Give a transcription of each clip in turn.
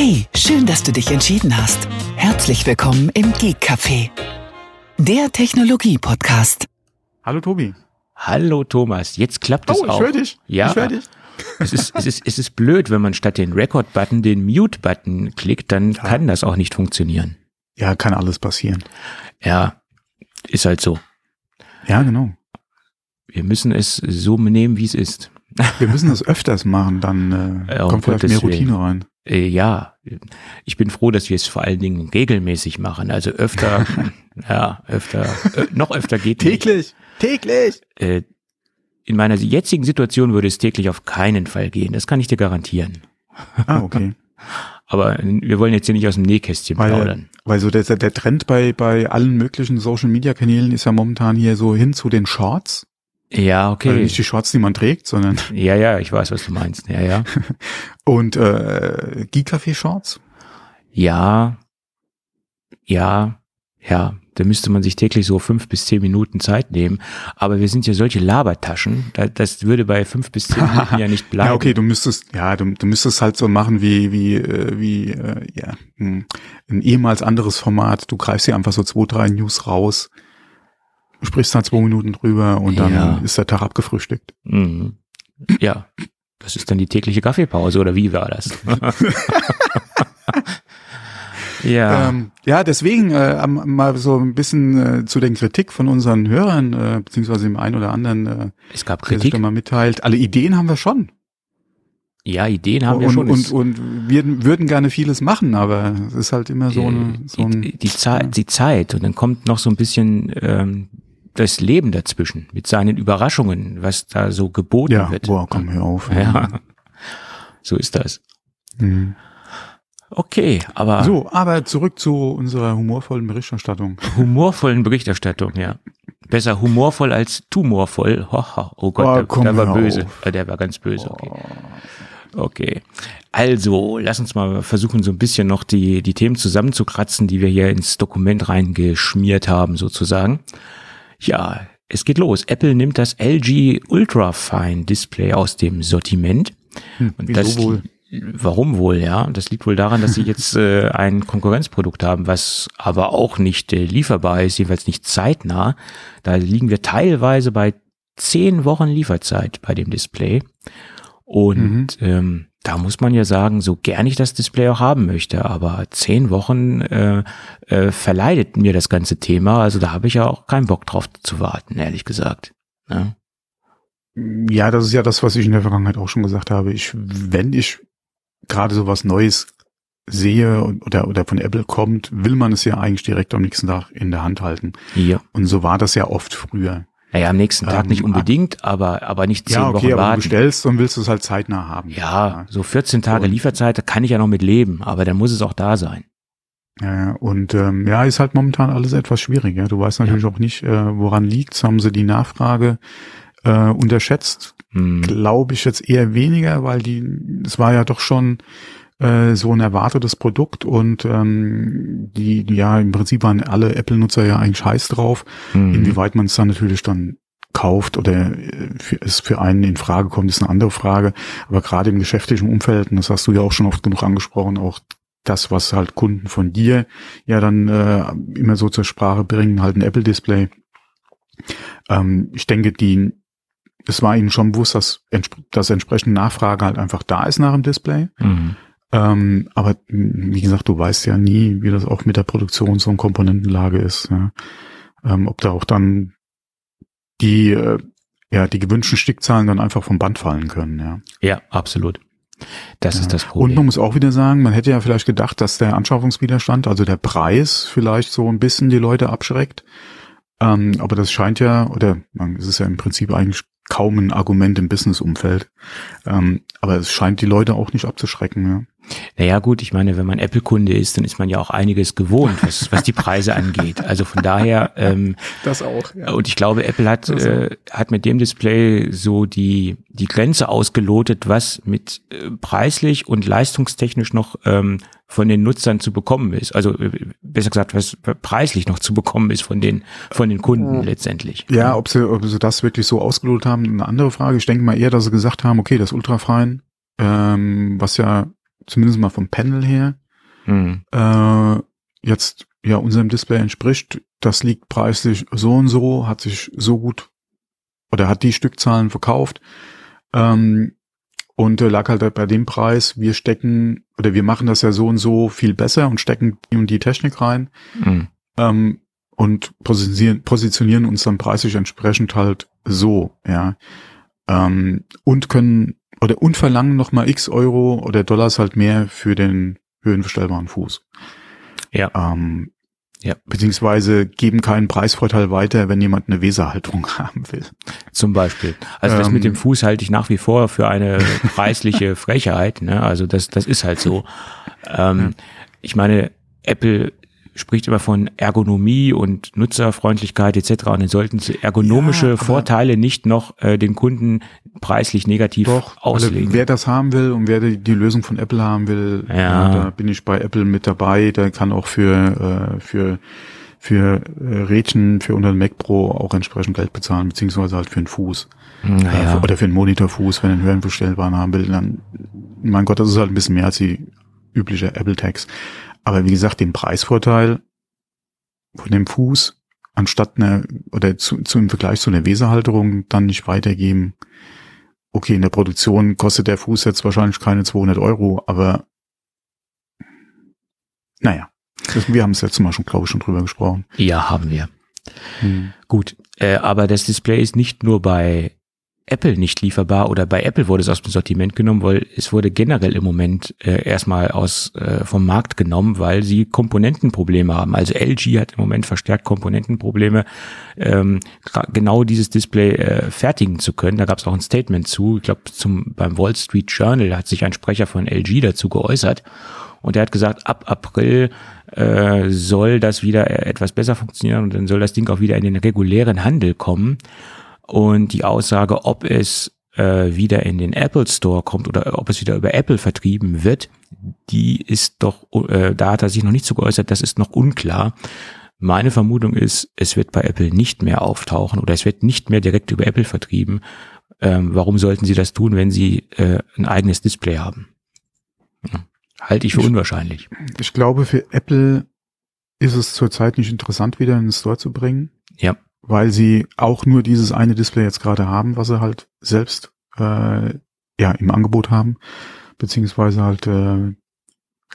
Hey, schön, dass du dich entschieden hast. Herzlich willkommen im Geek Café, der Technologie-Podcast. Hallo Tobi. Hallo Thomas, jetzt klappt es oh, ich auch. höre dich. Ja, Ich höre dich. es ist, es ist, es ist blöd, wenn man statt den Record-Button den Mute-Button klickt, dann kann das auch nicht funktionieren. Ja, kann alles passieren. Ja, ist halt so. Ja, genau. Wir müssen es so nehmen, wie es ist. Wir müssen das öfters machen, dann äh, Ja, kommt vielleicht mehr Routine rein. Äh, ja, ich bin froh, dass wir es vor allen Dingen regelmäßig machen. Also öfter, ja, öfter, äh, noch öfter geht nicht. Täglich, täglich. Äh, in meiner jetzigen Situation würde es täglich auf keinen Fall gehen. Das kann ich dir garantieren. Ah, okay. Aber wir wollen jetzt hier nicht aus dem Nähkästchen Weil, plaudern. weil so der, der Trend bei, bei allen möglichen Social Media Kanälen ist ja momentan hier so hin zu den Shorts. Ja, Also okay. nicht die Shorts, die man trägt, sondern Ja, ja, ich weiß, was du meinst. Ja, ja. und äh, Geek-Café Shorts. Ja, ja, ja. Da müsste man sich täglich so fünf bis zehn Minuten Zeit nehmen. Aber wir sind ja solche Labertaschen. Da- Das würde bei fünf bis zehn Minuten ja nicht bleiben. Ja, okay, du müsstest, ja, du, du müsstest halt so machen wie, wie, äh, wie, äh, ja, hm, ein ehemals anderes Format. Du greifst hier einfach so zwei, drei News raus, sprichst dann zwei Minuten drüber und dann Ja. ist der Tag abgefrühstückt. Mhm. Ja, das ist dann die tägliche Kaffeepause oder wie war das? ja, Ähm, ja, deswegen äh, mal so ein bisschen äh, zu den Kritik von unseren Hörern, äh, beziehungsweise dem einen oder anderen, äh, es gab der sich Kritik. da mal mitteilt. Alle Ideen haben wir schon. Ja, Ideen haben wir und, schon. und, und wir würden gerne vieles machen, aber es ist halt immer so, eine, so ein, die, die, Zeit, die Zeit und dann kommt noch so ein bisschen ähm, das Leben dazwischen mit seinen Überraschungen, was da so geboten ja, wird. boah, komm, hör auf. Ja, so ist das. Mhm. Okay, aber So, aber zurück zu unserer humorvollen Berichterstattung. humorvollen Berichterstattung, ja. Besser humorvoll als tumorvoll. Hoha, oh Gott, Oh, der, der war böse. auf. Äh, Der war ganz böse, okay. Okay. Also, lass uns mal versuchen, so ein bisschen noch die, die Themen zusammenzukratzen, die wir hier ins Dokument reingeschmiert haben, sozusagen. Ja, es geht los. Apple nimmt das LG Ultrafine Display aus dem Sortiment. Hm, Und das, wohl? Warum wohl, ja? Das liegt wohl daran, dass sie jetzt äh, ein Konkurrenzprodukt haben, was aber auch nicht äh, lieferbar ist, jedenfalls nicht zeitnah. Da liegen wir teilweise bei zehn Wochen Lieferzeit bei dem Display. Und ähm, da muss man ja sagen, so gern ich das Display auch haben möchte, aber zehn Wochen äh, äh, verleidet mir das ganze Thema. Also da habe ich ja auch keinen Bock drauf zu warten, ehrlich gesagt. Ne? Ja, das ist ja das, was ich in der Vergangenheit auch schon gesagt habe. Ich, wenn ich gerade so was Neues sehe oder, oder von Apple kommt, will man es ja eigentlich direkt am nächsten Tag in der Hand halten. Hier. Und so war das ja oft früher. Naja, am nächsten Tag Ähm, nicht unbedingt, aber, aber nicht zehn ja, okay, Wochen aber du warten. bestellst und willst es halt zeitnah haben. Ja, so 14 Tage Und- Lieferzeit, da kann ich ja noch mit leben, aber dann muss es auch da sein. Ja, und ähm, ja, ist halt momentan alles etwas schwieriger. Du weißt natürlich auch nicht, äh, woran liegt's. Haben sie die Nachfrage äh, unterschätzt? Hm. Glaube ich jetzt eher weniger, weil die, es war ja doch schon äh, so ein erwartetes Produkt und ähm, die, ja, im Prinzip waren alle Apple-Nutzer ja eigentlich heiß drauf. Hm. Inwieweit man es dann natürlich dann kauft oder äh, für, es für einen in Frage kommt, ist eine andere Frage. Aber gerade im geschäftlichen Umfeld, und das hast du ja auch schon oft genug angesprochen, auch das, was halt Kunden von dir ja dann äh, immer so zur Sprache bringen, halt ein Apple-Display. Ähm, ich denke, die, es war ihnen schon bewusst, dass, dass entsprechende Nachfrage halt einfach da ist nach dem Display. Hm. Ähm, aber mh, wie gesagt, du weißt ja nie, wie das auch mit der Produktion so eine Komponentenlage ist. Ja. Ähm, ob da auch dann die, äh, ja, die gewünschten Stückzahlen dann einfach vom Band fallen können. Ja. Ja, absolut. Das Ja. ist das Und Problem. man muss auch wieder sagen, man hätte ja vielleicht gedacht, dass der Anschaffungswiderstand, also der Preis, vielleicht so ein bisschen die Leute abschreckt. Ähm, aber das scheint ja, oder man, es ist ja im Prinzip eigentlich kaum ein Argument im Businessumfeld. Ähm, aber es scheint die Leute auch nicht abzuschrecken. Ja. Naja gut, ich meine, wenn man Apple-Kunde ist, dann ist man ja auch einiges gewohnt, was, was die Preise angeht. Also von daher, ähm, Das auch. Ja. und ich glaube, Apple hat, äh, hat mit dem Display so die, die Grenze ausgelotet, was mit äh, preislich und leistungstechnisch noch ähm, von den Nutzern zu bekommen ist. Also äh, besser gesagt, was preislich noch zu bekommen ist von den, von den Kunden letztendlich. Ja, ob sie, ob sie das wirklich so ausgelotet haben, eine andere Frage. Ich denke mal eher, dass sie gesagt haben, okay, das Ultrafein, ähm, was ja zumindest mal vom Panel her, Mhm. äh, jetzt ja unserem Display entspricht. Das liegt preislich so und so, hat sich so gut oder hat die Stückzahlen verkauft. Ähm, und äh, lag halt bei dem Preis, wir stecken oder wir machen das ja so und so viel besser und stecken die und die Technik rein Mhm. ähm, und positionieren, positionieren uns dann preislich entsprechend halt so, ja. Ähm, und können oder und verlangen nochmal x Euro oder Dollars halt mehr für den höhenverstellbaren Fuß. Ja. Ähm, Ja. Beziehungsweise geben keinen Preisvorteil weiter, wenn jemand eine Weserhalterung haben will. Zum Beispiel. Also das Ähm, mit dem Fuß halte ich nach wie vor für eine preisliche Frechheit. Ne? Also das, das ist halt so. Ähm, Ich meine, Apple spricht immer von Ergonomie und Nutzerfreundlichkeit etc. Und dann sollten sie ergonomische Ja, Vorteile nicht noch äh, den Kunden preislich negativ Doch, auslegen. Also, wer das haben will und wer die, die Lösung von Apple haben will, Ja. da bin ich bei Apple mit dabei. Der kann auch für, äh, für, für äh, Rädchen, für unter den Mac Pro auch entsprechend Geld bezahlen, beziehungsweise halt für einen Fuß. naja. Äh, oder für einen Monitorfuß, wenn er einen höhenverstellbaren haben will, dann, mein Gott, das ist halt ein bisschen mehr als die übliche Apple-Tags. Aber wie gesagt, den Preisvorteil von dem Fuß anstatt einer, oder zu, zu im Vergleich zu einer Weserhalterung dann nicht weitergeben. Okay, in der Produktion kostet der Fuß jetzt wahrscheinlich keine 200 Euro, aber naja, das, wir haben es letztes Mal schon, glaube ich, schon drüber gesprochen. ja, haben wir. Hm. Gut, äh, aber das Display ist nicht nur bei Apple nicht lieferbar oder bei Apple wurde es aus dem Sortiment genommen, weil es wurde generell im Moment äh, erstmal aus äh, vom Markt genommen, weil sie Komponentenprobleme haben. Also LG hat im Moment verstärkt Komponentenprobleme, ähm, genau dieses Display äh, fertigen zu können. Da gab es auch ein Statement zu. Ich glaube, zum beim Wall Street Journal hat sich ein Sprecher von LG dazu geäußert. Und er hat gesagt, ab April äh, soll das wieder äh, etwas besser funktionieren und dann soll das Ding auch wieder in den regulären Handel kommen. Und die Aussage, ob es äh, wieder in den Apple Store kommt oder ob es wieder über Apple vertrieben wird, die ist doch, äh, da hat er sich noch nicht so geäußert, das ist noch unklar. Meine Vermutung ist, es wird bei Apple nicht mehr auftauchen oder es wird nicht mehr direkt über Apple vertrieben. Ähm, warum sollten sie das tun, wenn sie äh, ein eigenes Display haben? Ja. Halte ich für Ich- unwahrscheinlich. Ich glaube, für Apple ist es zurzeit nicht interessant, wieder in den Store zu bringen. Ja. Weil sie auch nur dieses eine Display jetzt gerade haben, was sie halt selbst äh, ja im Angebot haben, beziehungsweise halt äh,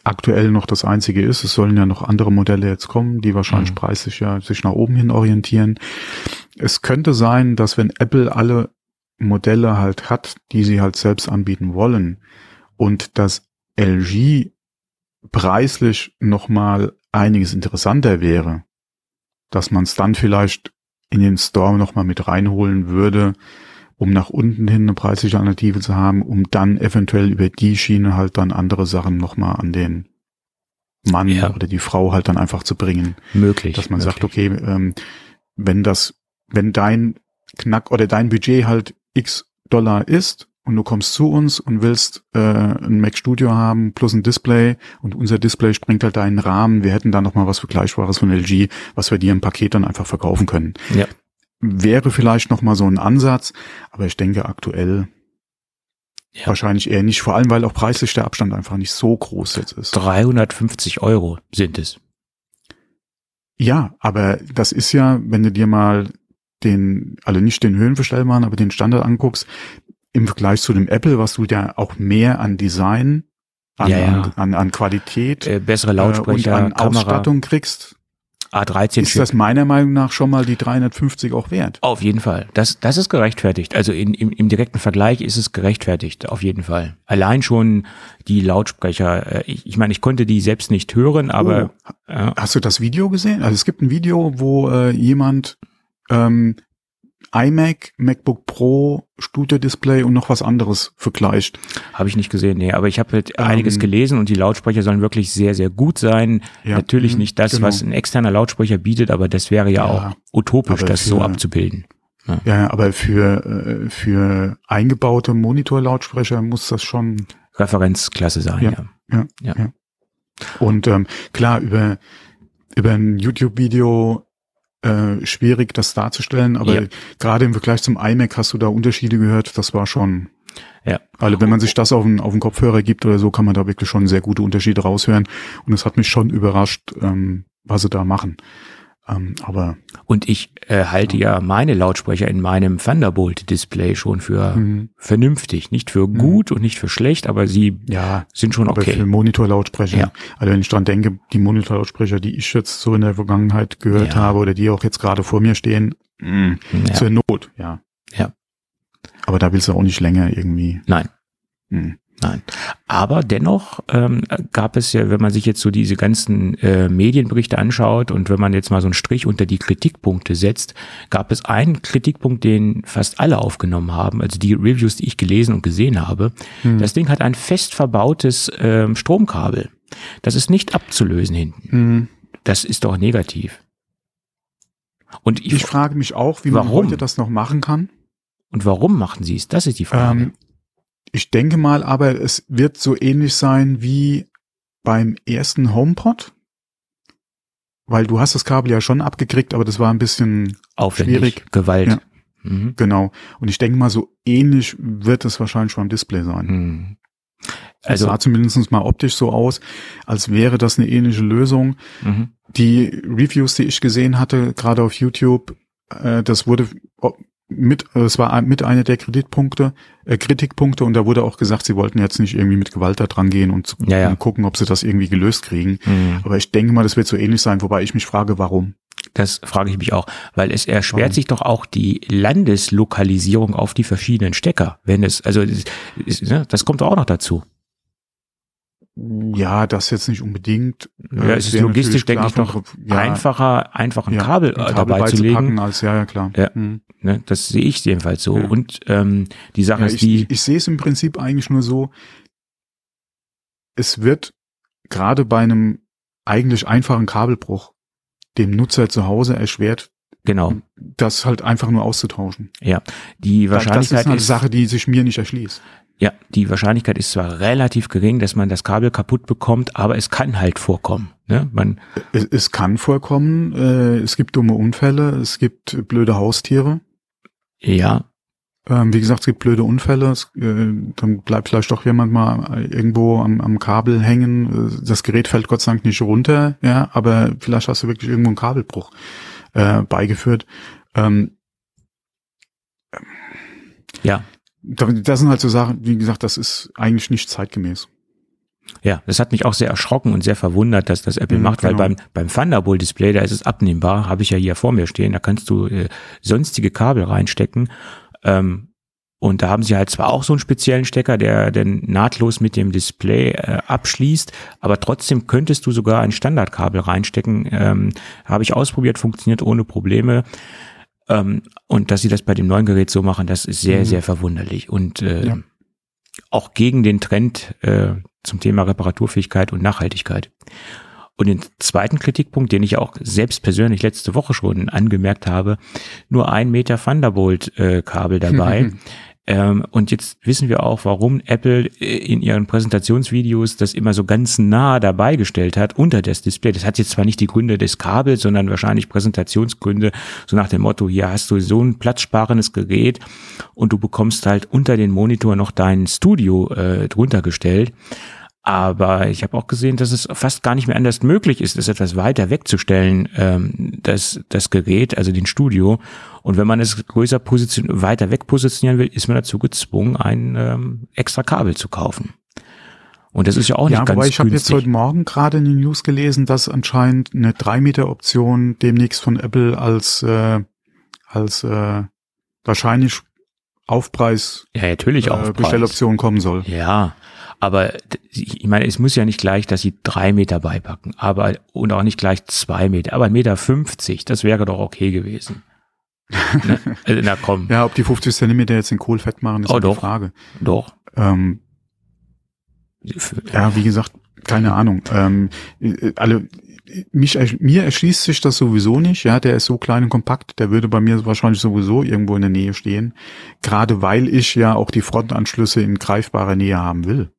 aktuell noch das einzige ist. Es sollen ja noch andere Modelle jetzt kommen, die wahrscheinlich Mhm. preislich ja sich nach oben hin orientieren. Es könnte sein, dass wenn Apple alle Modelle halt hat, die sie halt selbst anbieten wollen und das LG preislich nochmal einiges interessanter wäre, dass man es dann vielleicht in den Store nochmal mit reinholen würde, um nach unten hin eine preisliche Alternative zu haben, um dann eventuell über die Schiene halt dann andere Sachen nochmal an den Mann Ja. oder die Frau halt dann einfach zu bringen. Möglich. Dass man möglich. sagt, okay, ähm, wenn das, wenn dein Knack oder dein Budget halt x Dollar ist und du kommst zu uns und willst äh, ein Mac Studio haben plus ein Display und unser Display springt halt deinen Rahmen, wir hätten da noch mal was Vergleichbares von LG, was wir dir im Paket dann einfach verkaufen können. Ja. Wäre vielleicht noch mal so ein Ansatz, aber ich denke aktuell Ja. wahrscheinlich eher nicht, vor allem weil auch preislich der Abstand einfach nicht so groß jetzt ist. 350 Euro sind es. Ja, aber das ist ja, wenn du dir mal den, also nicht den Höhenverstellbaren, aber den Standard anguckst, im Vergleich zu dem Apple, was du ja auch mehr an Design, an, Ja, ja. an, an, an Qualität Äh, bessere äh, und Lautsprecher, an Kamera, Ausstattung kriegst, A13 ist das meiner Meinung nach schon mal die 350 auch wert. Auf jeden Fall. Das, das ist gerechtfertigt. Also in, im, im direkten Vergleich ist es gerechtfertigt. Auf jeden Fall. Allein schon die Lautsprecher. äh, Ich, ich meine, ich konnte die selbst nicht hören, aber Oh, äh, hast du das Video gesehen? Also es gibt ein Video, wo äh, jemand ähm, iMac, MacBook Pro, Studio-Display und noch was anderes vergleicht. habe ich nicht gesehen. Nee, aber ich habe halt Ähm, einiges gelesen und die Lautsprecher sollen wirklich sehr, sehr gut sein. Ja, Natürlich mhm, nicht das, genau. was ein externer Lautsprecher bietet, aber das wäre ja, Ja, auch utopisch, das so für- abzubilden. Ja, aber für, äh, für eingebaute Monitorlautsprecher muss das schon Referenzklasse sein, Ja. ja. Ja, Ja. ja. Und ähm, klar, über, über ein YouTube-Video äh, schwierig, das darzustellen, aber Ja. gerade im Vergleich zum iMac hast du da Unterschiede gehört, das war schon Ja. Also wenn man sich das auf den, auf den Kopfhörer gibt oder so, kann man da wirklich schon sehr gute Unterschiede raushören. Und es hat mich schon überrascht, ähm, was sie da machen. Ähm, aber Und ich äh, halte ja meine Lautsprecher in meinem Thunderbolt-Display schon für Mhm. vernünftig. Nicht für gut und nicht für schlecht, aber sie ja, sind schon aber für okay. Monitorlautsprecher. Ja. Also wenn ich dran denke, die Monitorlautsprecher, die ich jetzt so in der Vergangenheit gehört Ja. habe oder die auch jetzt gerade vor mir stehen, mh, Ja. zur Not, ja. Ja. Aber da willst du auch nicht länger irgendwie. Nein. Mh. Nein. Aber dennoch ähm, gab es ja, wenn man sich jetzt so diese ganzen äh, Medienberichte anschaut und wenn man jetzt mal so einen Strich unter die Kritikpunkte setzt, gab es einen Kritikpunkt, den fast alle aufgenommen haben, also die Reviews, die ich gelesen und gesehen habe. Hm. Das Ding hat ein fest verbautes ähm, Stromkabel. Das ist nicht abzulösen hinten. Mh. Das ist doch negativ. Und ich, Ich frage mich auch, wie man Warum? heute das noch machen kann. und warum machen sie es? Das ist die Frage. Ähm, ich denke mal, aber es wird so ähnlich sein wie beim ersten HomePod. Weil du hast das Kabel ja schon abgekriegt, aber das war ein bisschen Aufwendig, schwierig. Gewalt. Ja. Mhm. genau. Und ich denke mal, so ähnlich wird es wahrscheinlich beim Display sein. Mhm. Also Also, sah zumindest mal optisch so aus, als wäre das eine ähnliche Lösung. mhm. Die Reviews, die ich gesehen hatte, gerade auf YouTube, äh, das wurde mit, äh, es war mit einer der Kreditpunkte, äh, Kritikpunkte und da wurde auch gesagt, sie wollten jetzt nicht irgendwie mit Gewalt da dran gehen und, Ja, ja. und gucken, ob sie das irgendwie gelöst kriegen. Mhm. Aber ich denke mal, das wird so ähnlich sein, wobei ich mich frage, warum. Das frage ich mich auch, weil es erschwert Warum? sich doch auch die Landeslokalisierung auf die verschiedenen Stecker. Wenn es, also ist, ne, das kommt auch noch dazu. Ja, das jetzt nicht unbedingt. Ja, Äh, es ist logistisch, denke ich, doch von- ja, einfacher, einfach ein ja, Kabel, ein äh, Kabel dabei zu legen. als, ja, ja, klar. Ja. Hm. Ne, das sehe ich jedenfalls so. Ja. Und ähm, die Sache Ja, ist ich, die, ich, ich sehe es im Prinzip eigentlich nur so, es wird gerade bei einem eigentlich einfachen Kabelbruch dem Nutzer zu Hause erschwert, genau, das halt einfach nur auszutauschen. die Da- Das Wahrscheinlichkeit ist eine ist, Sache, die sich mir nicht erschließt. Ja, die Wahrscheinlichkeit ist zwar relativ gering, dass man das Kabel kaputt bekommt, aber es kann halt vorkommen. Ne? Man, Es, es kann vorkommen, äh, es gibt dumme Unfälle, es gibt blöde Haustiere. ja, Ähm, wie gesagt, es gibt blöde Unfälle, es, äh, dann bleibt vielleicht doch jemand mal irgendwo am, am Kabel hängen. Äh, Das Gerät fällt Gott sei Dank nicht runter, ja, aber vielleicht hast du wirklich irgendwo einen Kabelbruch äh, beigeführt. Ähm, ja, das sind halt so Sachen, wie gesagt, das ist eigentlich nicht zeitgemäß. Ja, das hat mich auch sehr erschrocken und sehr verwundert, dass das Apple Mhm, macht, weil genau. beim, beim Thunderbolt Display, da ist es abnehmbar, habe ich ja hier vor mir stehen, da kannst du äh, sonstige Kabel reinstecken. Ähm, und da haben sie halt zwar auch so einen speziellen Stecker, der dann nahtlos mit dem Display äh, abschließt, aber trotzdem könntest du sogar ein Standardkabel reinstecken. Ähm, habe ich ausprobiert, funktioniert ohne Probleme. Ähm, und dass sie das bei dem neuen Gerät so machen, das ist sehr, Mhm. sehr verwunderlich. Und äh, Ja. auch gegen den Trend äh, zum Thema Reparaturfähigkeit und Nachhaltigkeit. Und den zweiten Kritikpunkt, den ich auch selbst persönlich letzte Woche schon angemerkt habe, nur ein Meter Thunderbolt-Kabel dabei. ähm, und jetzt wissen wir auch, warum Apple äh, in ihren Präsentationsvideos das immer so ganz nah dabei gestellt hat, unter das Display. Das hat jetzt zwar nicht die Gründe des Kabels, sondern wahrscheinlich Präsentationsgründe, so nach dem Motto, hier hast du so ein platzsparendes Gerät und du bekommst halt unter den Monitor noch dein Studio äh, drunter gestellt. Aber ich habe auch gesehen, dass es fast gar nicht mehr anders möglich ist, das etwas weiter wegzustellen, ähm, das, das Gerät, also den Studio. Und wenn man es größer position weiter weg positionieren will, ist man dazu gezwungen, ein ähm, extra Kabel zu kaufen. Und das ist ja auch nicht Ja, ganz wobei ich habe jetzt heute Morgen gerade in den News gelesen, dass anscheinend eine 3-Meter-Option demnächst von Apple als, äh, als äh, wahrscheinlich Aufpreis, ja, natürlich äh, Bestelloption kommen soll. Ja, aber ich meine, es muss ja nicht gleich, dass sie drei Meter beipacken, aber und auch nicht gleich zwei Meter, aber ein Meter fünfzig, das wäre doch okay gewesen. ne? also, na komm, Ja, ob die 50 Zentimeter jetzt den Kohl fett machen, ist Oh, halt die doch. Frage. doch. Ähm, ja, wie gesagt, keine Ahnung. Ähm, äh, alle, mich, mir erschließt sich das sowieso nicht. Ja, der ist so klein und kompakt, der würde bei mir wahrscheinlich sowieso irgendwo in der Nähe stehen. Gerade weil ich ja auch die Frontanschlüsse in greifbarer Nähe haben will.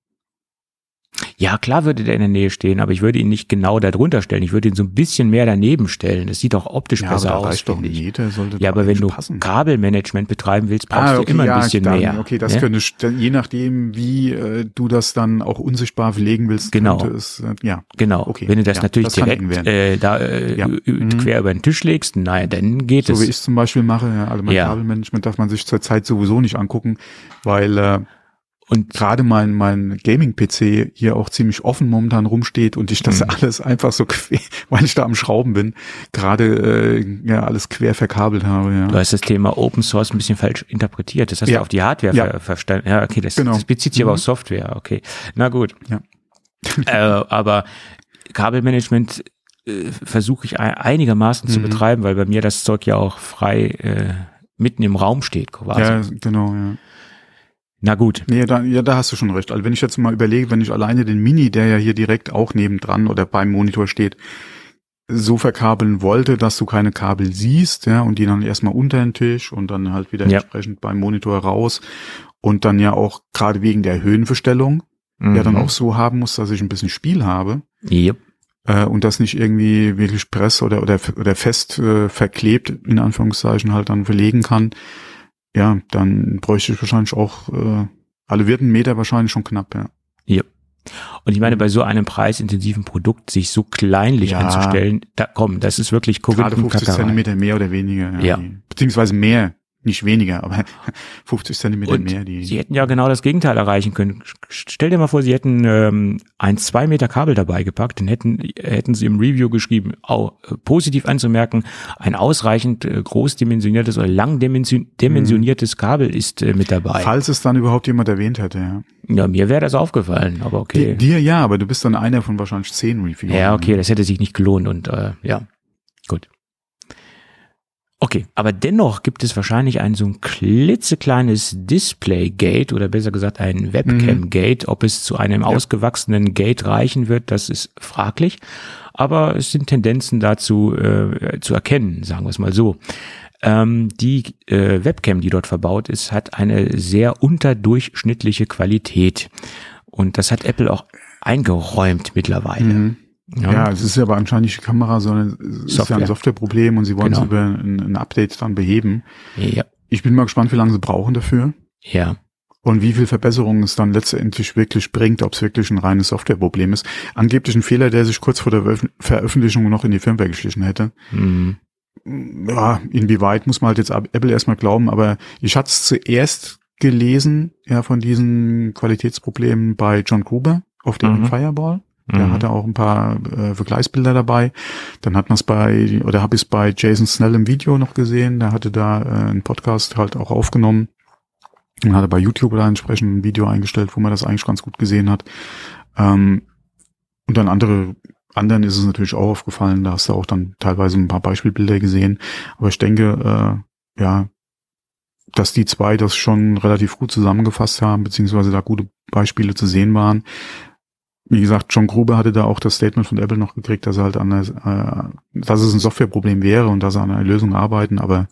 Ja, klar würde der in der Nähe stehen, aber ich würde ihn nicht genau da drunter stellen. Ich würde ihn so ein bisschen mehr daneben stellen. Das sieht auch optisch Ja, besser aus. doch ein ich. Meter, sollte Ja, aber wenn du passen. Kabelmanagement betreiben willst, brauchst Ah, du okay, immer ein ja, bisschen dann, mehr. Okay, das ne? könnte, je nachdem, wie äh, du das dann auch unsichtbar verlegen willst, Genau. könnte es, äh, ja. Genau. Okay, Wenn du das ja, natürlich das direkt äh, da äh, Ja. Mhm. quer über den Tisch legst, naja, dann geht So es. wie ich zum Beispiel mache, ja, also mein Ja. Kabelmanagement darf man sich zurzeit sowieso nicht angucken, weil äh, Und gerade mein, mein Gaming-PC hier auch ziemlich offen momentan rumsteht und ich das Mhm. alles einfach so quer, weil ich da am Schrauben bin, gerade äh, ja alles quer verkabelt habe. Ja. du hast das Thema Open Source ein bisschen falsch interpretiert. Das hast Ja. du auf die Hardware Ja. ver verstanden. Ja, okay, das, Genau. das bezieht sich aber Mhm. auf Software. Okay, na gut. Ja. äh, aber Kabelmanagement äh, versuche ich ein- einigermaßen zu Mhm. betreiben, weil bei mir das Zeug ja auch frei äh, mitten im Raum steht quasi. ja, genau, ja. Na gut. Nee, da, ja, da hast du schon recht. Also wenn ich jetzt mal überlege, wenn ich alleine den Mini, der ja hier direkt auch nebendran oder beim Monitor steht, so verkabeln wollte, dass du keine Kabel siehst, ja, und die dann erstmal unter den Tisch und dann halt wieder Ja. entsprechend beim Monitor raus und dann ja auch gerade wegen der Höhenverstellung ja dann Mhm. auch so haben muss, dass ich ein bisschen Spiel habe Yep. äh, und das nicht irgendwie wirklich press oder oder oder fest äh, verklebt in Anführungszeichen halt dann verlegen kann. Ja, dann bräuchte ich wahrscheinlich auch äh, alle wird ein Meter wahrscheinlich schon knapp, ja. Yep. Und ich meine, bei so einem preisintensiven Produkt sich so kleinlich Ja. anzustellen, da komm, das ist wirklich Gerade 50 Korinthenkackerei. Zentimeter mehr oder weniger. Ja. Ja. Beziehungsweise mehr, nicht weniger, aber 50 Zentimeter Und mehr. Die, Sie hätten ja genau das Gegenteil erreichen können. Stell dir mal vor, Sie hätten ähm, ein zwei Meter Kabel dabei gepackt, dann hätten, hätten Sie im Review geschrieben, au, äh, positiv anzumerken, ein ausreichend äh, großdimensioniertes oder langdimensioniertes Kabel ist äh, mit dabei. falls es dann überhaupt jemand erwähnt hätte, ja. Ja, mir wäre das aufgefallen, aber okay. Dir ja, aber du bist dann einer von wahrscheinlich zehn Reviews. Ja, okay, das hätte sich nicht gelohnt und äh, ja. Okay, aber dennoch gibt es wahrscheinlich ein so ein klitzekleines Display-Gate oder besser gesagt ein Webcam-Gate. Ob es zu einem ausgewachsenen Gate reichen wird, das ist fraglich. Aber es sind Tendenzen dazu äh, zu erkennen, sagen wir es mal so. Ähm, die äh, Webcam, die dort verbaut ist, hat eine sehr unterdurchschnittliche Qualität. Und das hat Apple auch eingeräumt mittlerweile. Mhm. Ja. es ist ja aber anscheinend nicht die Kamera, sondern es ist ja Software. ein Softwareproblem und sie wollen Genau. es über ein, ein Update dann beheben. Ja, Ich bin mal gespannt, wie lange sie brauchen dafür ja. und wie viel Verbesserungen es dann letztendlich wirklich bringt, ob es wirklich ein reines Softwareproblem ist. Angeblich ein Fehler, der sich kurz vor der Veröf- Veröffentlichung noch in die Firmware geschlichen hätte. Mhm. Ja, inwieweit muss man halt jetzt Apple erstmal glauben, aber ich hatte es zuerst gelesen, ja, von diesen Qualitätsproblemen bei John Gruber auf dem Mhm. Fireball. Der Mhm. hatte auch ein paar äh, Vergleichsbilder dabei. Dann hat man es bei, oder habe ich es bei Jason Snell im Video noch gesehen. Der hatte da äh, einen Podcast halt auch aufgenommen. Und hatte bei YouTube da entsprechend ein Video eingestellt, wo man das eigentlich ganz gut gesehen hat. Ähm, und dann andere, anderen ist es natürlich auch aufgefallen. Da hast du auch dann teilweise ein paar Beispielbilder gesehen. Aber ich denke, äh, ja, dass die zwei das schon relativ gut zusammengefasst haben, beziehungsweise da gute Beispiele zu sehen waren. Wie gesagt, John Gruber hatte da auch das Statement von Apple noch gekriegt, dass er halt an der, äh, dass es ein Softwareproblem wäre und dass sie an einer Lösung arbeiten, aber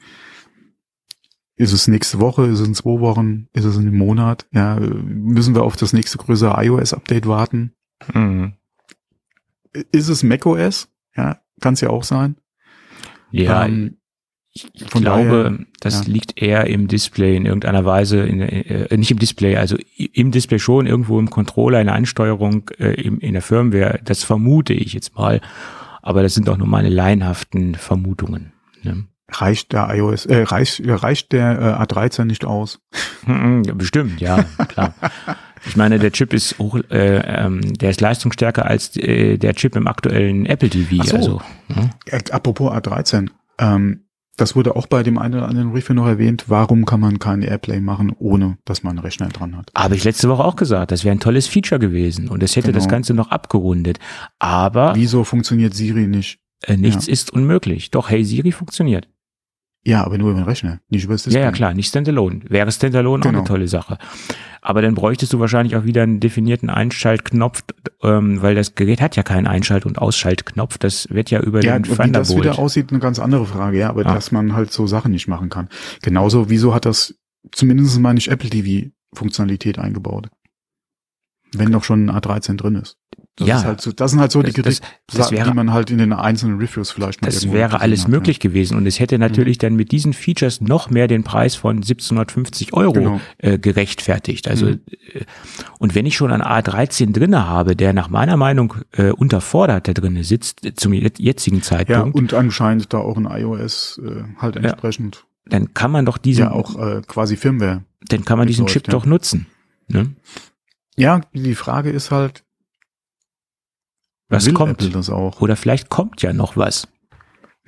ist es nächste Woche, ist es in zwei Wochen, ist es in einem Monat? Ja, müssen wir auf das nächste größere iOS-Update warten? Mhm. Ist es macOS? Ja, kann es ja auch sein. Ja, Ähm, ich von glaube, daher, das ja. liegt eher im Display in irgendeiner Weise, in, äh, nicht im Display, also im Display schon, irgendwo im Controller, in der Ansteuerung, äh, im, in der Firmware. Das vermute ich jetzt mal. Aber das sind auch nur meine laienhaften Vermutungen. Ne? reicht der iOS, äh, reicht, reicht der äh, A13 nicht aus? Mhm, ja, Bestimmt, ja, klar. Ich meine, der Chip ist hoch, äh, ähm, der ist leistungsstärker als äh, der Chip im aktuellen Apple TV. Ach so. Also, ne? Äh, apropos A13, ähm, das wurde auch bei dem einen oder anderen Review noch erwähnt. Warum kann man kein Airplay machen, ohne dass man einen Rechner dran hat? Habe ich letzte Woche auch gesagt, das wäre ein tolles Feature gewesen und es hätte Genau. das Ganze noch abgerundet. Aber Wieso funktioniert Siri nicht? äh, nichts ist unmöglich. Doch, Hey Siri funktioniert. Ja, aber nur über den Rechner, nicht über das Ja, Display. ja, klar, nicht Standalone. Wäre Standalone auch Genau. eine tolle Sache. Aber dann bräuchtest du wahrscheinlich auch wieder einen definierten Einschaltknopf, ähm, weil das Gerät hat ja keinen Einschalt- und Ausschaltknopf. Das wird ja über Ja, den und wie das wieder Thunderbolt. aussieht, eine ganz andere Frage, ja, aber Ah. dass man halt so Sachen nicht machen kann. Genauso, wieso hat das zumindest mal nicht Apple TV Funktionalität eingebaut? Wenn noch schon ein A13 drin ist. Das Ja. ist halt so, das sind halt so die Kritik, das- das wäre- die man halt in den einzelnen Reviews vielleicht mal Das wäre alles hat, möglich gewesen und es hätte natürlich dann mit diesen Features noch mehr den Preis von 1750 Euro Genau. äh, gerechtfertigt. Also Mhm. äh, und wenn ich schon einen A13 drinne habe, der nach meiner Meinung äh, unterfordert da drinne sitzt äh, zum jet- jetzigen Ja, ja Zeitpunkt, und anscheinend da auch ein iOS äh, halt entsprechend dann kann man doch diesen, ja auch äh, quasi Firmware. dann kann man diesen mitläuft, Chip ja. doch nutzen. Ne? Ja, die Frage ist halt, Was will kommt? Apple das auch? Oder vielleicht kommt ja noch was.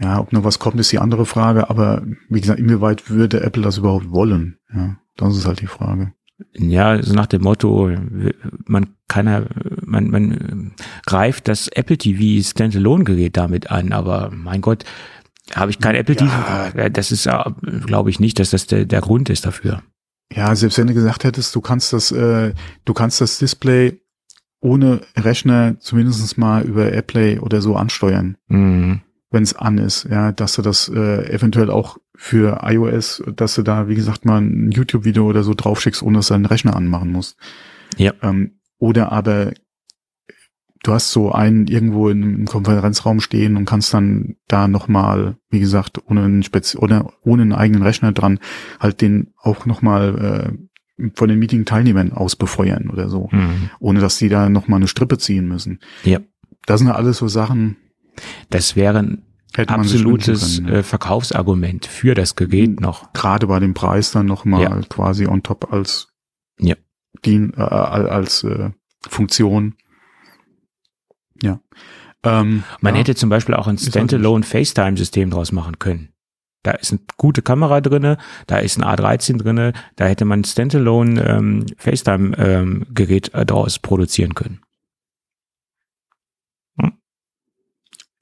Ja, ob noch was kommt, ist die andere Frage, aber wie gesagt, inwieweit würde Apple das überhaupt wollen? Ja, das ist halt die Frage. Ja, so nach dem Motto, man kann ja, man, man greift das Apple TV Standalone-Gerät damit an, aber mein Gott, habe ich kein Apple Ja. TV? Das ist, glaube ich nicht, dass das der, der Grund ist dafür. Ja, selbst wenn du gesagt hättest, du kannst das, äh, du kannst das Display ohne Rechner zumindest mal über AirPlay oder so ansteuern, Mhm. wenn es an ist, ja, dass du das äh, eventuell auch für iOS, dass du da, wie gesagt, mal ein YouTube-Video oder so draufschickst, ohne dass du deinen Rechner anmachen musst. Ja. Ähm, oder aber du hast so einen irgendwo in einem Konferenzraum stehen und kannst dann da nochmal, wie gesagt, ohne einen Spezi oder ohne einen eigenen Rechner dran, halt den auch nochmal äh, von den Meeting-Teilnehmern aus befeuern oder so, Mhm. ohne dass die da nochmal eine Strippe ziehen müssen. Ja. Das sind ja alles so Sachen, Das wäre ein hätte man sich wünschen absolutes können. äh, Verkaufsargument für das Gerät Mhm. noch. Gerade bei dem Preis dann nochmal Ja. quasi on top als Ja. Dien, äh, als äh, Funktion. Ja. Ähm, Man ja. hätte zum Beispiel auch ein Standalone FaceTime-System draus machen können. Da ist eine gute Kamera drinne, da ist ein A13 drinne, da hätte man ein Standalone ähm, FaceTime-Gerät äh, daraus produzieren können.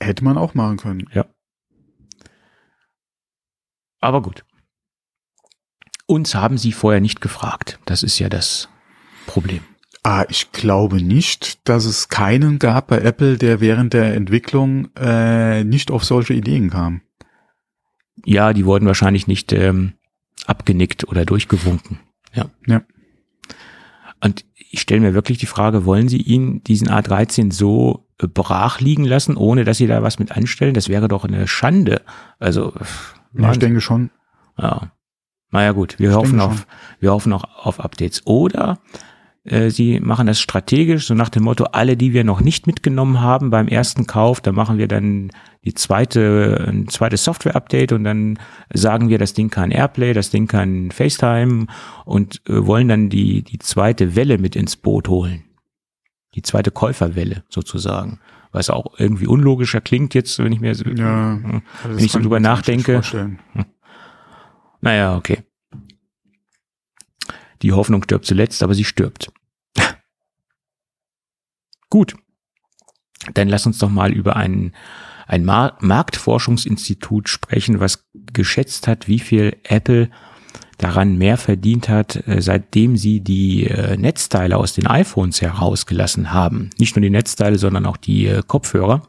Hätte man auch machen können. Aber gut. Uns haben sie vorher nicht gefragt. Das ist ja das Problem. Ah, ich glaube nicht, dass es keinen gab bei Apple, der während der Entwicklung äh, nicht auf solche Ideen kam. Ja, die wurden wahrscheinlich nicht ähm, abgenickt oder durchgewunken. Ja. Ja. Und ich stelle mir wirklich die Frage, wollen Sie ihn, diesen A13, so brach liegen lassen, ohne dass Sie da was mit anstellen? Das wäre doch eine Schande. Also, Ja, ich denke schon. ja. Naja gut, wir Ich hoffen auf, wir hoffen auch auf Updates. Oder äh, sie machen das strategisch, so nach dem Motto, alle, die wir noch nicht mitgenommen haben beim ersten Kauf, da machen wir dann die zweite, ein zweites Software-Update und dann sagen wir, das Ding kann Airplay, das Ding kann FaceTime und äh, wollen dann die, die zweite Welle mit ins Boot holen. Die zweite Käuferwelle sozusagen. Was auch irgendwie unlogischer klingt jetzt, wenn ich mir so, Ja, Hm. Also Wenn ich so drüber nachdenke. vorstellen. Naja, okay. Die Hoffnung stirbt zuletzt, aber sie stirbt. Gut. Dann lass uns doch mal über ein, ein Mar Marktforschungsinstitut sprechen, was geschätzt hat, wie viel Apple daran mehr verdient hat, äh, seitdem sie die äh, Netzteile aus den iPhones herausgelassen haben. Nicht nur die Netzteile, sondern auch die äh, Kopfhörer.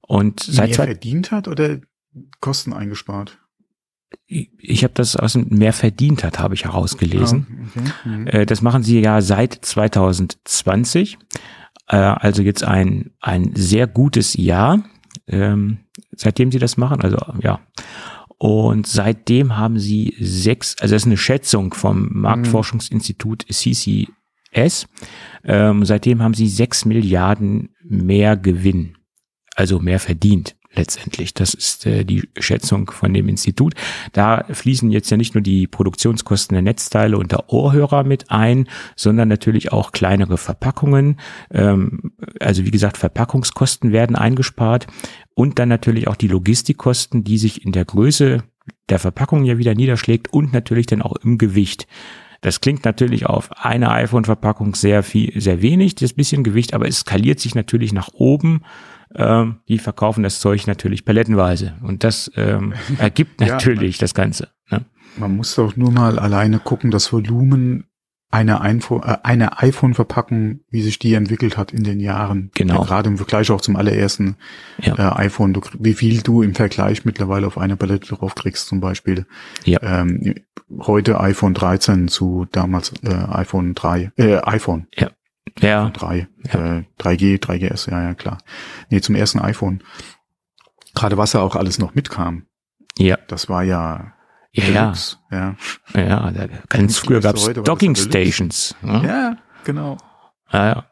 Und seit Mehr verdient hat oder Kosten eingespart? ich habe das aus dem mehr verdient hat, habe ich herausgelesen. Ah, okay. Mhm. Das machen sie ja seit 2020. Äh, Also jetzt ein, ein sehr gutes Jahr, ähm, seitdem sie das machen. Also ja. Und seitdem haben sie sechs, also das ist eine Schätzung vom Marktforschungsinstitut CCS. Ähm, seitdem haben sie sechs Milliarden mehr Gewinn, also mehr verdient letztendlich. Das ist äh, die Schätzung von dem Institut. Da fließen jetzt ja nicht nur die Produktionskosten der Netzteile und der Ohrhörer mit ein, sondern natürlich auch kleinere Verpackungen. Ähm, also wie gesagt, Verpackungskosten werden eingespart und dann natürlich auch die Logistikkosten, die sich in der Größe der Verpackung ja wieder niederschlägt und natürlich dann auch im Gewicht. Das klingt natürlich auf eine iPhone-Verpackung sehr viel, sehr wenig, das bisschen Gewicht, aber es skaliert sich natürlich nach oben. Ähm, die verkaufen das Zeug natürlich palettenweise und das ähm, ergibt Ja, natürlich das Ganze. Ne? Man muss doch nur mal alleine gucken, das Volumen einer, iPhone- äh, einer iPhone-Verpackung, wie sich die entwickelt hat in den Jahren. Genau. Ja, gerade im Vergleich auch zum allerersten Ja. äh, iPhone. Du, wie viel du im Vergleich mittlerweile auf eine Palette drauf kriegst zum Beispiel. Ja. Ähm, heute iPhone 13 zu damals äh, iPhone 3, äh, iPhone. Ja. Ja. 3, ja. Äh, 3G, 3GS, ja, ja, klar. Nee, zum ersten iPhone. Gerade was ja auch alles noch mitkam. Ja. Das war ja ja, ja. Ja, ja ganz früher gab es Docking Stations. Ja, ja genau. Ja, ja.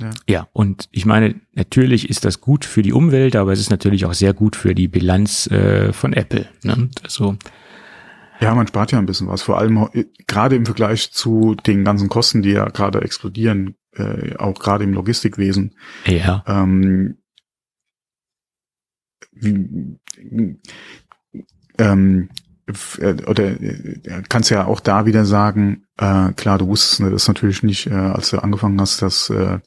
Ja. ja, und ich meine, natürlich ist das gut für die Umwelt, aber es ist natürlich auch sehr gut für die Bilanz äh, von Apple. Ne? Also, ja, man spart ja ein bisschen was, vor allem äh, gerade im Vergleich zu den ganzen Kosten, die ja gerade explodieren, äh, auch gerade im Logistikwesen. Ja. Ähm, ähm, äh, oder äh, kannst ja auch da wieder sagen, äh, klar, du wusstest das natürlich nicht, äh, als du angefangen hast, das, äh,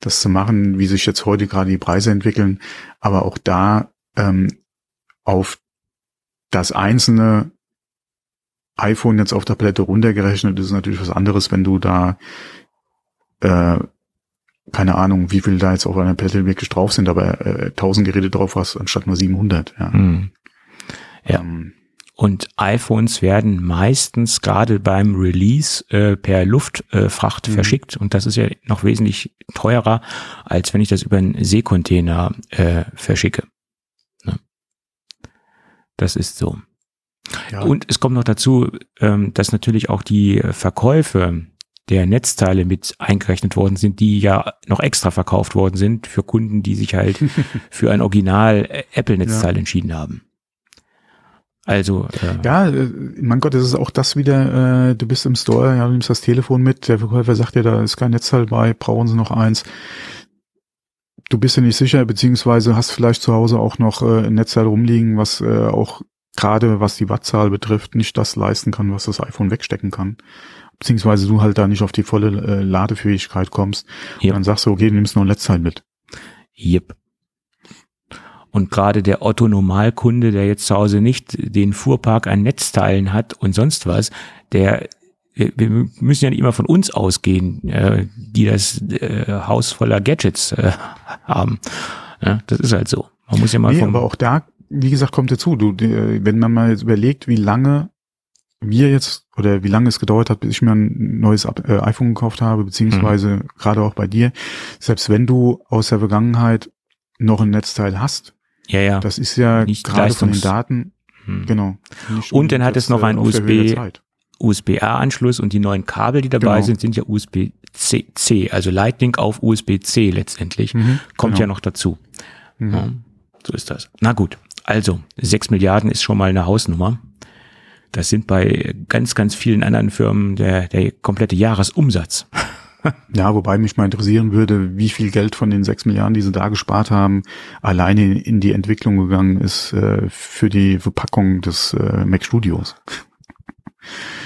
das zu machen, wie sich jetzt heute gerade die Preise entwickeln, aber auch da ähm, auf das einzelne iPhone jetzt auf der Palette runtergerechnet ist natürlich was anderes, wenn du da äh, keine Ahnung, wie viel da jetzt auf einer Palette wirklich drauf sind, aber äh, 1000 Geräte drauf hast, anstatt nur 700. Ja. Hm. Ja. Ähm, und iPhones werden meistens gerade beim Release äh, per Luftfracht äh, mhm. verschickt. Und das ist ja noch wesentlich teurer, als wenn ich das über einen Seekontainer äh, verschicke. Ne? Das ist so. Ja. Und es kommt noch dazu, ähm, dass natürlich auch die Verkäufe der Netzteile mit eingerechnet worden sind, die ja noch extra verkauft worden sind für Kunden, die sich halt für ein Original äh, Apple-Netzteil ja. entschieden haben. Also äh, ja, äh, mein Gott, das ist auch das wieder. Äh, du bist im Store, ja, du nimmst das Telefon mit. Der Verkäufer sagt dir, da ist kein Netzteil bei, brauchen Sie noch eins. Du bist dir nicht sicher, beziehungsweise hast vielleicht zu Hause auch noch äh, ein Netzteil rumliegen, was äh, auch gerade was die Wattzahl betrifft nicht das leisten kann, was das iPhone wegstecken kann. Beziehungsweise du halt da nicht auf die volle äh, Ladefähigkeit kommst. Yep. Und dann sagst du, okay, du nimmst noch ein Netzteil mit. Yep. Und gerade der Otto-Normalkunde, der jetzt zu Hause nicht den Fuhrpark an Netzteilen hat und sonst was, der wir müssen ja nicht immer von uns ausgehen, äh, die das äh, Haus voller Gadgets äh, haben. Ja, das ist halt so. Man muss ja mal nee, aber auch da, wie gesagt, kommt dazu. Du, wenn man mal jetzt überlegt, wie lange wir jetzt oder wie lange es gedauert hat, bis ich mir ein neues äh, iPhone gekauft habe, beziehungsweise mhm. gerade auch bei dir, selbst wenn du aus der Vergangenheit noch ein Netzteil hast, ja, ja. Das ist ja nicht gerade von den Daten. Hm. Genau. Und dann hat es noch ein USB, USB-A-Anschluss und die neuen Kabel, die dabei genau. sind, sind ja USB-C, also Lightning auf USB-C letztendlich. Mhm, Kommt genau. ja noch dazu. Mhm. Ja, so ist das. Na gut. Also, sechs Milliarden ist schon mal eine Hausnummer. Das sind bei ganz, ganz vielen anderen Firmen der, der komplette Jahresumsatz. Ja, wobei mich mal interessieren würde, wie viel Geld von den sechs Milliarden, die sie da gespart haben, alleine in die Entwicklung gegangen ist äh, für die Verpackung des äh, Mac Studios.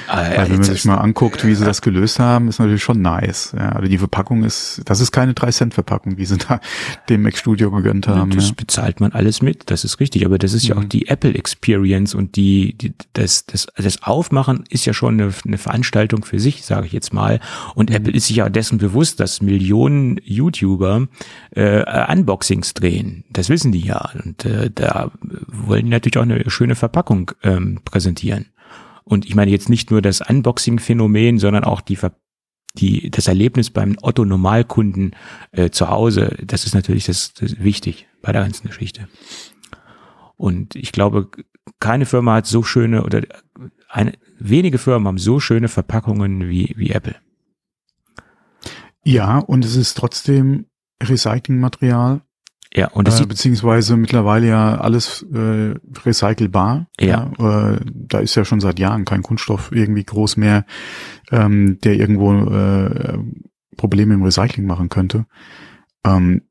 Ah, Weil wenn man sich mal anguckt, wie sie das gelöst haben, ist natürlich schon nice. Ja, also die Verpackung ist, das ist keine 3-Cent-Verpackung, wie sie da dem Mac Studio gegönnt haben. Das ja. bezahlt man alles mit, das ist richtig. Aber das ist ja mhm. auch die Apple Experience und die, die das, das, das Aufmachen ist ja schon eine, eine Veranstaltung für sich, sage ich jetzt mal. Und mhm. Apple ist sich ja dessen bewusst, dass Millionen YouTuber äh, Unboxings drehen. Das wissen die ja. Und äh, da wollen die natürlich auch eine schöne Verpackung ähm, präsentieren. Und ich meine jetzt nicht nur das Unboxing-Phänomen, sondern auch die, die, das Erlebnis beim Otto-Normalkunden äh, zu Hause. Das ist natürlich das, das wichtig bei der ganzen Geschichte. Und ich glaube, keine Firma hat so schöne oder eine, wenige Firmen haben so schöne Verpackungen wie, wie Apple. Ja, und es ist trotzdem Recyclingmaterial ja, und das äh, beziehungsweise mittlerweile ja alles äh, recycelbar. Ja. ja äh, da ist ja schon seit Jahren kein Kunststoff irgendwie groß mehr, ähm, der irgendwo äh, Probleme im Recycling machen könnte. Ähm,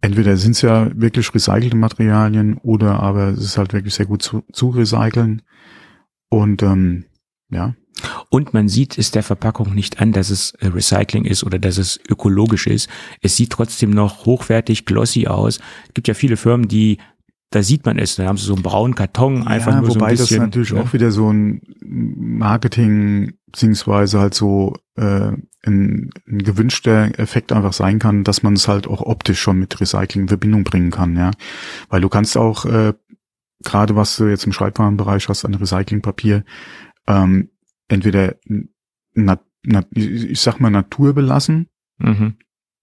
entweder sind es ja wirklich recycelte Materialien oder aber es ist halt wirklich sehr gut zu, zu recyceln. Und ähm, ja, und man sieht es der Verpackung nicht an, dass es äh, Recycling ist oder dass es ökologisch ist. Es sieht trotzdem noch hochwertig, glossy aus. Es gibt ja viele Firmen, die da sieht man es, da haben sie so einen braunen Karton, einfach ja, nur so ein bisschen. Wobei das natürlich ja. auch wieder so ein Marketing beziehungsweise halt so äh, ein, ein gewünschter Effekt einfach sein kann, dass man es halt auch optisch schon mit Recycling in Verbindung bringen kann, ja. Weil du kannst auch, äh, gerade was du jetzt im Schreibwarenbereich hast an Recyclingpapier, ähm, entweder na, ich, ich sag mal naturbelassen Mhm.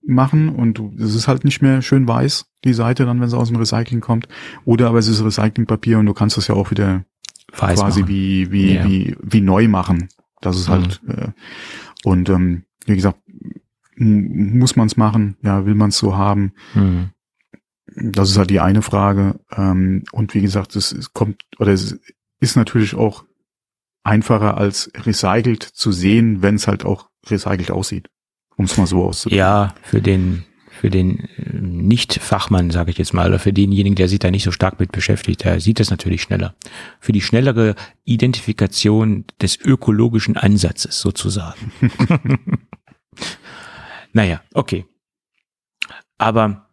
machen und es ist halt nicht mehr schön weiß, die Seite dann, wenn es aus dem Recycling kommt. Oder aber es ist Recyclingpapier und du kannst das ja auch wieder Weiß quasi machen. wie, wie, Ja. wie, wie neu machen. Das ist halt, äh, und ähm, wie gesagt, muss man es machen, ja, will man es so haben. Mhm. Das ist halt die eine Frage. Ähm, und wie gesagt, es, es kommt, oder es ist natürlich auch einfacher als recycelt zu sehen, wenn es halt auch recycelt aussieht. Um es mal so auszudrücken. Ja, für den für den äh, Nicht-Fachmann, sage ich jetzt mal, oder für denjenigen, der sich da nicht so stark mit beschäftigt, der sieht das natürlich schneller. Für die schnellere Identifikation des ökologischen Ansatzes sozusagen. naja, okay. Aber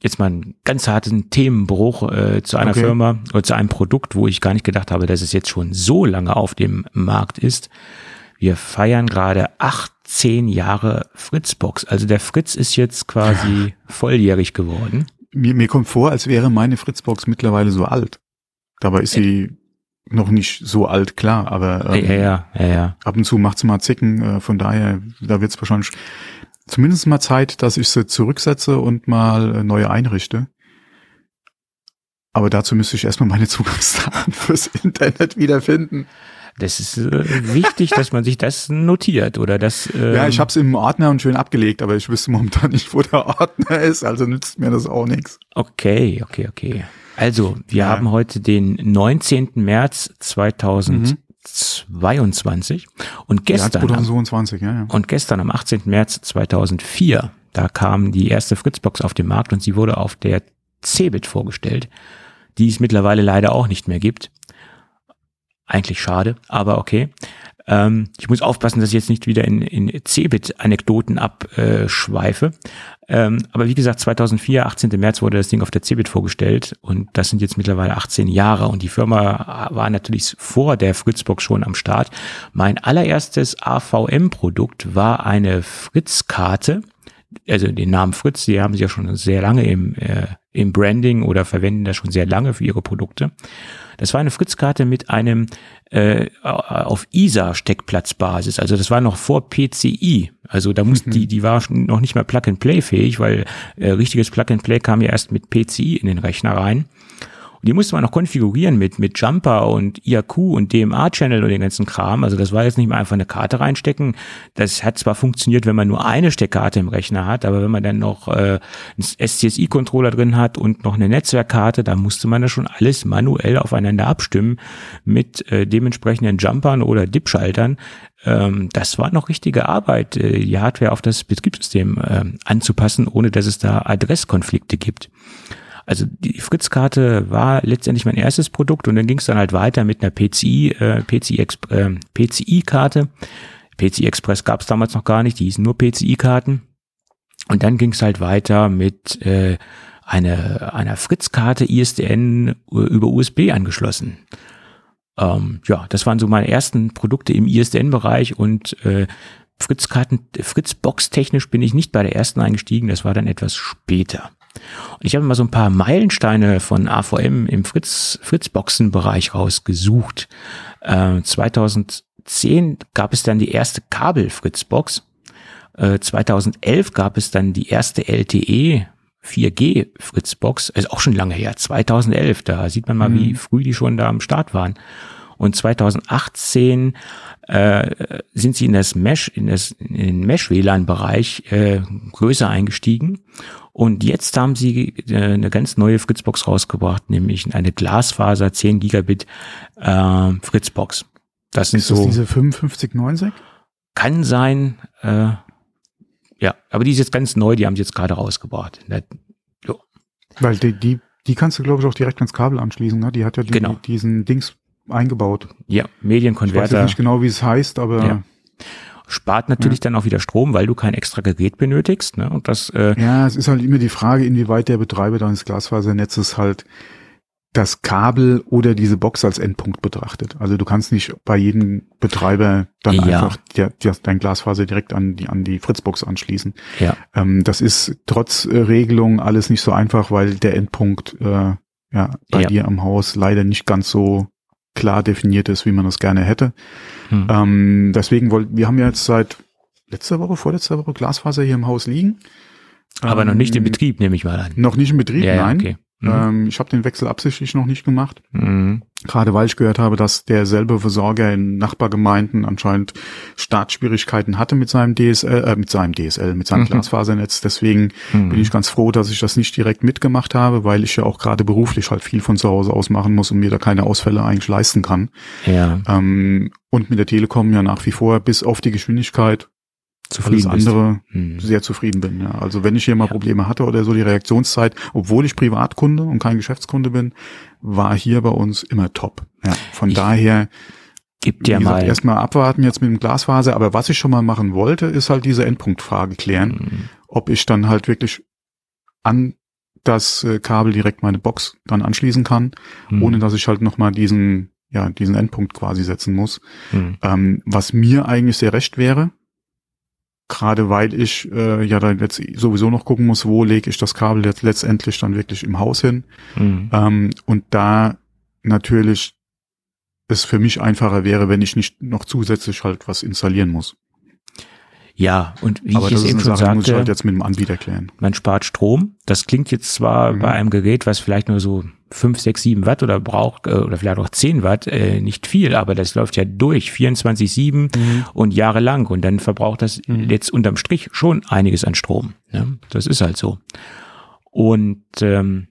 jetzt mal einen ganz harten Themenbruch äh, zu einer Okay. Firma oder zu einem Produkt, wo ich gar nicht gedacht habe, dass es jetzt schon so lange auf dem Markt ist. Wir feiern gerade 18 Jahre Fritzbox. Also der Fritz ist jetzt quasi volljährig geworden. Mir, mir kommt vor, als wäre meine Fritzbox mittlerweile so alt. Dabei ist sie noch nicht so alt, klar, aber ähm, ja, ja, ja, ja. ab und zu macht's mal Zicken. Äh, von daher, da wird's wahrscheinlich zumindest mal Zeit, dass ich sie zurücksetze und mal äh, neue einrichte. Aber dazu müsste ich erstmal meine Zugangsdaten fürs Internet wiederfinden. Das ist äh, wichtig, dass man sich das notiert oder das. Ähm, ja, ich habe es im Ordner und schön abgelegt, aber ich wüsste momentan nicht, wo der Ordner ist, also nützt mir das auch nichts. Okay, okay, okay. Also, wir Ja. haben heute den 19. März 2022 und Ja, gestern am 2022, ja, ja. Und gestern am 18. März 2004, da kam die erste Fritzbox auf den Markt und sie wurde auf der Cebit vorgestellt, die es mittlerweile leider auch nicht mehr gibt. Eigentlich schade, aber okay. Ähm, ich muss aufpassen, dass ich jetzt nicht wieder in, in Cebit-Anekdoten abschweife. Ähm, aber wie gesagt, 2004, 18. März wurde das Ding auf der Cebit vorgestellt und das sind jetzt mittlerweile 18 Jahre und die Firma war natürlich vor der Fritzbox schon am Start. Mein allererstes AVM-Produkt war eine Fritz-Karte, also den Namen Fritz, die haben sie ja schon sehr lange im, äh, im Branding oder verwenden das schon sehr lange für ihre Produkte. Das war eine Fritz-Karte mit einem äh, auf ISA-Steckplatzbasis. Also das war noch vor PCI. Also da mussten die, die war noch nicht mal Plug-and-Play fähig, weil äh, richtiges Plug-and-Play kam ja erst mit PCI in den Rechner rein. Und die musste man noch konfigurieren mit, mit Jumper und IAQ und DMA-Channel und den ganzen Kram. Also das war jetzt nicht mal einfach eine Karte reinstecken. Das hat zwar funktioniert, wenn man nur eine Steckkarte im Rechner hat, aber wenn man dann noch äh, einen SCSI-Controller drin hat und noch eine Netzwerkkarte, da musste man das schon alles manuell aufeinander abstimmen mit äh, dementsprechenden Jumpern oder DIP-Schaltern. Ähm, das war noch richtige Arbeit, äh, die Hardware auf das Betriebssystem äh, anzupassen, ohne dass es da Adresskonflikte gibt. Also die Fritz-Karte war letztendlich mein erstes Produkt und dann ging es dann halt weiter mit einer PCI, äh, PCI, äh, PCI-Karte. PCI Express gab es damals noch gar nicht, die hießen nur PCI-Karten. Und dann ging es halt weiter mit äh, einer, einer Fritz-Karte ISDN über USB angeschlossen. Ähm, ja, das waren so meine ersten Produkte im ISDN-Bereich und äh, Fritz-Karten, Fritz-Box technisch bin ich nicht bei der ersten eingestiegen, das war dann etwas später. Und ich habe mal so ein paar Meilensteine von AVM im Fritz, Fritz-Boxen-Bereich rausgesucht. Äh, 2010 gab es dann die erste Kabel-Fritz-Box. Äh, 2011 gab es dann die erste LTE 4G Fritzbox, ist auch schon lange her, 2011, da sieht man mal, wie früh die schon da am Start waren. Und 2018 äh, sind sie in das Mesh, in, das, in den Mesh-WLAN-Bereich äh, größer eingestiegen. Und jetzt haben sie äh, eine ganz neue Fritzbox rausgebracht, nämlich eine Glasfaser 10 Gigabit äh, Fritzbox. Das sind Ist das so, diese 5590? kann sein, äh, ja, aber die ist jetzt ganz neu, die haben sie jetzt gerade rausgebracht. Jo. Weil die, die, die kannst du, glaube ich, auch direkt ans Kabel anschließen. Ne? Die hat ja die, Genau. diesen Dings eingebaut. Ja, Ich weiß jetzt Medienkonverter. nicht genau, wie es heißt, aber Ja. Spart natürlich dann auch wieder Strom, weil du kein extra Gerät benötigst. Ne? Und das, äh, Ja, es ist halt immer die Frage, inwieweit der Betreiber deines Glasfasernetzes halt das Kabel oder diese Box als Endpunkt betrachtet. Also du kannst nicht bei jedem Betreiber dann Ja. einfach der, der, dein Glasfaser direkt an die, an die Fritzbox anschließen. ja, Ähm, das ist trotz äh, Regelung alles nicht so einfach, weil der Endpunkt äh, ja, bei Ja. dir am Haus leider nicht ganz so klar definiert ist, wie man das gerne hätte. Hm. Ähm, deswegen wollten, wir haben ja jetzt seit letzter Woche, vorletzter Woche Glasfaser hier im Haus liegen. Aber noch nicht in Ähm, Betrieb, nehme ich mal an. Noch nicht in Betrieb, ja, nein. okay. Mhm. Ähm, ich habe den Wechsel absichtlich noch nicht gemacht. Mhm. Gerade weil ich gehört habe, dass derselbe Versorger in Nachbargemeinden anscheinend Startschwierigkeiten hatte mit seinem DSL, äh, mit seinem DSL, mit seinem Mhm. Glasfasernetz. Deswegen Mhm. bin ich ganz froh, dass ich das nicht direkt mitgemacht habe, weil ich ja auch gerade beruflich halt viel von zu Hause aus machen muss und mir da keine Ausfälle eigentlich leisten kann. Ja, Ähm, und mit der Telekom ja nach wie vor bis auf die Geschwindigkeit zufrieden bist. andere Mhm. sehr zufrieden bin. Ja. Also wenn ich hier mal Ja. Probleme hatte oder so, die Reaktionszeit, obwohl ich Privatkunde und kein Geschäftskunde bin, war hier bei uns immer top. Ja. Von Ich- daher, Gib wie dir gesagt, mal. erstmal abwarten jetzt mit dem Glasfaser. Aber was ich schon mal machen wollte, ist halt diese Endpunktfrage klären, Mhm. ob ich dann halt wirklich an das äh, Kabel direkt meine Box dann anschließen kann, Mhm. ohne dass ich halt nochmal diesen, ja, diesen Endpunkt quasi setzen muss. Mhm. Ähm, was mir eigentlich sehr recht wäre, gerade weil ich äh, ja dann jetzt sowieso noch gucken muss, wo lege ich das Kabel jetzt letztendlich dann wirklich im Haus hin. Mhm. Ähm, und da natürlich es für mich einfacher wäre, wenn ich nicht noch zusätzlich halt was installieren muss. Ja, und wie Aber ich das es ist eben eine schon Sache, die muss ich sagte, halt jetzt mit dem Anbieter klären. man spart Strom. Das klingt jetzt zwar Mhm. bei einem Gerät, was vielleicht nur so 5, 6, 7 Watt oder braucht, äh, oder vielleicht auch 10 Watt, äh, nicht viel, aber das läuft ja durch 24-7 und jahrelang und dann verbraucht das Mhm. jetzt unterm Strich schon einiges an Strom. Ne? Das ist halt so. Und ähm,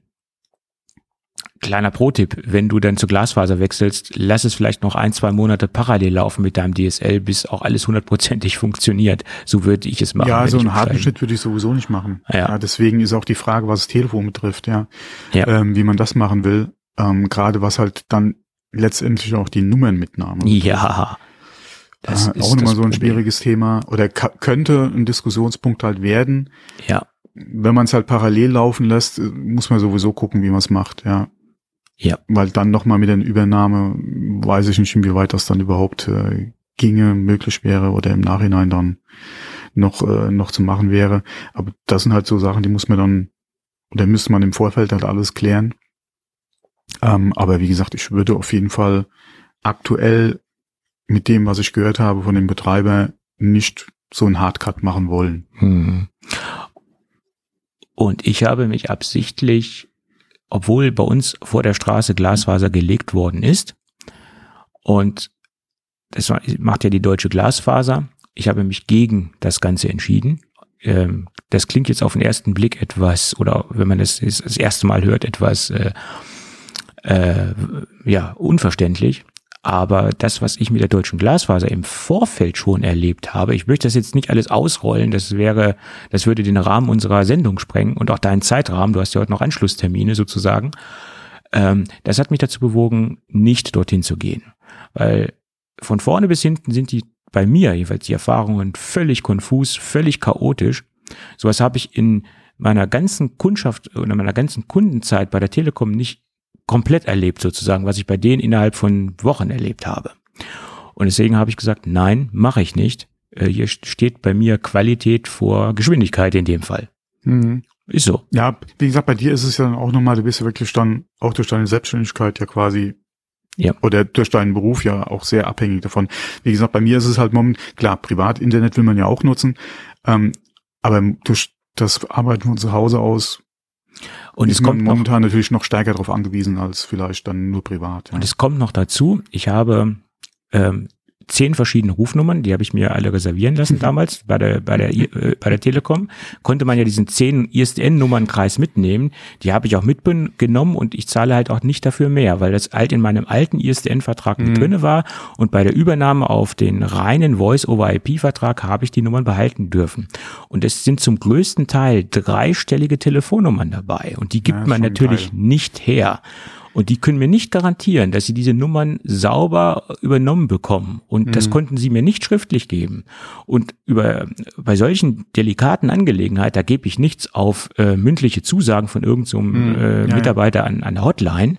kleiner Pro-Tipp, wenn du dann zu Glasfaser wechselst, lass es vielleicht noch ein, zwei Monate parallel laufen mit deinem DSL, bis auch alles hundertprozentig funktioniert. So würde ich es machen. ja, so einen harten. Schnitt würde ich sowieso nicht machen. Ja. deswegen ist auch die Frage, was das Telefon betrifft, ja, Ja. Ähm, wie man das machen will. Ähm, gerade was halt dann letztendlich auch die Nummernmitnahme Ja. Das äh, ist auch nochmal so ein Problem. schwieriges Thema oder könnte ein Diskussionspunkt halt werden. Ja, Wenn man es halt parallel laufen lässt, muss man sowieso gucken, wie man es macht, ja. Ja. Weil dann nochmal mit der Übernahme weiß ich nicht, inwieweit das dann überhaupt äh, ginge, möglich wäre oder im Nachhinein dann noch, äh, noch zu machen wäre. Aber das sind halt so Sachen, die muss man dann, oder müsste man im Vorfeld halt alles klären. Ähm, aber wie gesagt, ich würde auf jeden Fall aktuell mit dem, was ich gehört habe von dem Betreiber, nicht so einen Hardcut machen wollen. Hm. Und ich habe mich absichtlich, obwohl bei uns vor der Straße Glasfaser gelegt worden ist, und das macht ja die deutsche Glasfaser, ich habe mich gegen das Ganze entschieden. Ähm, das klingt jetzt auf den ersten Blick etwas, oder wenn man das das erste Mal hört, etwas äh, äh, ja, unverständlich. Aber das, was ich mit der deutschen Glasfaser im Vorfeld schon erlebt habe, ich möchte das jetzt nicht alles ausrollen, das wäre, das würde den Rahmen unserer Sendung sprengen und auch deinen Zeitrahmen, du hast ja heute noch Anschlusstermine sozusagen. Ähm, das hat mich dazu bewogen, nicht dorthin zu gehen. Weil von vorne bis hinten sind die bei mir jeweils die Erfahrungen völlig konfus, völlig chaotisch. Sowas habe ich in meiner ganzen Kundschaft oder meiner ganzen Kundenzeit bei der Telekom nicht komplett erlebt sozusagen, was ich bei denen innerhalb von Wochen erlebt habe. Und deswegen habe ich gesagt, nein, mache ich nicht. Äh, Hier steht bei mir Qualität vor Geschwindigkeit in dem Fall. Ist so. Ja, wie gesagt, bei dir ist es ja dann auch nochmal, du bist ja wirklich dann auch durch deine Selbstständigkeit ja quasi Ja. oder durch deinen Beruf ja auch sehr abhängig davon. Wie gesagt, bei mir ist es halt momentan, klar, Privatinternet will man ja auch nutzen, ähm, aber durch das Arbeiten von zu Hause aus Und ist es kommt man noch, momentan natürlich noch stärker darauf angewiesen als vielleicht dann nur privat. Ja. Und es kommt noch dazu, ich habe ähm, zehn verschiedene Rufnummern, die habe ich mir alle reservieren lassen damals bei der, bei der, äh, bei der Telekom. Konnte man ja diesen zehn ISDN-Nummernkreis mitnehmen. Die habe ich auch mitgenommen und ich zahle halt auch nicht dafür mehr, weil das alt in meinem alten ISDN-Vertrag mit Mhm. drinne war und bei der Übernahme auf den reinen Voice-over-IP-Vertrag habe ich die Nummern behalten dürfen. Und es sind zum größten Teil dreistellige Telefonnummern dabei und die gibt Ja, man natürlich nicht her. Und die können mir nicht garantieren, dass sie diese Nummern sauber übernommen bekommen. Und das Mhm. konnten sie mir nicht schriftlich geben. Und über, bei solchen delikaten Angelegenheiten, da gebe ich nichts auf äh, mündliche Zusagen von irgendeinem Mhm. äh, Ja, ja. Mitarbeiter an, an der Hotline.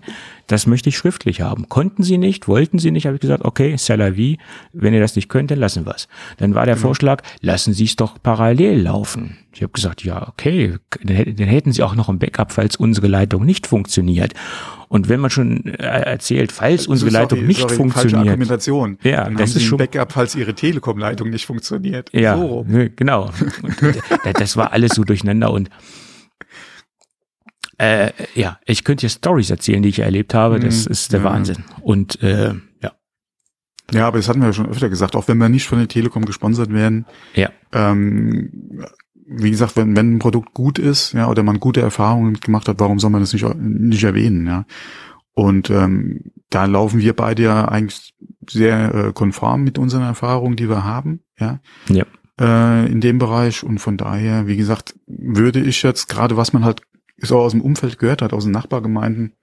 Das möchte ich schriftlich haben. Konnten sie nicht, wollten sie nicht, habe ich gesagt, okay, c'est la vie, wenn ihr das nicht könnt, dann lassen wir es. Dann war der Genau. Vorschlag, lassen Sie es doch parallel laufen. Ich habe gesagt, ja, okay, dann, dann hätten Sie auch noch ein Backup, falls unsere Leitung nicht funktioniert. Und wenn man schon äh, erzählt, falls unsere Sorry, Leitung nicht sorry, Falsche funktioniert, Argumentation. Ja, Dann das haben ist schon- ein Backup, falls Ihre Telekom-Leitung nicht funktioniert. Ja, So genau. Äh, das war alles so durcheinander und äh, ja, ich könnte hier Stories erzählen, die ich erlebt habe. Das Mhm, ist der ja. Wahnsinn. Und äh, ja, Ja, aber das hatten wir ja schon öfter gesagt, auch wenn wir nicht von der Telekom gesponsert werden, ja, ähm, wie gesagt, wenn, wenn ein Produkt gut ist, ja, oder man gute Erfahrungen gemacht hat, warum soll man das nicht, nicht erwähnen, ja? Und ähm, da laufen wir beide ja eigentlich sehr äh, konform mit unseren Erfahrungen, die wir haben, ja, ja, äh, in dem Bereich. Und von daher, wie gesagt, würde ich jetzt gerade, was man halt so aus dem Umfeld gehört hat, aus den Nachbargemeinden,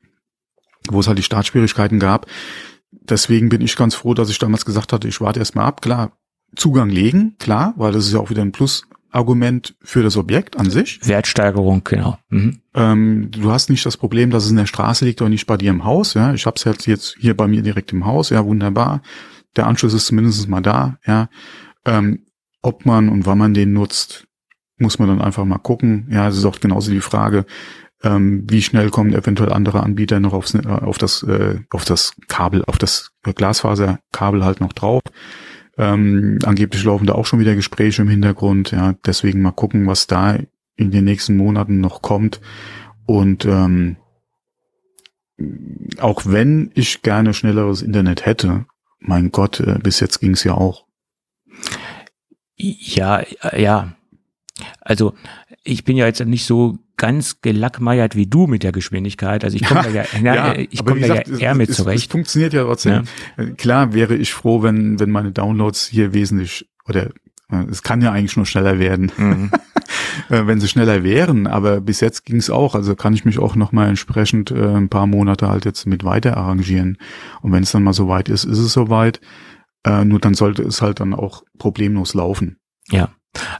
wo es halt die Startschwierigkeiten gab, deswegen bin ich ganz froh, dass ich damals gesagt hatte, ich warte erstmal ab. Klar, Zugang legen, klar, weil das ist ja auch wieder ein Plusargument für das Objekt an sich. Wertsteigerung, genau. Mhm. Ähm, du hast nicht das Problem, dass es in der Straße liegt oder nicht bei dir im Haus. Ja, ich habe es jetzt jetzt hier bei mir direkt im Haus. Ja, wunderbar. Der Anschluss ist zumindest mal da. Ja, ähm, ob man und wann man den nutzt, muss man dann einfach mal gucken. Ja, es ist auch genauso die Frage, ähm, wie schnell kommen eventuell andere Anbieter noch aufs, äh, auf das äh, auf das Kabel, auf das Glasfaserkabel halt noch drauf. Ähm, angeblich laufen da auch schon wieder Gespräche im Hintergrund. Ja, deswegen mal gucken, was da in den nächsten Monaten noch kommt. Und ähm, auch wenn ich gerne schnelleres Internet hätte, mein Gott, äh, bis jetzt ging's ja auch. Ja, ja. Also ich bin ja jetzt nicht so ganz gelackmeiert wie du mit der Geschwindigkeit. Also ich komme da ja, ja, ich wie da ja gesagt, eher es, mit es, zurecht. Es funktioniert ja trotzdem. Äh, Klar wäre ich froh, wenn, wenn meine Downloads hier wesentlich, oder äh, es kann ja eigentlich nur schneller werden, Mhm. äh, wenn sie schneller wären, aber bis jetzt ging's auch. Also kann ich mich auch nochmal entsprechend äh, ein paar Monate halt jetzt mit weiter arrangieren. Und wenn es dann mal soweit ist, ist es soweit. Äh, nur dann sollte es halt dann auch problemlos laufen. Ja.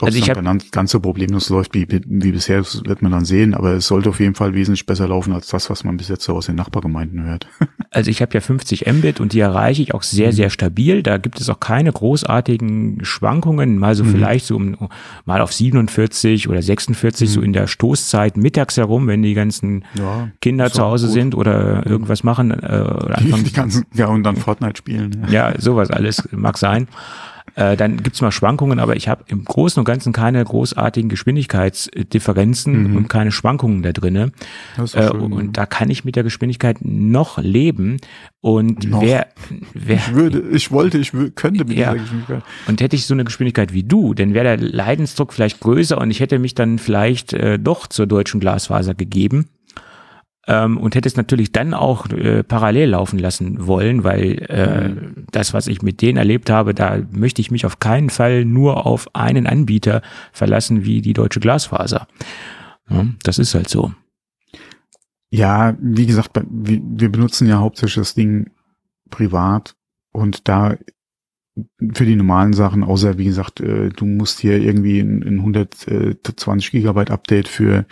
Ob Also es ich dann ganz, ganz so problemlos läuft wie, wie bisher, das wird man dann sehen, aber es sollte auf jeden Fall wesentlich besser laufen als das, was man bis jetzt so aus den Nachbargemeinden hört. Also ich habe ja 50 Mbit und die erreiche ich auch sehr, Mhm. sehr stabil. Da gibt es auch keine großartigen Schwankungen. Mal so Mhm. vielleicht so um, mal auf 47 oder 46 so Mhm. in der Stoßzeit mittags herum, wenn die ganzen Ja, Kinder zu Hause gut. sind oder irgendwas machen. Äh, oder die, die ganzen, ja, und dann Fortnite spielen. Ja. ja, sowas alles mag sein. Äh, dann gibt's mal Schwankungen, aber ich habe im Großen und Ganzen keine großartigen Geschwindigkeitsdifferenzen Mhm. und keine Schwankungen da drinne. Äh, und da kann ich mit der Geschwindigkeit noch leben. Und Noch. wer, wer ich würde, ich wollte, ich könnte mit Ja. dieser Geschwindigkeit. und hätte ich so eine Geschwindigkeit wie du, dann wäre der Leidensdruck vielleicht größer und ich hätte mich dann vielleicht äh, doch zur deutschen Glasfaser gegeben. Ähm, und hätte es natürlich dann auch äh, parallel laufen lassen wollen, weil äh, Mhm. das, was ich mit denen erlebt habe, da möchte ich mich auf keinen Fall nur auf einen Anbieter verlassen wie die deutsche Glasfaser. Ja, das ist halt so. Ja, wie gesagt, wir, benutzen ja hauptsächlich das Ding privat und da für die normalen Sachen, außer wie gesagt, äh, du musst hier irgendwie ein, ein 120 Gigabyte Update für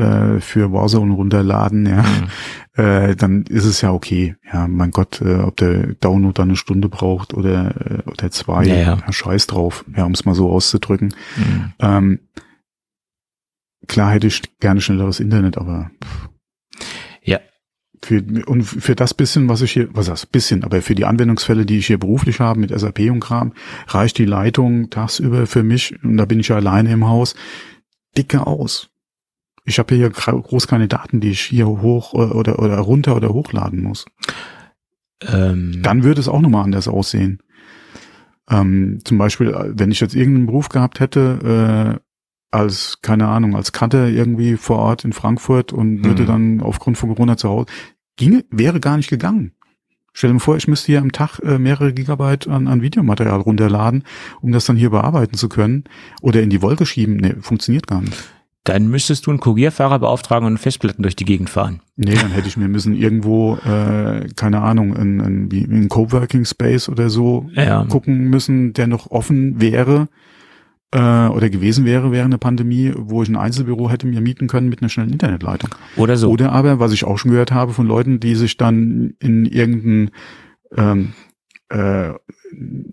äh, für Warzone runterladen, ja, äh, dann ist es ja okay. Ja, mein Gott, äh, ob der Download dann eine Stunde braucht oder äh, oder zwei, Ja, ja. scheiß drauf, ja, um es mal so auszudrücken. Mhm. Ähm, klar hätte ich gerne schnelleres Internet, aber Ja. für, und für das bisschen, was ich hier, was das bisschen, aber für die Anwendungsfälle, die ich hier beruflich habe mit SAP und Kram, reicht die Leitung tagsüber für mich, und da bin ich ja alleine im Haus, dicke aus. Ich habe hier groß keine Daten, die ich hier hoch oder, oder, oder runter oder hochladen muss. Ähm, Dann würde es auch nochmal anders aussehen. Ähm, zum Beispiel, äh, wenn ich jetzt irgendeinen Beruf gehabt hätte, äh, als, keine Ahnung, als Cutter irgendwie vor Ort in Frankfurt und würde Mhm. dann aufgrund von Corona zu Hause, ginge, wäre gar nicht gegangen. Stell dir mal vor, ich müsste hier am Tag äh, mehrere Gigabyte an, an Videomaterial runterladen, um das dann hier bearbeiten zu können oder in die Wolke schieben. Nee, funktioniert gar nicht. Dann müsstest du einen Kurierfahrer beauftragen und Festplatten durch die Gegend fahren. Nee, dann hätte ich mir müssen irgendwo, äh, keine Ahnung, in, in, wie in Coworking Space oder so Ja. gucken müssen, der noch offen wäre, äh, oder gewesen wäre während der Pandemie, wo ich ein Einzelbüro hätte mir mieten können mit einer schnellen Internetleitung. Oder so. Oder aber, was ich auch schon gehört habe von Leuten, die sich dann in irgendein ähm, äh,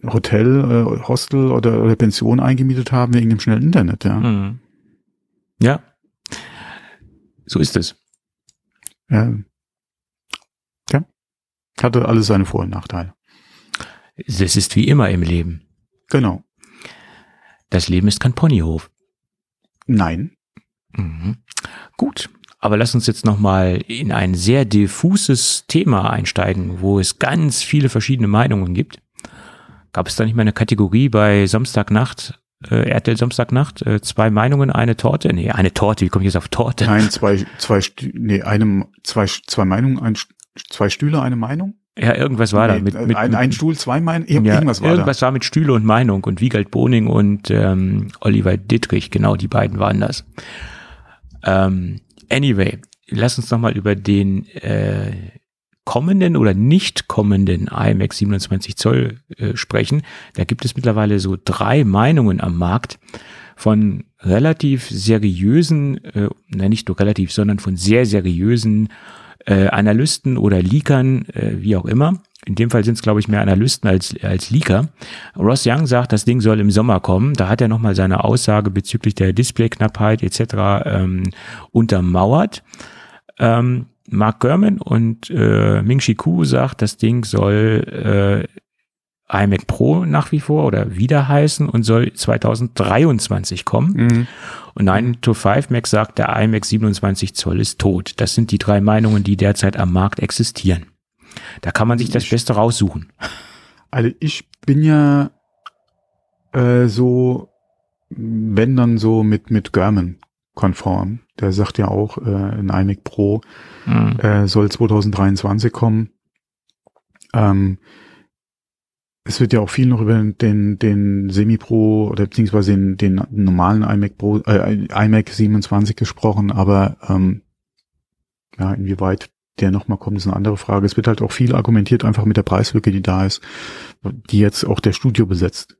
Hotel, äh, Hostel oder, oder Pension eingemietet haben wegen dem schnellen Internet. Ja. Mhm. Ja. So ist es. Ja. ja. Hatte alles seine Vor- und Nachteile. Es ist wie immer im Leben. Genau. Das Leben ist kein Ponyhof. Nein. Mhm. Gut. Aber lass uns jetzt nochmal in ein sehr diffuses Thema einsteigen, wo es ganz viele verschiedene Meinungen gibt. Gab es da nicht mal eine Kategorie bei Samstagnacht, äh, RTL Samstagnacht, äh, zwei Meinungen, eine Torte? Nee, eine Torte, wie komme ich jetzt auf Torte? Nein, zwei, zwei, Stü nee, einem, zwei, zwei Meinungen, ein, zwei Stühle, eine Meinung? Ja, irgendwas war nee, da. Mit, mit, ein, ein Stuhl, zwei Meinungen, ja, irgendwas war irgendwas da. war mit Stühle und Meinung und Wiegald Boning und ähm, Oliver Dittrich, genau die beiden waren das. Ähm, anyway, lass uns nochmal über den äh, kommenden oder nicht kommenden iMac 27 Zoll äh, sprechen. Da gibt es mittlerweile so drei Meinungen am Markt von relativ seriösen, äh, na nicht nur relativ, sondern von sehr seriösen äh, Analysten oder Leakern, äh, wie auch immer. In dem Fall sind es, glaube ich, mehr Analysten als, als Leaker. Ross Young sagt, das Ding soll im Sommer kommen. Da hat er nochmal seine Aussage bezüglich der Displayknappheit etc. Ähm, untermauert. Ähm, Mark Gurman und äh, Ming Chi Ku sagt, das Ding soll äh, iMac Pro nach wie vor oder wieder heißen und soll 2023 kommen. Mhm. Und 9 to 5 Mac sagt, der iMac 27 Zoll ist tot. Das sind die drei Meinungen, die derzeit am Markt existieren. Da kann man sich das Beste raussuchen. Also ich bin ja äh, so, wenn dann so mit, mit German konform. Der sagt ja auch, äh, ein iMac Pro Mhm. äh, soll 2023 kommen. Ähm, es wird ja auch viel noch über den, den Semi-Pro oder beziehungsweise den, den normalen iMac Pro, äh, iMac 27 gesprochen, aber ähm, ja, inwieweit der nochmal kommt, ist eine andere Frage. Es wird halt auch viel argumentiert, einfach mit der Preislücke, die da ist, die jetzt auch der Studio besetzt.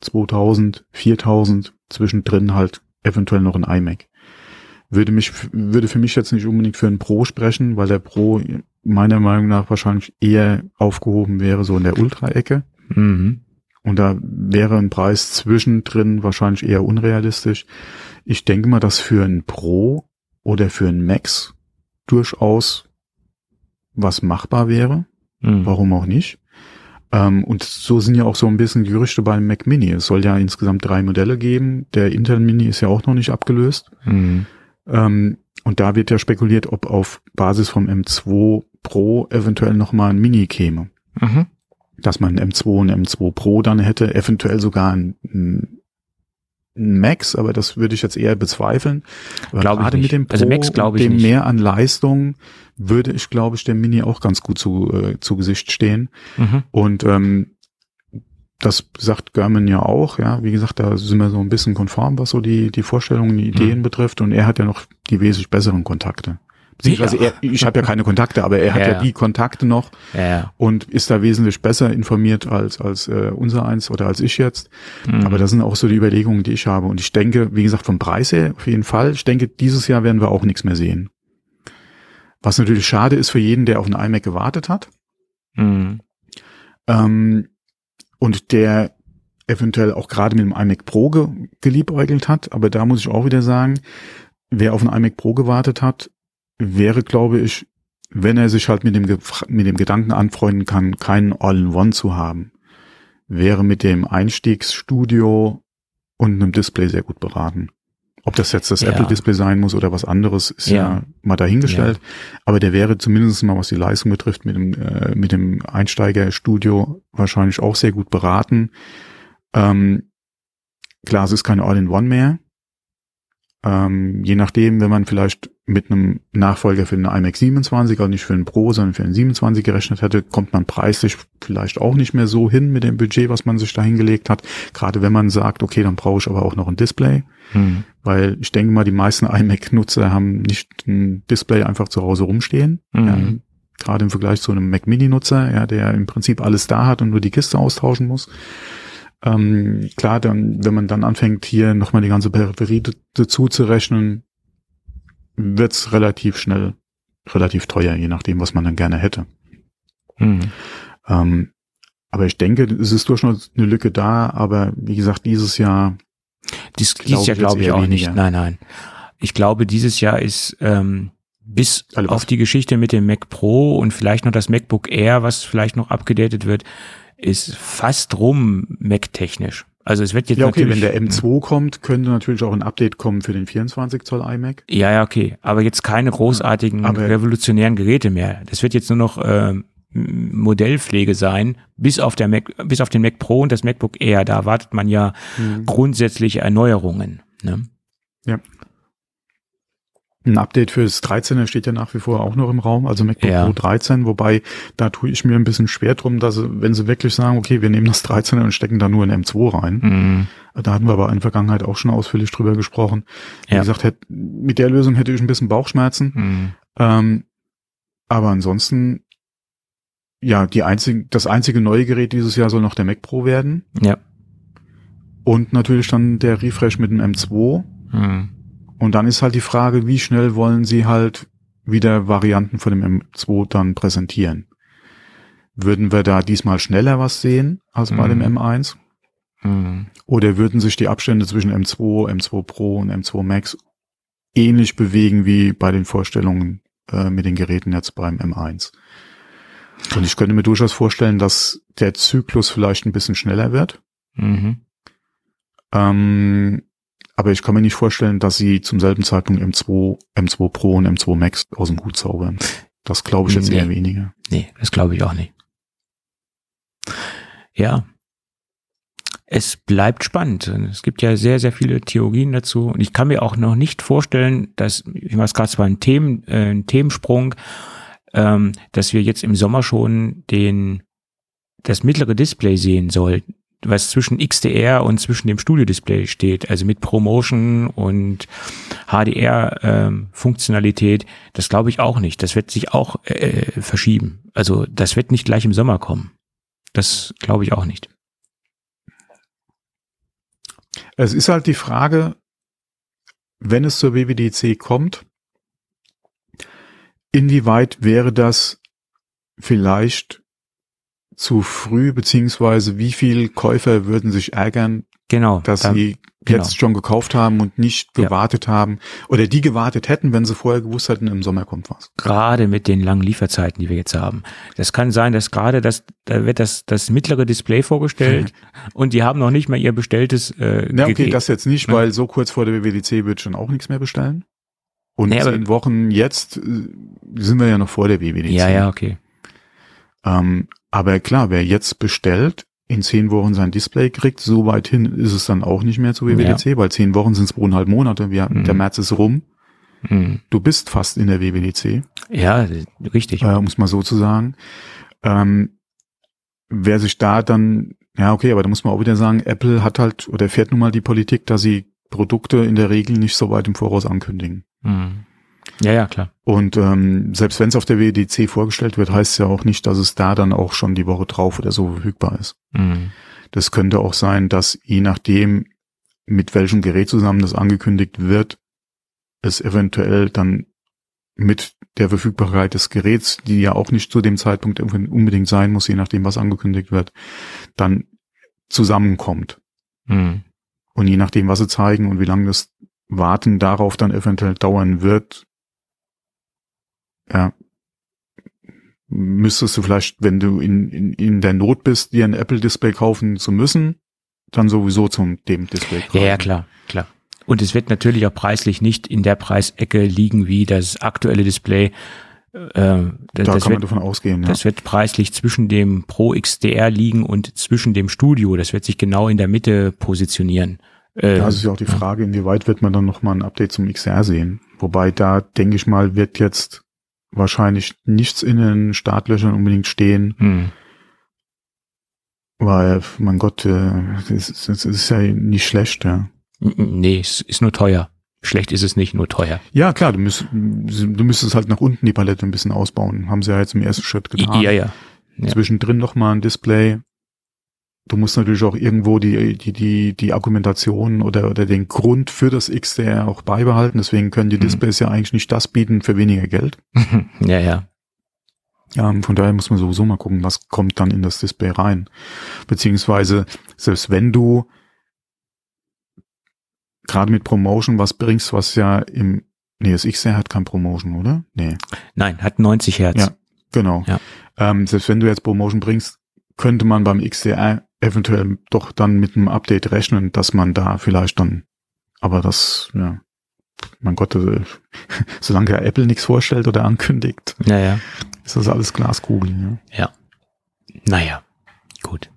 2000, 4000, zwischendrin halt eventuell noch ein iMac. Würde mich, würde für mich jetzt nicht unbedingt für einen Pro sprechen, weil der Pro meiner Meinung nach wahrscheinlich eher aufgehoben wäre, so in der Ultra-Ecke. Mhm. Und da wäre ein Preis zwischendrin wahrscheinlich eher unrealistisch. Ich denke mal, dass für ein Pro oder für ein Max durchaus was machbar wäre. Mhm. Warum auch nicht? Ähm, und so sind ja auch so ein bisschen Gerüchte beim Mac Mini. Es soll ja insgesamt drei Modelle geben. Der Intel Mini ist ja auch noch nicht abgelöst. Mhm. Ähm, und da wird ja spekuliert, ob auf Basis vom M2 Pro eventuell nochmal ein Mini käme. Mhm. Dass man ein M2 und M2 Pro dann hätte, eventuell sogar ein, ein Max, aber das würde ich jetzt eher bezweifeln. Aber Glaube ich gerade mit dem Pro Also Max glaube ich dem nicht. mehr an Leistung würde ich, glaube ich, dem Mini auch ganz gut zu, äh, zu Gesicht stehen. Mhm. Und ähm, das sagt German ja auch, ja. Wie gesagt, da sind wir so ein bisschen konform, was so die, die Vorstellungen, die Ideen Mhm. betrifft. Und er hat ja noch die wesentlich besseren Kontakte. Beziehungsweise Ja. er, ich habe ja keine Kontakte, aber er hat Ja, ja, ja. die Kontakte noch ja. und ist da wesentlich besser informiert als, als äh, unser eins oder als ich jetzt. Mhm. Aber das sind auch so die Überlegungen, die ich habe. Und ich denke, wie gesagt, vom Preis her auf jeden Fall. Ich denke, dieses Jahr werden wir auch nichts mehr sehen. Was natürlich schade ist für jeden, der auf einen iMac gewartet hat. Mhm. Ähm, und der eventuell auch gerade mit dem iMac Pro ge geliebäugelt hat. Aber da muss ich auch wieder sagen, wer auf einen iMac Pro gewartet hat, wäre, glaube ich, wenn er sich halt mit dem, mit dem Gedanken anfreunden kann, keinen All-in-One zu haben, wäre mit dem Einstiegsstudio und einem Display sehr gut beraten. Ob das jetzt das Ja. Apple-Display sein muss oder was anderes, ist ja, Ja. mal dahingestellt. Aber der wäre zumindest mal, was die Leistung betrifft, mit dem, äh, mit dem Einsteigerstudio wahrscheinlich auch sehr gut beraten. Ähm, klar, es ist keine All-in-One mehr. Ähm, je nachdem, wenn man vielleicht mit einem Nachfolger für den iMac 27, also nicht für einen Pro, sondern für einen 27 gerechnet hätte, kommt man preislich vielleicht auch nicht mehr so hin mit dem Budget, was man sich da hingelegt hat. Gerade wenn man sagt, okay, dann brauche ich aber auch noch ein Display. Mhm. Weil ich denke mal, die meisten iMac-Nutzer haben nicht ein Display einfach zu Hause rumstehen. Mhm. Ja, gerade im Vergleich zu einem Mac Mini-Nutzer, ja, der im Prinzip alles da hat und nur die Kiste austauschen muss. Ähm, klar, dann, wenn man dann anfängt, hier nochmal die ganze Peripherie dazu zu rechnen, wird's relativ schnell relativ teuer, je nachdem, was man dann gerne hätte. Mhm. Ähm, aber ich denke, es ist durchaus eine Lücke da, aber wie gesagt, dieses Jahr. Dies, dieses Jahr glaube ich auch weniger. nicht. Nein, nein. Ich glaube, dieses Jahr ist ähm, bis also auf die Geschichte mit dem Mac Pro und vielleicht noch das MacBook Air, was vielleicht noch abgedatet wird, ist fast rum Mac-technisch. Also es wird jetzt ja, okay, natürlich, wenn der M2 kommt, könnte natürlich auch ein Update kommen für den 24 Zoll iMac. Ja, ja, okay. Aber jetzt keine großartigen aber revolutionären Geräte mehr. Das wird jetzt nur noch äh, Modellpflege sein, bis auf der Mac, bis auf den Mac Pro und das MacBook Air. Da erwartet man ja mhm. grundsätzliche Erneuerungen. Ne? Ja. Ein Update fürs 13er steht ja nach wie vor auch noch im Raum, also MacBook ja. Pro 13, wobei da tue ich mir ein bisschen schwer drum, dass wenn sie wirklich sagen, okay, wir nehmen das 13er und stecken da nur ein M2 rein. Mhm. Da hatten wir aber in der Vergangenheit auch schon ausführlich drüber gesprochen. Wie ja. gesagt, hätte, mit der Lösung hätte ich ein bisschen Bauchschmerzen. Mhm. Ähm, aber ansonsten, ja, die einzige, das einzige neue Gerät dieses Jahr soll noch der Mac Pro werden. Ja. Und natürlich dann der Refresh mit dem M2. Mhm. Und dann ist halt die Frage, wie schnell wollen sie halt wieder Varianten von dem M2 dann präsentieren? Würden wir da diesmal schneller was sehen als bei mhm. dem M1? Mhm. Oder würden sich die Abstände zwischen M2, M2 Pro und M2 Max ähnlich bewegen wie bei den Vorstellungen äh, mit den Geräten jetzt beim M1? Und ich könnte mir durchaus vorstellen, dass der Zyklus vielleicht ein bisschen schneller wird. Mhm. Ähm, aber ich kann mir nicht vorstellen, dass sie zum selben Zeitpunkt M2, M2 Pro und M2 Max aus dem Hut zaubern. Das glaube ich jetzt nee. eher weniger. Nee, das glaube ich auch nicht. Ja. Es bleibt spannend. Es gibt ja sehr, sehr viele Theorien dazu. Und ich kann mir auch noch nicht vorstellen, dass, ich weiß gerade zwar ein, Themen, äh, ein Themensprung, ähm, dass wir jetzt im Sommer schon den, das mittlere Display sehen sollten was zwischen XDR und zwischen dem Studio-Display steht, also mit Promotion und HDR-Funktionalität, ähm, das glaube ich auch nicht. Das wird sich auch äh, verschieben. Also das wird nicht gleich im Sommer kommen. Das glaube ich auch nicht. Es ist halt die Frage, wenn es zur WWDC kommt, inwieweit wäre das vielleicht zu früh, beziehungsweise wie viel Käufer würden sich ärgern, genau, dass dann, sie genau. jetzt schon gekauft haben und nicht gewartet ja. haben oder die gewartet hätten, wenn sie vorher gewusst hätten, im Sommer kommt was. Gerade mit den langen Lieferzeiten, die wir jetzt haben. Das kann sein, dass gerade das, da wird das, das mittlere Display vorgestellt und die haben noch nicht mal ihr bestelltes. Äh, Na, okay, gegeben. das jetzt nicht, weil so kurz vor der WWDC wird schon auch nichts mehr bestellen. Und nee, zehn Wochen jetzt äh, sind wir ja noch vor der WWDC. Ja, ja, okay. Ähm, aber klar, wer jetzt bestellt, in zehn Wochen sein Display kriegt, so weit hin ist es dann auch nicht mehr zu WWDC, ja. weil zehn Wochen sind zweieinhalb Monate. Wir, mhm. Der März ist rum. Mhm. Du bist fast in der WWDC. Ja, richtig. Äh, um es mal so zu sagen. Ähm, wer sich da dann, ja okay, aber da muss man auch wieder sagen, Apple hat halt oder fährt nun mal die Politik, dass sie Produkte in der Regel nicht so weit im Voraus ankündigen. Mhm. Ja, ja, klar. Und ähm, selbst wenn es auf der WDC vorgestellt wird, heißt es ja auch nicht, dass es da dann auch schon die Woche drauf oder so verfügbar ist. Mhm. Das könnte auch sein, dass je nachdem, mit welchem Gerät zusammen das angekündigt wird, es eventuell dann mit der Verfügbarkeit des Geräts, die ja auch nicht zu dem Zeitpunkt unbedingt sein muss, je nachdem, was angekündigt wird, dann zusammenkommt. Mhm. Und je nachdem, was sie zeigen und wie lange das Warten darauf dann eventuell dauern wird, ja, müsstest du vielleicht, wenn du in, in, in der Not bist, dir ein Apple-Display kaufen zu müssen, dann sowieso zum dem Display kaufen. Ja, ja, klar, klar. Und es wird natürlich auch preislich nicht in der Preisecke liegen wie das aktuelle Display. Äh, da das kann wird, man davon ausgehen. Ja. Das wird preislich zwischen dem Pro XDR liegen und zwischen dem Studio. Das wird sich genau in der Mitte positionieren. Äh, da ist ja auch die Frage, inwieweit wird man dann nochmal ein Update zum XR sehen. Wobei da, denke ich mal, wird jetzt wahrscheinlich nichts in den Startlöchern unbedingt stehen. Hm. Weil, mein Gott, äh, das ist, das ist ja nicht schlecht, ja. Nee, es ist nur teuer. Schlecht ist es nicht, nur teuer. Ja, klar, du, müsst, du müsstest halt nach unten die Palette ein bisschen ausbauen. Haben sie ja jetzt im ersten Schritt getan. Ja, ja. ja. Zwischendrin noch mal ein Display. Du musst natürlich auch irgendwo die, die, die, die Argumentation oder, oder den Grund für das XDR auch beibehalten. Deswegen können die Mhm. Displays ja eigentlich nicht das bieten für weniger Geld. ja, ja. Ja, von daher muss man sowieso mal gucken, was kommt dann in das Display rein. Beziehungsweise, selbst wenn du gerade mit Promotion was bringst, was ja im, nee, das XR hat kein Promotion, oder? Nee, Nein, hat 90 Hertz. Ja. genau. Ja. Ähm, selbst wenn du jetzt Promotion bringst, könnte man beim XDR eventuell doch dann mit einem Update rechnen, dass man da vielleicht dann, aber das, ja, mein Gott, äh, solange ja Apple nichts vorstellt oder ankündigt, Ja, ja. ist das alles Glaskugel. Ja. Naja, gut.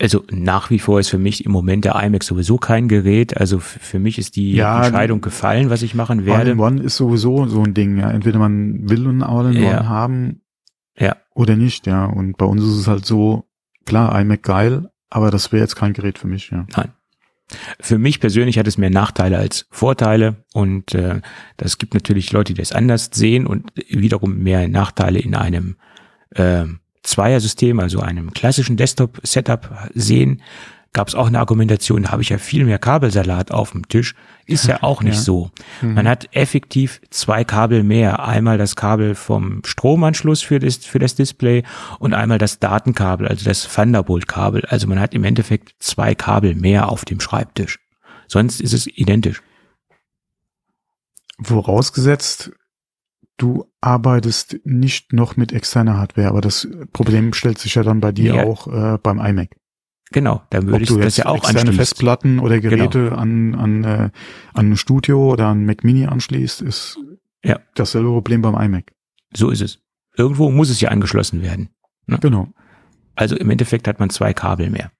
Also nach wie vor ist für mich im Moment der iMac sowieso kein Gerät. Also für mich ist die Ja, Entscheidung gefallen, was ich machen werde. All-in-One ist sowieso so ein Ding, ja. Entweder man will ein All-in-One Ja. haben Ja. oder nicht, ja. Und bei uns ist es halt so, klar, iMac geil, aber das wäre jetzt kein Gerät für mich, ja. Für mich persönlich hat es mehr Nachteile als Vorteile und äh, das gibt natürlich Leute, die das anders sehen und wiederum mehr Nachteile in einem äh, Zweiersystem, also einem klassischen Desktop-Setup sehen. Gab es auch eine Argumentation, da habe ich ja viel mehr Kabelsalat auf dem Tisch. Ist ja auch nicht Ja. so. Mhm. Man hat effektiv zwei Kabel mehr. Einmal das Kabel vom Stromanschluss für das, für das Display und einmal das Datenkabel, also das Thunderbolt-Kabel. Also man hat im Endeffekt zwei Kabel mehr auf dem Schreibtisch. Sonst ist es identisch. Vorausgesetzt, du arbeitest nicht noch mit externer Hardware, aber das Problem stellt sich ja dann bei dir Ja. auch äh, beim iMac. Genau, dann würde ich du das ja auch anschließen. Festplatten oder Geräte an, an, äh, an ein Studio oder an Mac Mini anschließt, ist Ja. dasselbe Problem beim iMac. So ist es. Irgendwo muss es ja angeschlossen werden. Genau. Also im Endeffekt hat man zwei Kabel mehr.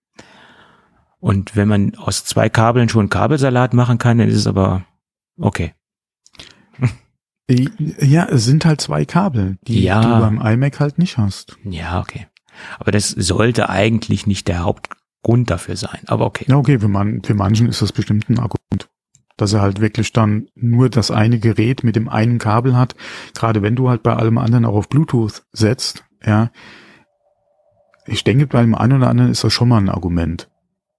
Und wenn man aus zwei Kabeln schon Kabelsalat machen kann, dann ist es aber okay. Ja, es sind halt zwei Kabel, die Ja. du beim iMac halt nicht hast. Ja, okay. Aber das sollte eigentlich nicht der Hauptgrund dafür sein. Aber okay. Ja, okay, für, man, für manchen ist das bestimmt ein Argument. Dass er halt wirklich dann nur das eine Gerät mit dem einen Kabel hat. Gerade wenn du halt bei allem anderen auch auf Bluetooth setzt, ja. Ich denke, bei dem einen oder anderen ist das schon mal ein Argument,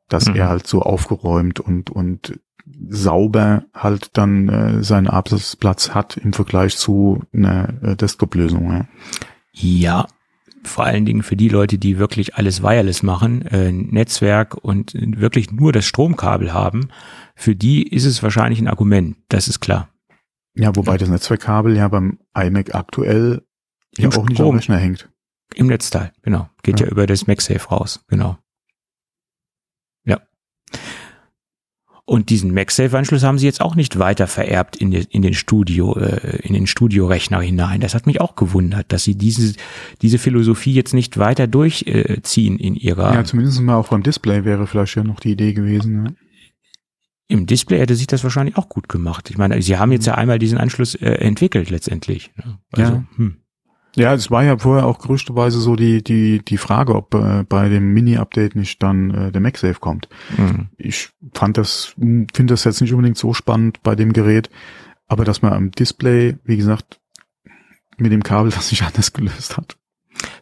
dass Mhm. er halt so aufgeräumt und, und sauber halt dann äh, seinen Arbeitsplatz hat im Vergleich zu einer äh, Desktop-Lösung. Ja. Ja, vor allen Dingen für die Leute, die wirklich alles wireless machen, äh, Netzwerk und wirklich nur das Stromkabel haben, für die ist es wahrscheinlich ein Argument. Das ist klar. ja, wobei das Netzwerkkabel ja beim iMac aktuell ja Im auch nicht am Rechner hängt. Im Netzteil, genau. Geht ja, Ja. über das MagSafe raus, genau. Ja. Und diesen MagSafe-Anschluss haben sie jetzt auch nicht weiter vererbt in, den in den Studio, äh, in den Studiorechner hinein. Das hat mich auch gewundert, dass sie diese, diese Philosophie jetzt nicht weiter durchziehen in ihrer, Ja, zumindest mal auch beim Display wäre vielleicht ja noch die Idee gewesen. Ne? im Display hätte sich das wahrscheinlich auch gut gemacht. Ich meine, sie haben jetzt ja einmal diesen Anschluss äh, entwickelt letztendlich. ne? Also, Ja. hm. Ja, es war ja vorher auch gerüchteweise so die, die, die Frage, ob äh, bei dem Mini-Update nicht dann äh, der MagSafe kommt. Hm. Ich fand das, finde das jetzt nicht unbedingt so spannend bei dem Gerät, aber dass man am Display, wie gesagt, mit dem Kabel das sich anders gelöst hat.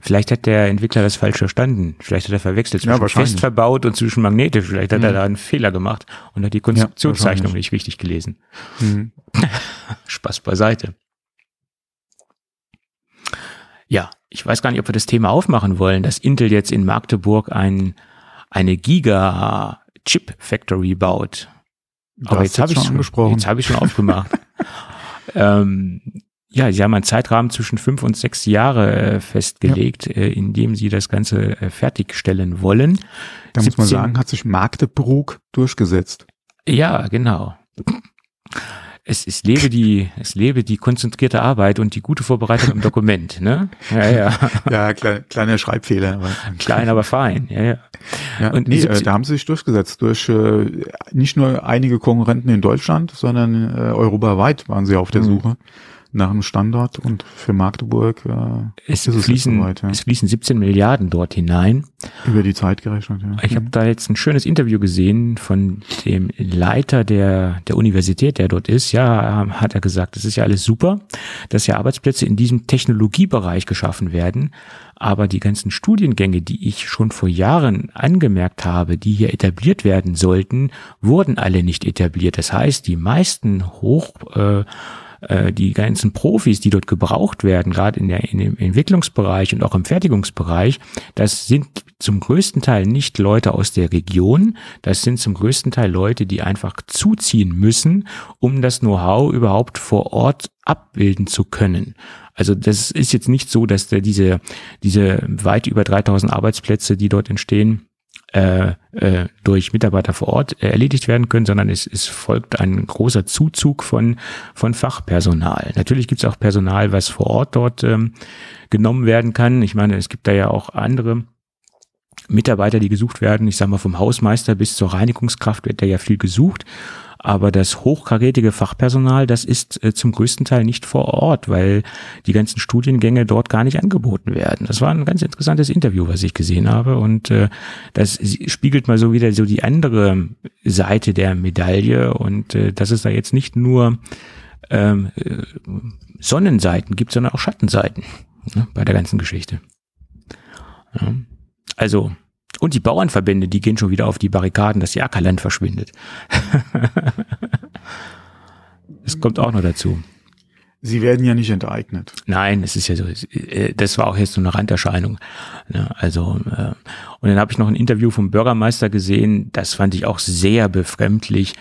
Vielleicht hat der Entwickler das falsch verstanden. Vielleicht hat er verwechselt Ja, zwischen wahrscheinlich. fest verbaut und zwischen magnetisch. Vielleicht hat er Mhm. da einen Fehler gemacht und hat die Konstruktionszeichnung wahrscheinlich. nicht richtig gelesen. Mhm. Spaß beiseite. Ja, ich weiß gar nicht, ob wir das Thema aufmachen wollen, dass Intel jetzt in Magdeburg ein, eine Giga Chip Factory baut. Aber jetzt habe ich schon. Jetzt habe ich schon aufgemacht. ähm, ja, sie haben einen Zeitrahmen zwischen fünf und sechs Jahre äh, festgelegt, äh, in dem sie das Ganze äh, fertigstellen wollen. da muss man 17 sagen, hat sich Magdeburg durchgesetzt. Ja, genau. Es, es lebe die, es lebe die konzentrierte Arbeit und die gute Vorbereitung im Dokument, ne? Ja, ja. Ja, klein, kleiner Schreibfehler. Aber Klein, aber fein. Ja, ja. Ja, Und nee, äh, 17 da haben sie sich durchgesetzt durch äh, nicht nur einige Konkurrenten in Deutschland, sondern äh, europaweit waren sie auf der Mhm. Suche nach dem Standort und für Magdeburg äh, es, fließen, weit, ja. es fließen 17 Milliarden dort hinein. Über die Zeit gerechnet, ja. Ich habe da jetzt ein schönes Interview gesehen von dem Leiter der, der Universität, der dort ist. Ja, hat er gesagt, das ist ja alles super, dass ja Arbeitsplätze in diesem Technologiebereich geschaffen werden. Aber die ganzen Studiengänge, die ich schon vor Jahren angemerkt habe, die hier etabliert werden sollten, wurden alle nicht etabliert. Das heißt, die meisten hoch äh, äh, die ganzen Profis, die dort gebraucht werden, gerade in, der, in dem Entwicklungsbereich und auch im Fertigungsbereich, das sind zum größten Teil nicht Leute aus der Region, das sind zum größten Teil Leute, die einfach zuziehen müssen, um das Know-how überhaupt vor Ort abbilden zu können. Also das ist jetzt nicht so, dass der diese, diese weit über 3000 Arbeitsplätze, die dort entstehen, äh, äh, durch Mitarbeiter vor Ort äh, erledigt werden können, sondern es, es folgt ein großer Zuzug von, von Fachpersonal. Natürlich gibt es auch Personal, was vor Ort dort ähm, genommen werden kann. Ich meine, es gibt da ja auch andere Mitarbeiter, die gesucht werden. Ich sage mal, vom Hausmeister bis zur Reinigungskraft wird da ja viel gesucht. Aber das hochkarätige Fachpersonal, das ist äh, zum größten Teil nicht vor Ort, weil die ganzen Studiengänge dort gar nicht angeboten werden. Das war ein ganz interessantes Interview, was ich gesehen habe. Und äh, das spiegelt mal so wieder so die andere Seite der Medaille. Und äh, dass es da jetzt nicht nur ähm, äh, Sonnenseiten gibt, sondern auch Schattenseiten ne, bei der ganzen Geschichte. Ja. Also und die Bauernverbände, die gehen schon wieder auf die Barrikaden, dass die Ackerland verschwindet. das kommt auch noch dazu. Sie werden ja nicht enteignet. Nein, es ist ja so, äh, das war auch jetzt so eine Randerscheinung. Also, äh, und dann habe ich noch ein Interview vom Bürgermeister gesehen, das fand ich auch sehr befremdlich,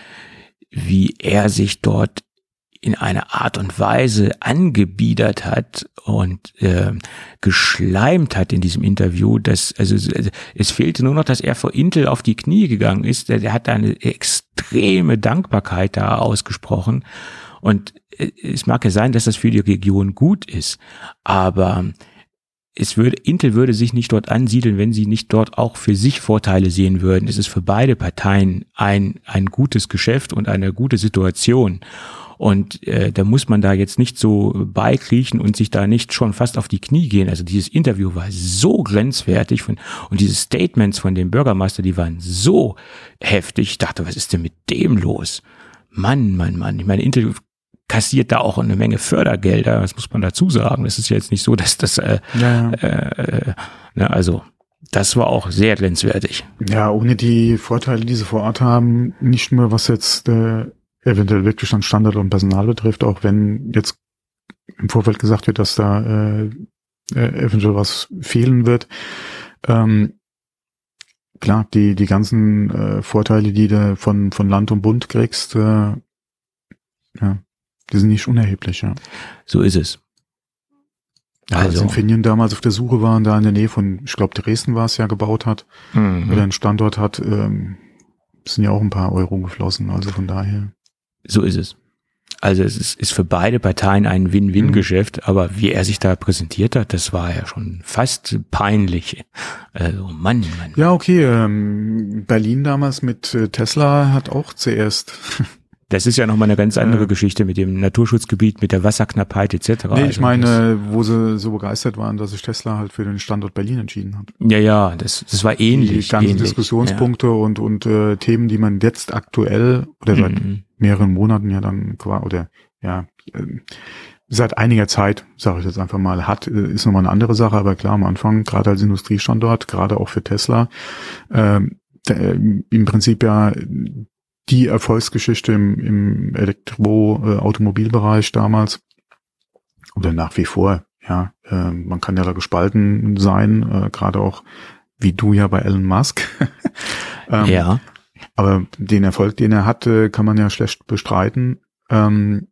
wie er sich dort in einer Art und Weise angebiedert hat und äh, geschleimt hat in diesem Interview, dass also, es fehlte nur noch, dass er vor Intel auf die Knie gegangen ist. Der, der hat eine extreme Dankbarkeit da ausgesprochen und äh, es mag ja sein, dass das für die Region gut ist, aber es würde, Intel würde sich nicht dort ansiedeln, wenn sie nicht dort auch für sich Vorteile sehen würden. Es ist für beide Parteien ein, ein gutes Geschäft und eine gute Situation. Und äh, da muss man da jetzt nicht so beikriechen und sich da nicht schon fast auf die Knie gehen. Also dieses Interview war so grenzwertig von, und diese Statements von dem Bürgermeister, die waren so heftig. Ich dachte, was ist denn mit dem los? Mann, Mann, Mann. Ich meine, Interview kassiert da auch eine Menge Fördergelder, das muss man dazu sagen. Das ist ja jetzt nicht so, dass das, äh, ja, ja. Äh, ne, also das war auch sehr grenzwertig. Ja, ohne die Vorteile, die sie vor Ort haben, nicht nur was jetzt äh, eventuell wirklich dann Standard und Personal betrifft, auch wenn jetzt im Vorfeld gesagt wird, dass da äh, äh, eventuell was fehlen wird. Ähm, klar, die, die ganzen äh, Vorteile, die du von, von Land und Bund kriegst, äh, ja, die sind nicht unerheblich, ja. So ist es. Ja, also. als Infineon damals auf der Suche waren, da in der Nähe von, ich glaube, Dresden war es ja, gebaut hat, mhm. oder einen Standort hat, ähm, sind ja auch ein paar Euro geflossen, also von daher. So ist es. Also es ist, ist für beide Parteien ein Win-Win-Geschäft, mhm. aber wie er sich da präsentiert hat, das war ja schon fast peinlich. Also Mann, Mann. Ja, okay. Ähm, Berlin damals mit äh, Tesla hat auch zuerst das ist ja nochmal eine ganz andere äh, Geschichte mit dem Naturschutzgebiet, mit der Wasserknappheit etc. Nee, ich also meine, wo sie so begeistert waren, dass sich Tesla halt für den Standort Berlin entschieden hat. Ja, ja, das, das war ähnlich. Die ganzen ähnlich, Diskussionspunkte ja. und, und äh, Themen, die man jetzt aktuell oder seit mhm. mehreren Monaten ja dann quasi, oder ja, äh, seit einiger Zeit, sage ich jetzt einfach mal, hat, äh, ist nochmal eine andere Sache, aber klar, am Anfang, gerade als Industriestandort, gerade auch für Tesla, ähm, äh, im Prinzip ja die Erfolgsgeschichte im, im Elektro-Automobilbereich damals oder nach wie vor. Ja, äh, man kann ja da gespalten sein, äh, gerade auch wie du ja bei Elon Musk. ähm, ja. Aber den Erfolg, den er hatte, kann man ja schlecht bestreiten. Ähm,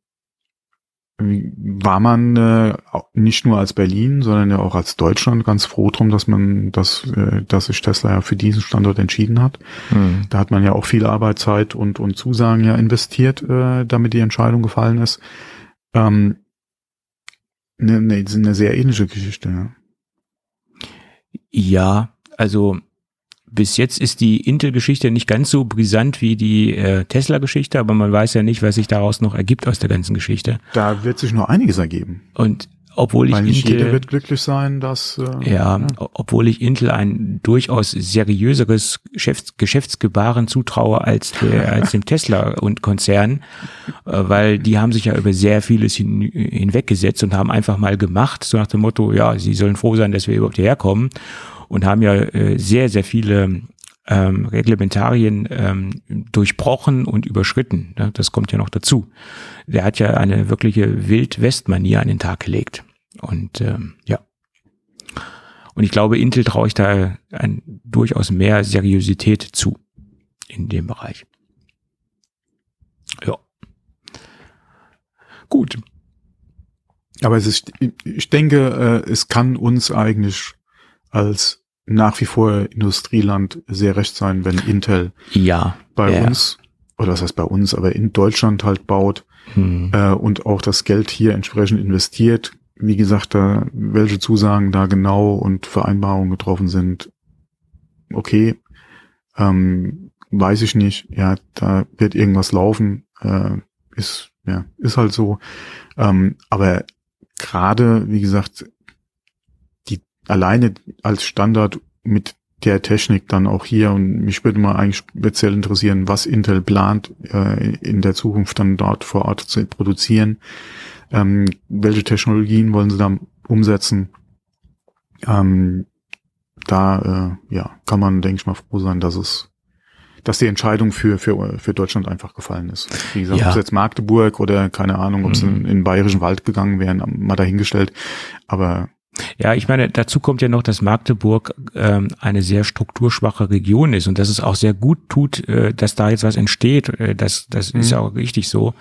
war man äh, nicht nur als Berlin, sondern ja auch als Deutschland ganz froh drum, dass man, dass, äh, dass sich Tesla ja für diesen Standort entschieden hat. Mhm. Da hat man ja auch viel Arbeitszeit und, und Zusagen ja investiert, äh, damit die Entscheidung gefallen ist. Ähm, ne, ne, eine sehr ähnliche Geschichte. Ja, ja also bis jetzt ist die Intel-Geschichte nicht ganz so brisant wie die äh, Tesla-Geschichte, aber man weiß ja nicht, was sich daraus noch ergibt aus der ganzen Geschichte. Da wird sich nur einiges ergeben. Und obwohl ich Weil nicht Intel, wird glücklich sein, dass äh, ja, o- obwohl ich Intel ein durchaus seriöseres Geschäfts Geschäftsgebaren zutraue als der, als dem Tesla und Konzern, äh, weil die haben sich ja über sehr vieles hin, hinweggesetzt und haben einfach mal gemacht, so nach dem Motto, ja, sie sollen froh sein, dass wir überhaupt hierher kommen und haben ja äh, sehr, sehr viele ähm, Reglementarien ähm, durchbrochen und überschritten. Ne? Das kommt ja noch dazu. Der hat ja eine wirkliche Wild-West-Manier an den Tag gelegt. Und ähm, ja. Und ich glaube, Intel traue ich da ein, durchaus mehr Seriosität zu in dem Bereich. Ja. Gut. Aber es ist, ich denke, äh, es kann uns eigentlich als nach wie vor Industrieland sehr recht sein, wenn Intel Ja. bei ja. uns, oder was heißt bei uns, aber in Deutschland halt baut Hm. äh, und auch das Geld hier entsprechend investiert. Wie gesagt, da welche Zusagen da genau und Vereinbarungen getroffen sind, okay, ähm, weiß ich nicht. Ja, da wird irgendwas laufen, äh, ist ja ist halt so. Ähm, aber gerade, wie gesagt, alleine als Standard mit der Technik dann auch hier und mich würde mal eigentlich speziell interessieren, was Intel plant, äh, in der Zukunft dann dort vor Ort zu produzieren. Ähm, welche Technologien wollen sie da umsetzen? Ähm, da äh, ja, kann man, denke ich mal, froh sein, dass es dass die Entscheidung für, für, für Deutschland einfach gefallen ist. Wie gesagt, Ja. ob es jetzt Magdeburg oder keine Ahnung, ob sie Mhm. in, in den Bayerischen Wald gegangen wären, mal dahingestellt. Aber Ja, ich meine, dazu kommt ja noch, dass Magdeburg ähm, eine sehr strukturschwache Region ist und dass es auch sehr gut tut, äh, dass da jetzt was entsteht. Äh, das das ist Mhm. ja auch richtig so.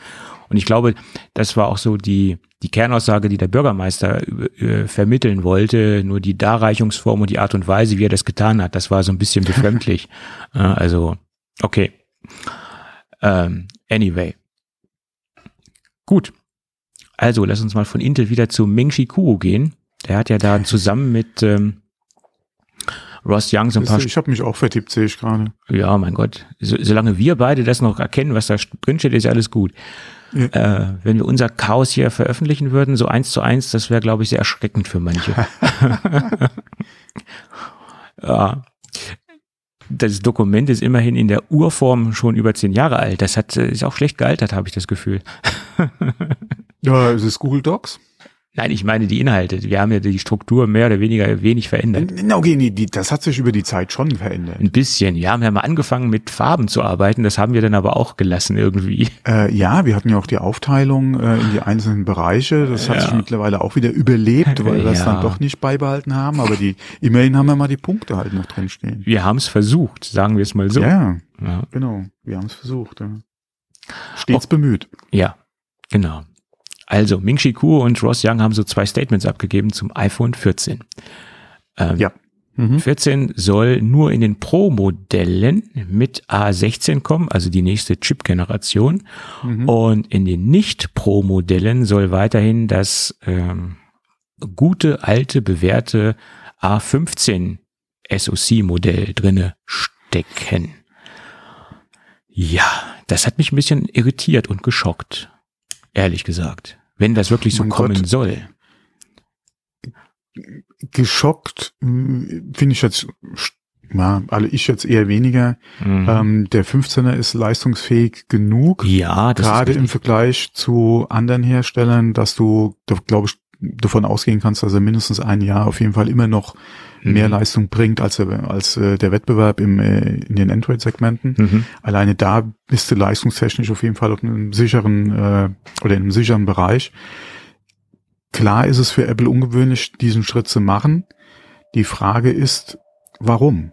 Und ich glaube, das war auch so die, die Kernaussage, die der Bürgermeister äh, vermitteln wollte. Nur die Darreichungsform und die Art und Weise, wie er das getan hat, das war so ein bisschen befremdlich. äh, also, okay. Ähm, anyway. Gut. Also, lass uns mal von Intel wieder zu Ming-Chi Kuo gehen. Der hat ja da zusammen mit ähm, Ross Young so ein paar, ich habe mich auch vertippt, sehe ich gerade. ja, mein Gott, so, solange wir beide das noch erkennen, was da drinsteht, ist ja alles gut. Ja. Äh, wenn wir unser Chaos hier veröffentlichen würden, so eins zu eins, das wäre, glaube ich, sehr erschreckend für manche. ja. Das Dokument ist immerhin in der Urform schon über zehn Jahre alt. Das hat, äh, ist auch schlecht gealtert, habe ich das Gefühl. Ja, es ist Google Docs. Nein, ich meine die Inhalte. Wir haben ja die Struktur mehr oder weniger wenig verändert. Okay, nee, die, das hat sich über die Zeit schon verändert. Ein bisschen. Wir haben ja mal angefangen mit Farben zu arbeiten. Das haben wir dann aber auch gelassen irgendwie. Äh, ja, wir hatten ja auch die Aufteilung äh, in die einzelnen Bereiche. Das hat Ja. sich mittlerweile auch wieder überlebt, weil wir es Ja. dann doch nicht beibehalten haben. Aber die, immerhin haben wir mal die Punkte halt noch drin stehen. Wir haben es versucht, sagen wir es mal so. Ja, Ja, genau. Wir haben es versucht. Ja. Stets bemüht. ja genau. Also, Ming-Chi Kuo und Ross Young haben so zwei Statements abgegeben zum iPhone 14. Ähm, Ja. Mhm. 14 soll nur in den Pro-Modellen mit A16 kommen, also die nächste Chip-Generation. Mhm. Und in den Nicht-Pro-Modellen soll weiterhin das ähm, gute, alte, bewährte A15 SoC-Modell drinne stecken. Ja, das hat mich ein bisschen irritiert und geschockt. Ehrlich gesagt. Wenn das wirklich so Mein kommen Gott. soll. Geschockt mh, finde ich jetzt, ja, alle ich jetzt eher weniger. Mhm. Ähm, der 15er ist leistungsfähig genug. ja, das gerade im. Vergleich zu anderen Herstellern, dass du, glaube ich, davon ausgehen kannst, dass er mindestens ein Jahr auf jeden Fall immer noch mehr Mhm. Leistung bringt als, als äh, der Wettbewerb im, äh, in den Android-Segmenten. Mhm. Alleine da bist du leistungstechnisch auf jeden Fall auf einem sicheren äh, oder in einem sicheren Bereich. Klar ist es für Apple ungewöhnlich, diesen Schritt zu machen. Die Frage ist, warum?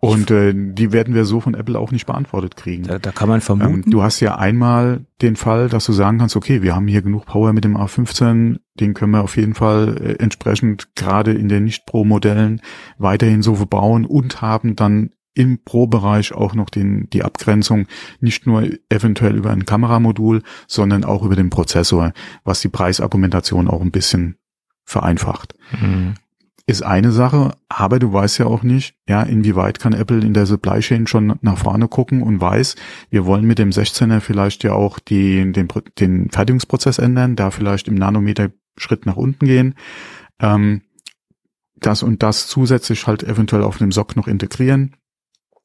Und äh, die werden wir so von Apple auch nicht beantwortet kriegen. Da, da kann man Ähm, vermuten. du hast ja einmal den Fall, dass du sagen kannst, okay, wir haben hier genug Power mit dem A15, den können wir auf jeden Fall äh, entsprechend gerade in den Nicht-Pro-Modellen weiterhin so verbauen und haben dann im Pro-Bereich auch noch den, die Abgrenzung nicht nur eventuell über ein Kameramodul, sondern auch über den Prozessor, was die Preisargumentation auch ein bisschen vereinfacht. Mhm. Ist eine Sache, aber du weißt ja auch nicht, ja, inwieweit kann Apple in der Supply Chain schon nach vorne gucken und weiß, wir wollen mit dem 16er vielleicht ja auch die, den, den Fertigungsprozess ändern, da vielleicht im Nanometer Schritt nach unten gehen, ähm, das und das zusätzlich halt eventuell auf dem SOC noch integrieren.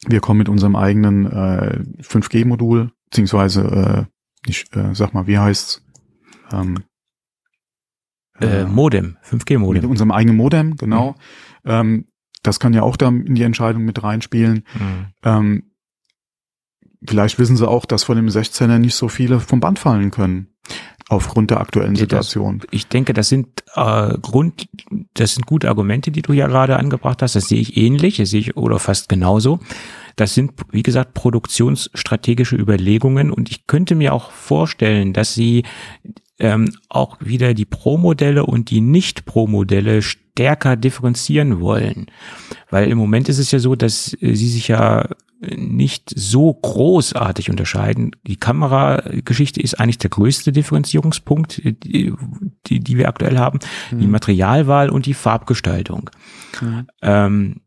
Wir kommen mit unserem eigenen äh, 5G-Modul, beziehungsweise, äh, nicht, äh, sag mal, wie heißt's? Ähm, äh, Modem, 5G-Modem. Mit unserem eigenen Modem, genau. Mhm. Ähm, das kann ja auch da in die Entscheidung mit reinspielen. Mhm. Ähm, vielleicht wissen sie auch, dass von dem 16er nicht so viele vom Band fallen können. Aufgrund der aktuellen Situation. Das, ich denke, das sind äh, Grund, das sind gute Argumente, die du ja gerade angebracht hast. Das sehe ich ähnlich, das sehe ich oder fast genauso. Das sind, wie gesagt, produktionsstrategische Überlegungen und ich könnte mir auch vorstellen, dass sie ähm, auch wieder die Pro-Modelle und die Nicht-Pro-Modelle stärker differenzieren wollen. Weil im Moment ist es ja so, dass äh, sie sich ja nicht so großartig unterscheiden. Die Kamerageschichte ist eigentlich der größte Differenzierungspunkt, die, die, die wir aktuell haben. Mhm. Die Materialwahl und die Farbgestaltung. Mhm. Ähm,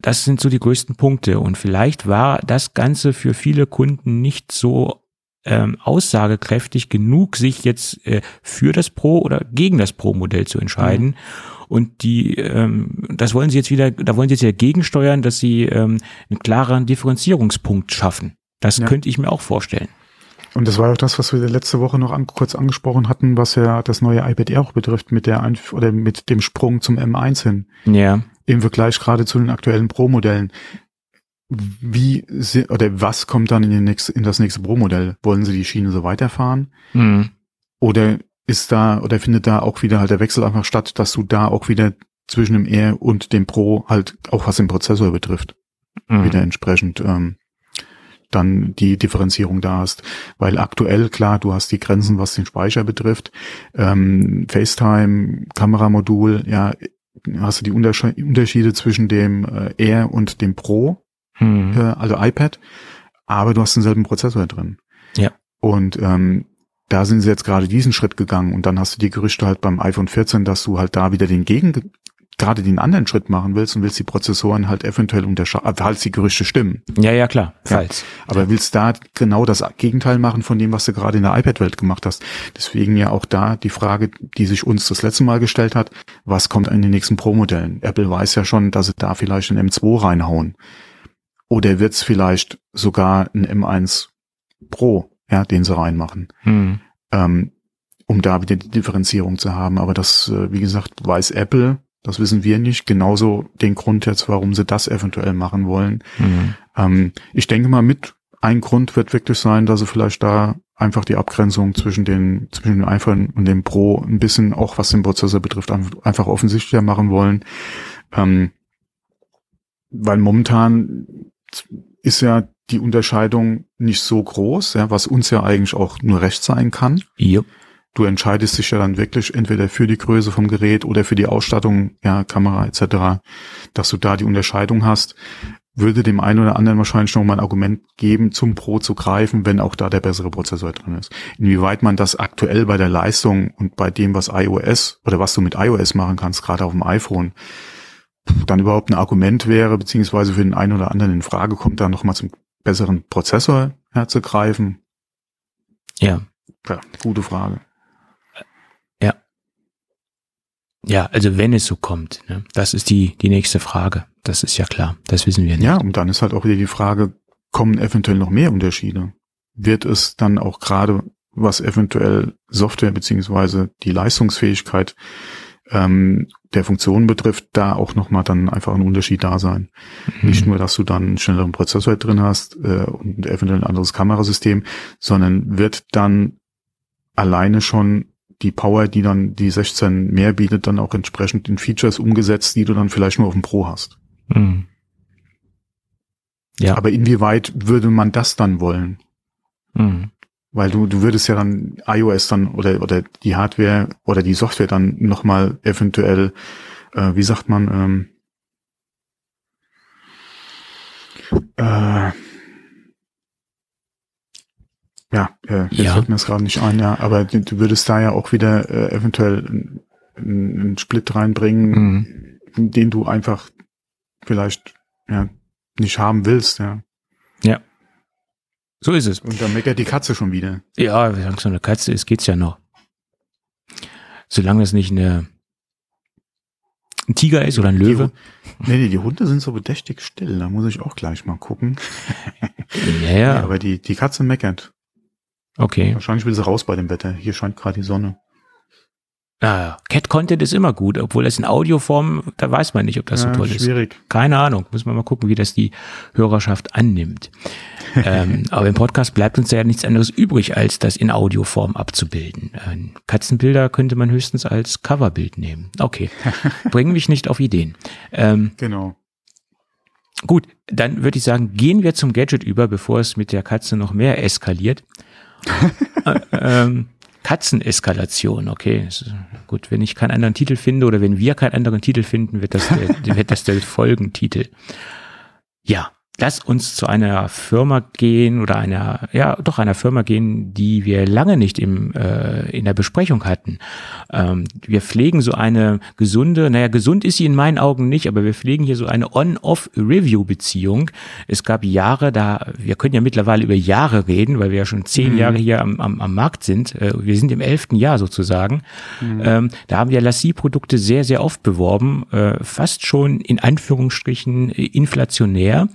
das sind so die größten Punkte. Und vielleicht war das Ganze für viele Kunden nicht so ähm, aussagekräftig genug, sich jetzt äh, für das Pro oder gegen das Pro-Modell zu entscheiden. Mhm. Und die, ähm, das wollen sie jetzt wieder, da wollen sie jetzt ja gegensteuern, dass sie ähm, einen klaren Differenzierungspunkt schaffen. Das ja. könnte ich mir auch vorstellen. Und das war auch das, was wir letzte Woche noch an, kurz angesprochen hatten, was ja das neue iPad Air auch betrifft, mit der Einf oder mit dem Sprung zum M1 hin. Ja. Im Vergleich gerade zu den aktuellen Pro-Modellen wie oder was kommt dann in, den nächste, in das nächste Pro-Modell? Wollen sie die Schiene so weiterfahren? Mhm. Oder ist da oder findet da auch wieder halt der Wechsel einfach statt, dass du da auch wieder zwischen dem R und dem Pro halt auch was den Prozessor betrifft, mhm. wieder entsprechend ähm, dann die Differenzierung da hast. Weil aktuell, klar, du hast die Grenzen, was den Speicher betrifft. Ähm, FaceTime, Kameramodul, ja, hast du die Unterschiede zwischen dem äh, R und dem Pro mhm. äh, also iPad, aber du hast denselben Prozessor drin. Ja. Und ähm, da sind sie jetzt gerade diesen Schritt gegangen und dann hast du die Gerüchte halt beim iPhone 14, dass du halt da wieder den Gegen gerade den anderen Schritt machen willst und willst die Prozessoren halt eventuell unterscheiden, also falls die Gerüchte stimmen. Ja, ja, klar, falls. Ja. Aber ja. willst da genau das Gegenteil machen von dem, was du gerade in der iPad-Welt gemacht hast. Deswegen ja auch da die Frage, die sich uns das letzte Mal gestellt hat, was kommt in den nächsten Pro-Modellen? Apple weiß ja schon, dass sie da vielleicht ein M2 reinhauen. Oder wird's vielleicht sogar ein M1 Pro, ja, den sie reinmachen, hm. ähm, um da wieder die Differenzierung zu haben. Aber das, äh, wie gesagt, weiß Apple, das wissen wir nicht. Genauso den Grund jetzt, warum sie das eventuell machen wollen. Hm. Ähm, ich denke mal, mit ein Grund wird wirklich sein, dass sie vielleicht da einfach die Abgrenzung zwischen den, zwischen dem iPhone und dem Pro ein bisschen, auch was den Prozessor betrifft, einfach offensichtlicher machen wollen. Ähm, weil momentan ist ja die Unterscheidung nicht so groß, ja, was uns ja eigentlich auch nur recht sein kann. Yep. Du entscheidest dich ja dann wirklich entweder für die Größe vom Gerät oder für die Ausstattung, ja, Kamera etc., dass du da die Unterscheidung hast, würde dem einen oder anderen wahrscheinlich noch mal ein Argument geben, zum Pro zu greifen, wenn auch da der bessere Prozessor drin ist. Inwieweit man das aktuell bei der Leistung und bei dem, was iOS oder was du mit iOS machen kannst, gerade auf dem iPhone, dann überhaupt ein Argument wäre, beziehungsweise für den einen oder anderen in Frage kommt, da nochmal zum besseren Prozessor herzugreifen? Ja. Ja, gute Frage. Ja. Ja, also wenn es so kommt, ne, das ist die, die nächste Frage. Das ist ja klar. Das wissen wir nicht. Ja, und dann ist halt auch wieder die Frage, kommen eventuell noch mehr Unterschiede? Wird es dann auch gerade, was eventuell Software beziehungsweise die Leistungsfähigkeit ähm, der Funktion betrifft, da auch nochmal dann einfach ein Unterschied da sein. Mhm. Nicht nur, dass du dann einen schnelleren Prozessor drin hast äh, und eventuell ein anderes Kamerasystem, sondern wird dann alleine schon die Power, die dann die 16 mehr bietet, dann auch entsprechend in Features umgesetzt, die du dann vielleicht nur auf dem Pro hast. Mhm. Ja. Aber inwieweit würde man das dann wollen? Mhm. Weil du, du würdest ja dann iOS dann oder, oder die Hardware oder die Software dann nochmal eventuell, äh, wie sagt man, ähm, äh, ja, äh, jetzt ja. fällt mir das gerade nicht ein, ja, aber du, du würdest da ja auch wieder äh, eventuell einen, einen Split reinbringen, mhm. den du einfach vielleicht ja, nicht haben willst, ja. Ja. So ist es. Und dann meckert die Katze schon wieder. Ja, solange es eine Katze ist, geht's ja noch. Solange es nicht eine, ein Tiger ist oder ein Löwe. Die, nee, nee, die Hunde sind so bedächtig still. Da muss ich auch gleich mal gucken. Ja, ja. Ja, aber die, die Katze meckert. Okay. Wahrscheinlich will sie raus bei dem Wetter. Hier scheint gerade die Sonne. Ah, Cat Content ist immer gut, obwohl es in Audioform, da weiß man nicht, ob das ja, so toll ist. schwierig. Keine Ahnung, muss man mal gucken, wie das die Hörerschaft annimmt. ähm, aber im Podcast bleibt uns ja nichts anderes übrig, als das in Audioform abzubilden. Äh, Katzenbilder könnte man höchstens als Coverbild nehmen. Okay, bringen mich nicht auf Ideen. Ähm, Genau. gut, dann würde ich sagen, gehen wir zum Gadget über, bevor es mit der Katze noch mehr eskaliert. äh, ähm, Katzeneskalation, okay. Gut, wenn ich keinen anderen Titel finde oder wenn wir keinen anderen Titel finden, wird das der, wird das der Folgentitel. Ja, lass uns zu einer Firma gehen oder einer, ja, doch einer Firma gehen, die wir lange nicht im, äh, in der Besprechung hatten. Ähm, wir pflegen so eine gesunde, naja, gesund ist sie in meinen Augen nicht, aber wir pflegen hier so eine On-Off-Review-Beziehung. Es gab Jahre, da, wir können ja mittlerweile über Jahre reden, weil wir ja schon zehn Mhm. Jahre hier am, am, am Markt sind. Äh, wir sind im elften Jahr sozusagen. Ähm, da haben wir Lassie-Produkte sehr, sehr oft beworben, äh, fast schon in Anführungsstrichen äh, inflationär.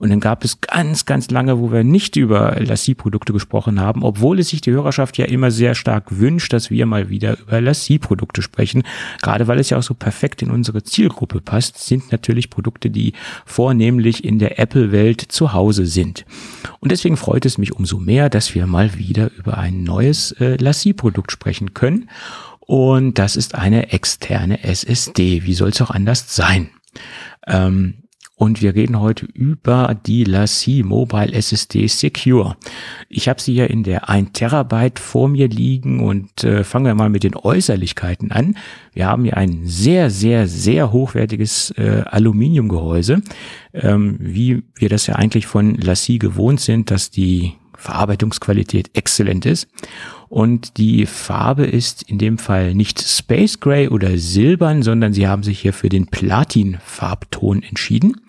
Und dann gab es ganz, ganz lange, wo wir nicht über Lassie-Produkte gesprochen haben, obwohl es sich die Hörerschaft ja immer sehr stark wünscht, dass wir mal wieder über Lassie-Produkte sprechen. Gerade weil es ja auch so perfekt in unsere Zielgruppe passt, sind natürlich Produkte, die vornehmlich in der Apple-Welt zu Hause sind. Und deswegen freut es mich umso mehr, dass wir mal wieder über ein neues äh, Lassie-Produkt sprechen können. Und das ist eine externe SSD. Wie soll es auch anders sein? Ähm, und wir reden heute über die Lassie Mobile SSD Secure. Ich habe sie hier in der 1 Terabyte vor mir liegen und äh, fangen wir mal mit den Äußerlichkeiten an. Wir haben hier ein sehr, sehr, sehr hochwertiges äh, Aluminiumgehäuse, ähm, wie wir das ja eigentlich von Lassie gewohnt sind, dass die Verarbeitungsqualität exzellent ist. Und die Farbe ist in dem Fall nicht Space Gray oder Silbern, sondern sie haben sich hier für den Platin-Farbton entschieden.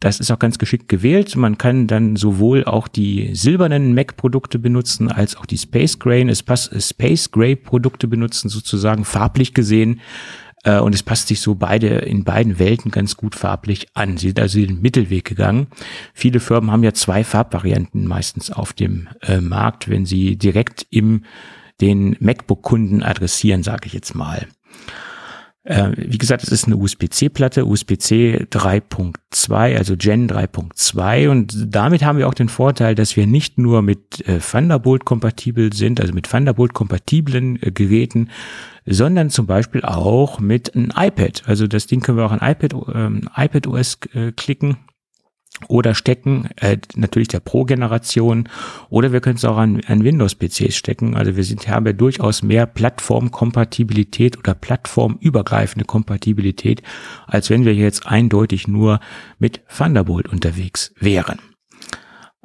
Das ist auch ganz geschickt gewählt. Man kann dann sowohl auch die silbernen Mac-Produkte benutzen, als auch die Space Gray, Space Gray Produkte benutzen, sozusagen farblich gesehen. Äh, Und es passt sich so beide in beiden Welten ganz gut farblich an. Sie sind also den Mittelweg gegangen. Viele Firmen haben ja zwei Farbvarianten meistens auf dem äh, Markt, wenn sie direkt im den MacBook-Kunden adressieren, sage ich jetzt mal. Äh, wie gesagt, es ist eine USB-C-Platte, USB-C 3.2, also Gen 3.2 und damit haben wir auch den Vorteil, dass wir nicht nur mit äh, Thunderbolt kompatibel sind, also mit Thunderbolt kompatiblen äh, Geräten, sondern zum Beispiel auch mit einem iPad. Also das Ding können wir auch an iPad, ähm, iPad OS äh, klicken oder stecken, äh, natürlich der Pro-Generation, oder wir können es auch an, an Windows-PCs stecken. Also wir sind, haben ja durchaus mehr Plattformkompatibilität oder plattformübergreifende Kompatibilität, als wenn wir jetzt eindeutig nur mit Thunderbolt unterwegs wären.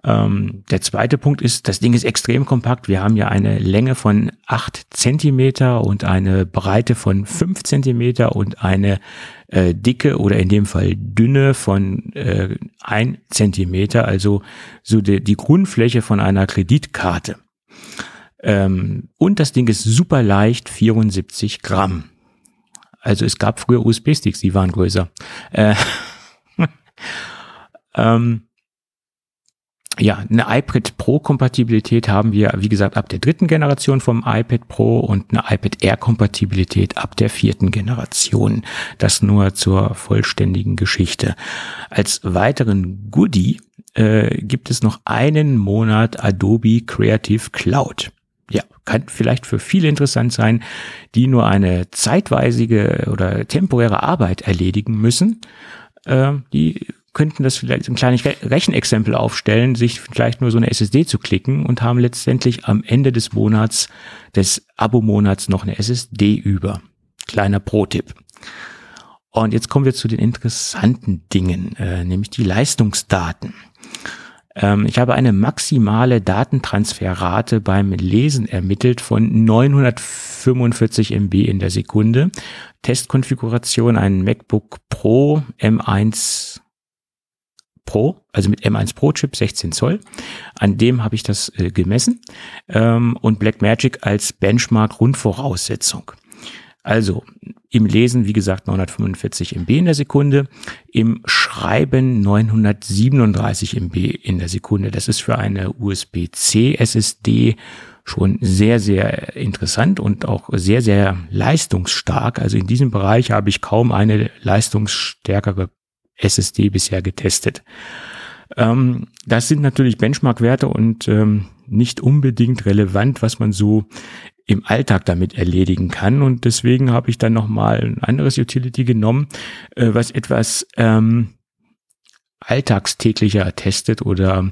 Ähm, der zweite Punkt ist, das Ding ist extrem kompakt. Wir haben ja eine Länge von acht Zentimeter und eine Breite von fünf Zentimeter und eine äh, Dicke oder in dem Fall Dünne von äh, ein Zentimeter, also so die, die Grundfläche von einer Kreditkarte. Ähm, und das Ding ist super leicht, 74 Gramm. Also es gab früher USB-Sticks, die waren größer. Äh, ähm, ja, eine iPad Pro Kompatibilität haben wir, wie gesagt, ab der dritten Generation vom iPad Pro und eine iPad Air Kompatibilität ab der vierten Generation. Das nur zur vollständigen Geschichte. Als weiteren Goodie äh, gibt es noch einen Monat Adobe Creative Cloud. Ja, kann vielleicht für viele interessant sein, die nur eine zeitweisige oder temporäre Arbeit erledigen müssen. Äh, die könnten das vielleicht ein kleines Rechenexempel aufstellen, sich vielleicht nur so eine SSD zu klicken und haben letztendlich am Ende des Monats, des Abo-Monats noch eine SSD über. Kleiner Pro-Tipp. Und jetzt kommen wir zu den interessanten Dingen, äh, nämlich die Leistungsdaten. Ähm, ich habe eine maximale Datentransferrate beim Lesen ermittelt von 945 MB in der Sekunde. Testkonfiguration ein MacBook Pro M1 Pro, also mit M1 Pro Chip 16 Zoll. An dem habe ich das äh, gemessen ähm, und Blackmagic als Benchmark Grundvoraussetzung. Also im Lesen, wie gesagt, 945 MB in der Sekunde, im Schreiben 937 MB in der Sekunde. Das ist für eine USB-C SSD schon sehr, sehr interessant und auch sehr, sehr leistungsstark. Also in diesem Bereich habe ich kaum eine leistungsstärkere SSD bisher getestet. Ähm, das sind natürlich Benchmark-Werte und ähm, nicht unbedingt relevant, was man so im Alltag damit erledigen kann. Und deswegen habe ich dann nochmal ein anderes Utility genommen, äh, was etwas ähm, alltagstäglicher testet oder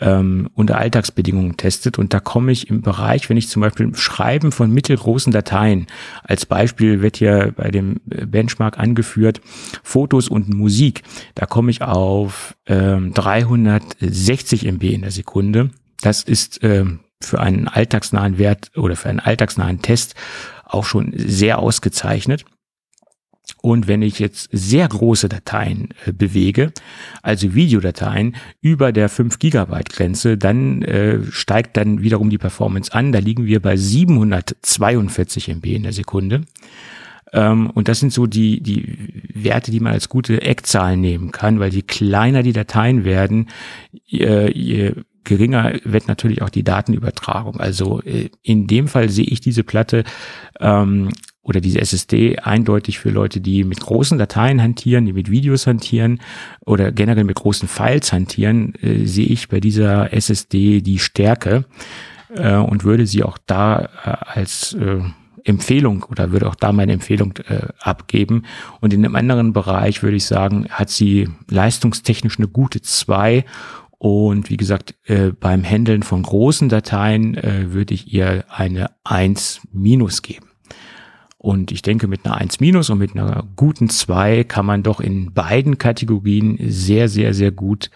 ähm, unter Alltagsbedingungen testet. Und da komme ich im Bereich, wenn ich zum Beispiel Schreiben von mittelgroßen Dateien, als Beispiel wird hier bei dem Benchmark angeführt, Fotos und Musik, da komme ich auf ähm, 360 MB in der Sekunde. Das ist ähm, für einen alltagsnahen Wert oder für einen alltagsnahen Test auch schon sehr ausgezeichnet. Und wenn ich jetzt sehr große Dateien äh, bewege, also Videodateien über der 5 Gigabyte Grenze, dann äh, steigt dann wiederum die Performance an. Da liegen wir bei 742 MB in der Sekunde. Ähm, und das sind so die, die Werte, die man als gute Eckzahlen nehmen kann, weil je kleiner die Dateien werden, je, je geringer wird natürlich auch die Datenübertragung. Also äh, in dem Fall sehe ich diese Platte ähm, oder diese SSD eindeutig für Leute, die mit großen Dateien hantieren, die mit Videos hantieren oder generell mit großen Files hantieren, äh, sehe ich bei dieser SSD die Stärke äh, und würde sie auch da äh, als äh, Empfehlung oder würde auch da meine Empfehlung äh, abgeben. Und in einem anderen Bereich würde ich sagen, hat sie leistungstechnisch eine gute zwei und wie gesagt, äh, beim Handeln von großen Dateien äh, würde ich ihr eine 1 minus geben. Und ich denke, mit einer 1 minus und mit einer guten 2 kann man doch in beiden Kategorien sehr, sehr, sehr gut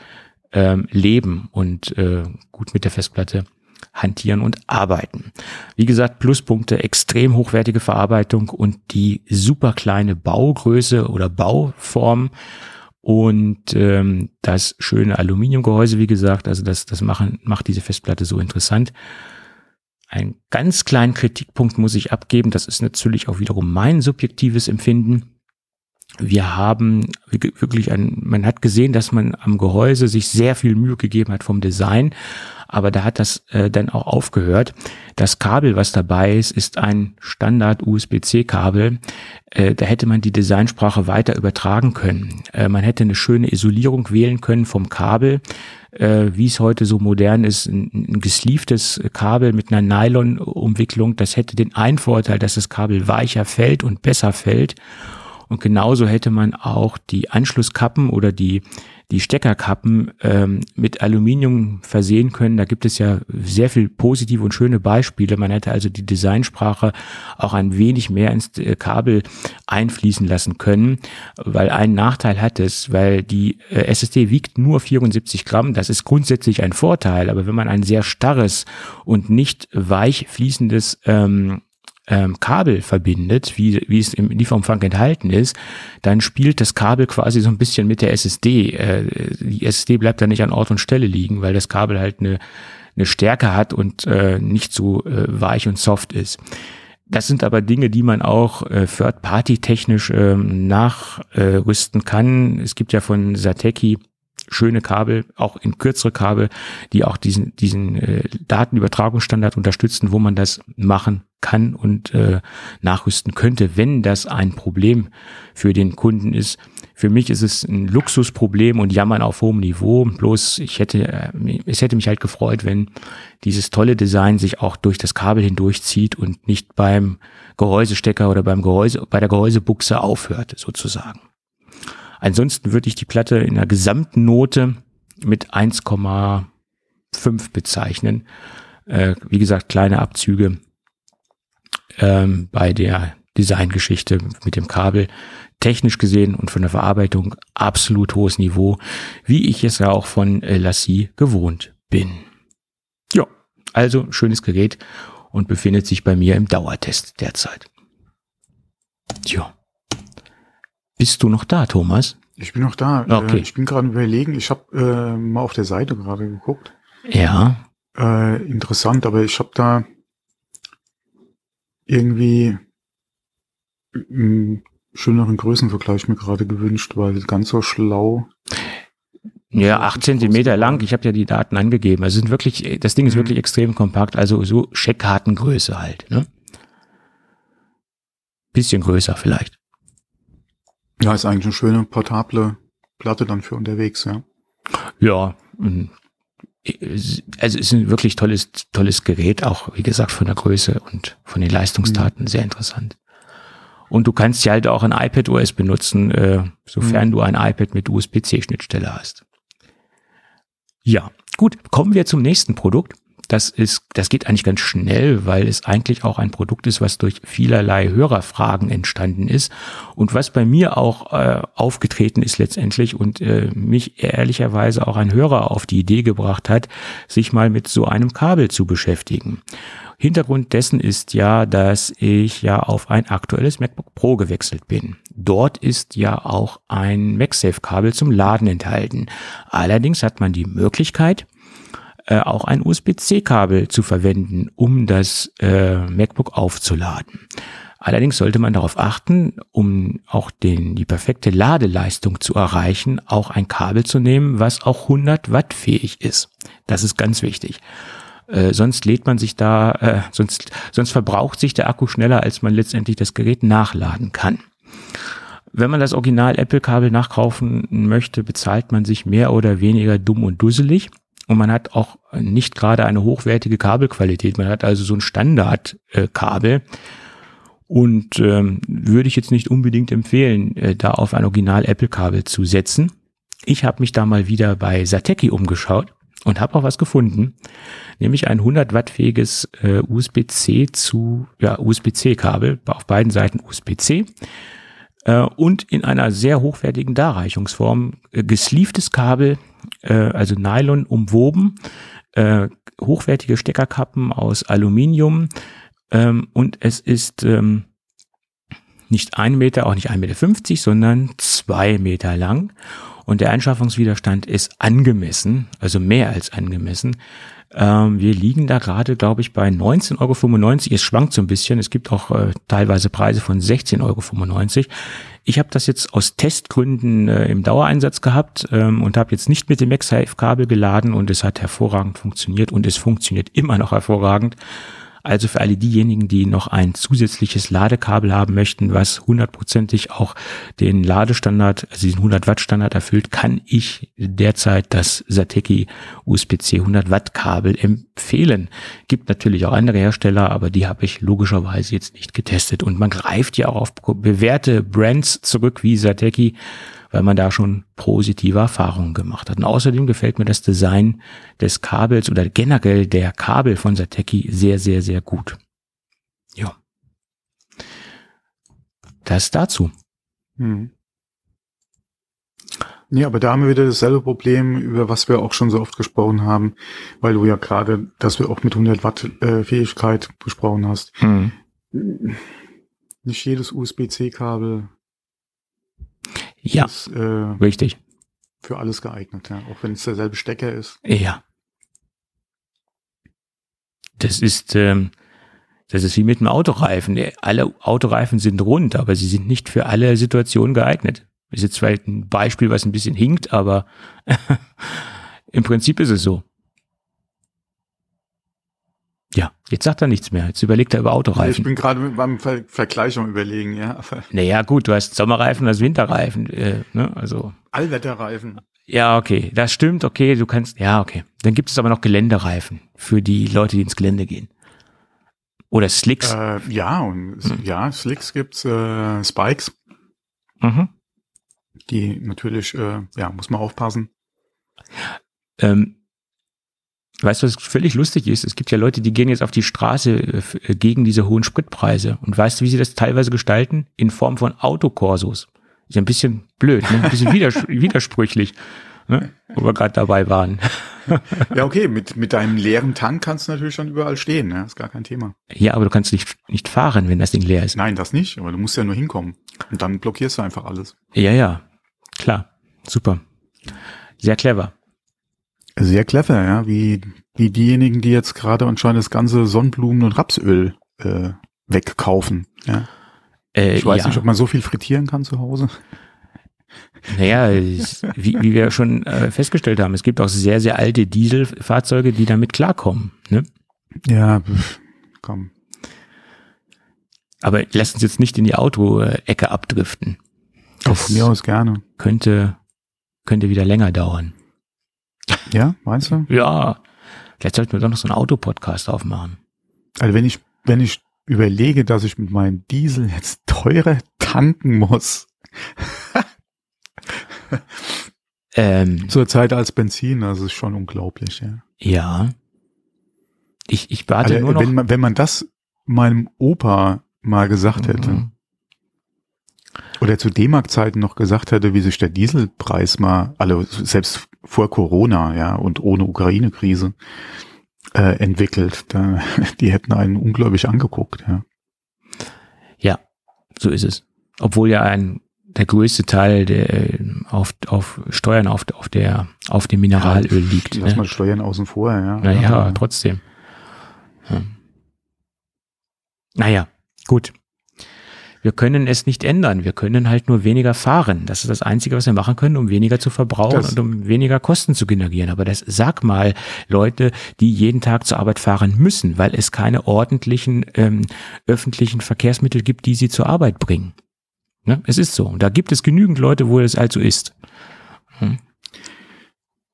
ähm, leben und äh, gut mit der Festplatte hantieren und arbeiten. Wie gesagt, Pluspunkte, extrem hochwertige Verarbeitung und die super kleine Baugröße oder Bauform und ähm, das schöne Aluminiumgehäuse, wie gesagt, also das, das machen, macht diese Festplatte so interessant. Ein ganz kleinen Kritikpunkt muss ich abgeben, das ist natürlich auch wiederum mein subjektives Empfinden. Wir haben wirklich ein, man hat gesehen, dass man am Gehäuse sich sehr viel Mühe gegeben hat vom Design, aber da hat das äh, dann auch aufgehört. Das Kabel, was dabei ist, ist ein Standard USB-C-Kabel. Äh, da hätte man die Designsprache weiter übertragen können. Äh, man hätte eine schöne Isolierung wählen können vom Kabel, äh, wie es heute so modern ist, ein, ein gesleeftes Kabel mit einer Nylon-Umwicklung. Das hätte den einen Vorteil, dass das Kabel weicher fällt und besser fällt. Und genauso hätte man auch die Anschlusskappen oder die die Steckerkappen ähm, mit Aluminium versehen können. Da gibt es ja sehr viel positive und schöne Beispiele. Man hätte also die Designsprache auch ein wenig mehr ins äh, Kabel einfließen lassen können, weil ein Nachteil hat es, weil die äh, SSD wiegt nur 74 Gramm. Das ist grundsätzlich ein Vorteil, aber wenn man ein sehr starres und nicht weich fließendes ähm, ähm, Kabel verbindet, wie, wie es im Lieferumfang enthalten ist, dann spielt das Kabel quasi so ein bisschen mit der SSD. Äh, die SSD bleibt da nicht an Ort und Stelle liegen, weil das Kabel halt eine, eine Stärke hat und äh, nicht so äh, weich und soft ist. Das sind aber Dinge, die man auch äh, Third-Party-technisch ähm, nachrüsten kann. Es gibt ja von Sateki schöne Kabel, auch in kürzere Kabel, die auch diesen, diesen äh, Datenübertragungsstandard unterstützen, wo man das machen kann und äh, nachrüsten könnte, wenn das ein Problem für den Kunden ist. Für mich ist es ein Luxusproblem und Jammern auf hohem Niveau. Bloß ich hätte, äh, es hätte mich halt gefreut, wenn dieses tolle Design sich auch durch das Kabel hindurchzieht und nicht beim Gehäusestecker oder beim Gehäuse, bei der Gehäusebuchse aufhört, sozusagen. Ansonsten würde ich die Platte in der gesamten Note mit 1,5 bezeichnen. Äh, wie gesagt, kleine Abzüge ähm, bei der Designgeschichte mit dem Kabel. Technisch gesehen und von der Verarbeitung absolut hohes Niveau, wie ich es ja auch von äh, Lassie gewohnt bin. Ja, also schönes Gerät und befindet sich bei mir im Dauertest derzeit. Tja. Bist du noch da, Thomas? Ich bin noch da. Okay. Äh, ich bin gerade überlegen, ich habe äh, mal auf der Seite gerade geguckt. Ja. Äh, interessant, aber ich habe da irgendwie einen schöneren Größenvergleich mir gerade gewünscht, weil ganz so schlau. Ja, acht Zentimeter lang. Ich habe ja die Daten angegeben. Also sind wirklich, das Ding ist Mhm. wirklich extrem kompakt. Also so Scheckkartengröße halt. Ne? Bisschen größer vielleicht. Ja, ist eigentlich eine schöne portable Platte dann für unterwegs, ja. Ja. mm, Also es ist ein wirklich tolles, tolles Gerät, auch wie gesagt von der Größe und von den Leistungsdaten sehr interessant. Und du kannst ja halt auch ein iPad OS benutzen, äh, sofern Mhm. du ein iPad mit USB-C-Schnittstelle hast. Ja, gut, kommen wir zum nächsten Produkt. Das ist, das geht eigentlich ganz schnell, weil es eigentlich auch ein Produkt ist, was durch vielerlei Hörerfragen entstanden ist und was bei mir auch äh, aufgetreten ist letztendlich und äh, mich ehrlicherweise auch ein Hörer auf die Idee gebracht hat, sich mal mit so einem Kabel zu beschäftigen. Hintergrund dessen ist ja, dass ich ja auf ein aktuelles MacBook Pro gewechselt bin. Dort ist ja auch ein MagSafe-Kabel zum Laden enthalten. Allerdings hat man die Möglichkeit, äh, auch ein USB-C-Kabel zu verwenden, um das äh, MacBook aufzuladen. Allerdings sollte man darauf achten, um auch den, die perfekte Ladeleistung zu erreichen, auch ein Kabel zu nehmen, was auch 100 Watt fähig ist. Das ist ganz wichtig. Äh, sonst lädt man sich da, äh, sonst, sonst verbraucht sich der Akku schneller, als man letztendlich das Gerät nachladen kann. Wenn man das Original Apple-Kabel nachkaufen möchte, bezahlt man sich mehr oder weniger dumm und dusselig. Und man hat auch nicht gerade eine hochwertige Kabelqualität. Man hat also so ein Standardkabel. Und ähm, würde ich jetzt nicht unbedingt empfehlen, äh, da auf ein Original Apple-Kabel zu setzen. Ich habe mich da mal wieder bei Sateki umgeschaut und habe auch was gefunden, nämlich ein 100 Watt fähiges äh, USB-C zu ja, USB-C-Kabel auf beiden Seiten USB-C äh, und in einer sehr hochwertigen Darreichungsform äh, gesleeftes Kabel, äh, also Nylon umwoben, äh, hochwertige Steckerkappen aus Aluminium ähm, und es ist ähm, nicht ein Meter, auch nicht 1,50 Meter, sondern zwei Meter lang. Und der Anschaffungswiderstand ist angemessen, also mehr als angemessen. Ähm, wir liegen da gerade, glaube ich, bei 19,95 Euro. Es schwankt so ein bisschen. Es gibt auch äh, teilweise Preise von 16,95 Euro. Ich habe das jetzt aus Testgründen äh, im Dauereinsatz gehabt ähm, und habe jetzt nicht mit dem MagSafe-Kabel geladen und es hat hervorragend funktioniert und es funktioniert immer noch hervorragend. Also für alle diejenigen, die noch ein zusätzliches Ladekabel haben möchten, was hundertprozentig auch den Ladestandard, also diesen 100 Watt Standard erfüllt, kann ich derzeit das Sateki USB-C 100 Watt Kabel empfehlen. Gibt natürlich auch andere Hersteller, aber die habe ich logischerweise jetzt nicht getestet. Und man greift ja auch auf bewährte Brands zurück wie Sateki, weil man da schon positive Erfahrungen gemacht hat. Und außerdem gefällt mir das Design des Kabels oder generell der Kabel von Sateki sehr, sehr, sehr gut. Ja. Das dazu. Hm. Nee, aber da haben wir wieder dasselbe Problem, über was wir auch schon so oft gesprochen haben, weil du ja gerade, dass wir auch mit 100 Watt äh, Fähigkeit besprochen hast. Hm. Nicht jedes USB-C-Kabel Ja, ist äh, richtig. für alles geeignet, ja. auch wenn es derselbe Stecker ist. Ja. Das ist, ähm, das ist wie mit einem Autoreifen. Alle Autoreifen sind rund, aber sie sind nicht für alle Situationen geeignet. Ist jetzt vielleicht ein Beispiel, was ein bisschen hinkt, aber im Prinzip ist es so. Ja, jetzt sagt er nichts mehr. Jetzt überlegt er über Ich Autoreifen. bin gerade meinem Ver Vergleich am überlegen, ja. Aber Naja, gut, du hast Sommerreifen, du hast Winterreifen. Äh, ne? Also, Allwetterreifen. ja, okay, das stimmt, okay, du kannst, ja, okay. Dann gibt es aber noch Geländereifen für die Leute, die ins Gelände gehen. Oder Slicks. Äh, ja, und s- ja, Slicks gibt's, äh, Spikes, Mhm. die natürlich, äh, ja, muss man aufpassen. Ähm, weißt du, was völlig lustig ist? Es gibt ja Leute, die gehen jetzt auf die Straße äh, äh, gegen diese hohen Spritpreise. Und weißt du, wie sie das teilweise gestalten? In Form von Autokorsos. Ist ja ein bisschen blöd, ne? ein bisschen widers widersprüchlich, ne? wo wir gerade dabei waren. ja, okay, mit, mit deinem leeren Tank kannst du natürlich dann überall stehen, ne? ist gar kein Thema. Ja, aber du kannst nicht, nicht fahren, wenn das Ding leer ist. Nein, das nicht, aber du musst ja nur hinkommen. Und dann blockierst du einfach alles. Ja, ja, klar, super. Sehr clever. Sehr clever, ja, wie, wie diejenigen, die jetzt gerade anscheinend das ganze Sonnenblumen- und Rapsöl äh, wegkaufen. Ja. Äh, ich weiß ja. nicht, ob man so viel frittieren kann zu Hause. Naja, wie, wie wir schon äh, festgestellt haben, es gibt auch sehr, sehr alte Dieselfahrzeuge, die damit klarkommen. Ne? Ja, komm. Aber lass uns jetzt nicht in die Auto-Ecke abdriften. Das von mir aus gerne. Könnte, könnte wieder länger dauern. Ja, meinst du? Ja. Vielleicht sollten wir doch noch so einen Autopodcast aufmachen. Also wenn ich, wenn ich überlege, dass ich mit meinem Diesel jetzt teurer tanken muss. ähm, Zur Zeit als Benzin, das ist schon unglaublich, ja. Ja. Ich, ich warte also, nur noch. Wenn man, wenn man das meinem Opa mal gesagt hätte, mhm. Oder zu D-Mark-Zeiten noch gesagt hätte, wie sich der Dieselpreis mal, also selbst vor Corona, ja, und ohne Ukraine-Krise, äh, entwickelt. Da, die hätten einen unglaublich angeguckt, ja. Ja, so ist es. Obwohl ja ein der größte Teil der äh, auf, auf Steuern auf, auf der auf dem Mineralöl ja, liegt. Lass ne? mal Steuern außen vor, ja. Naja, ja. trotzdem. Ja. Naja, gut. Wir können es nicht ändern. Wir können halt nur weniger fahren. Das ist das Einzige, was wir machen können, um weniger zu verbrauchen das und um weniger Kosten zu generieren. Aber das sag mal Leute, die jeden Tag zur Arbeit fahren müssen, weil es keine ordentlichen ähm, öffentlichen Verkehrsmittel gibt, die sie zur Arbeit bringen. Ne? Es ist so. Und da gibt es genügend Leute, wo es also ist. Hm.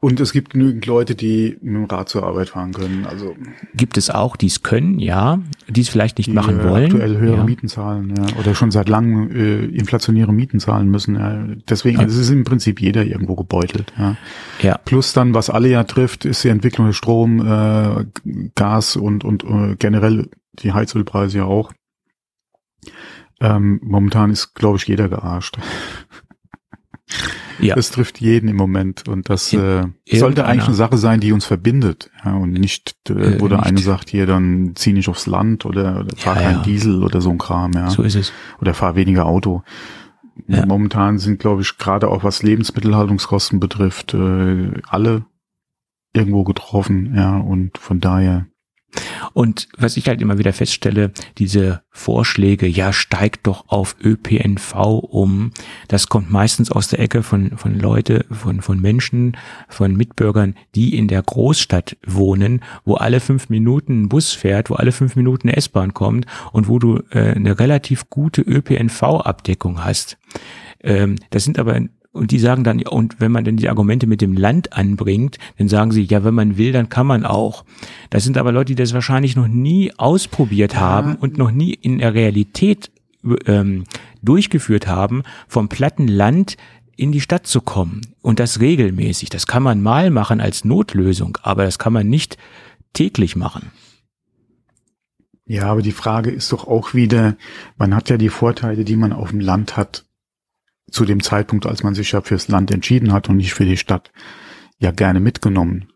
Und es gibt genügend Leute, die mit dem Rad zur Arbeit fahren können. Also gibt es auch, die es können, ja, die es vielleicht nicht die machen wollen. Aktuell höhere ja. Mieten zahlen, ja, oder schon seit langem äh, inflationäre Mieten zahlen müssen. Ja. Deswegen ja. Also ist im Prinzip jeder irgendwo gebeutelt. Ja. ja. Plus dann, was alle ja trifft, ist die Entwicklung des Strom, äh, Gas und und äh, generell die Heizölpreise ja auch. Ähm, momentan ist, glaube ich, jeder gearscht. Ja. Das trifft jeden im Moment und das äh, sollte eigentlich eine Sache sein, die uns verbindet ja, und nicht, äh, wo der eine sagt, hier dann zieh nicht aufs Land oder, oder fahr ja, kein ja. Diesel oder so ein Kram. Ja. So ist es. Oder fahr weniger Auto. Ja. Momentan sind, glaube ich, gerade auch was Lebensmittelhaltungskosten betrifft, äh, alle irgendwo getroffen. Ja, und von daher und was ich halt immer wieder feststelle, diese Vorschläge, ja, steigt doch auf ÖPNV um, das kommt meistens aus der Ecke von, von Leute, von, von Menschen, von Mitbürgern, die in der Großstadt wohnen, wo alle fünf Minuten ein Bus fährt, wo alle fünf Minuten eine S-Bahn kommt und wo du äh, eine relativ gute ÖPNV-Abdeckung hast. Ähm, das sind aber und die sagen dann, und wenn man denn die Argumente mit dem Land anbringt, dann sagen sie, ja, wenn man will, dann kann man auch. Das sind aber Leute, die das wahrscheinlich noch nie ausprobiert haben und noch nie in der Realität ähm, durchgeführt haben, vom platten Land in die Stadt zu kommen. Und das regelmäßig. Das kann man mal machen als Notlösung, aber das kann man nicht täglich machen. Ja, aber die Frage ist doch auch wieder, man hat ja die Vorteile, die man auf dem Land hat, zu dem Zeitpunkt, als man sich ja fürs Land entschieden hat und nicht für die Stadt, ja gerne mitgenommen.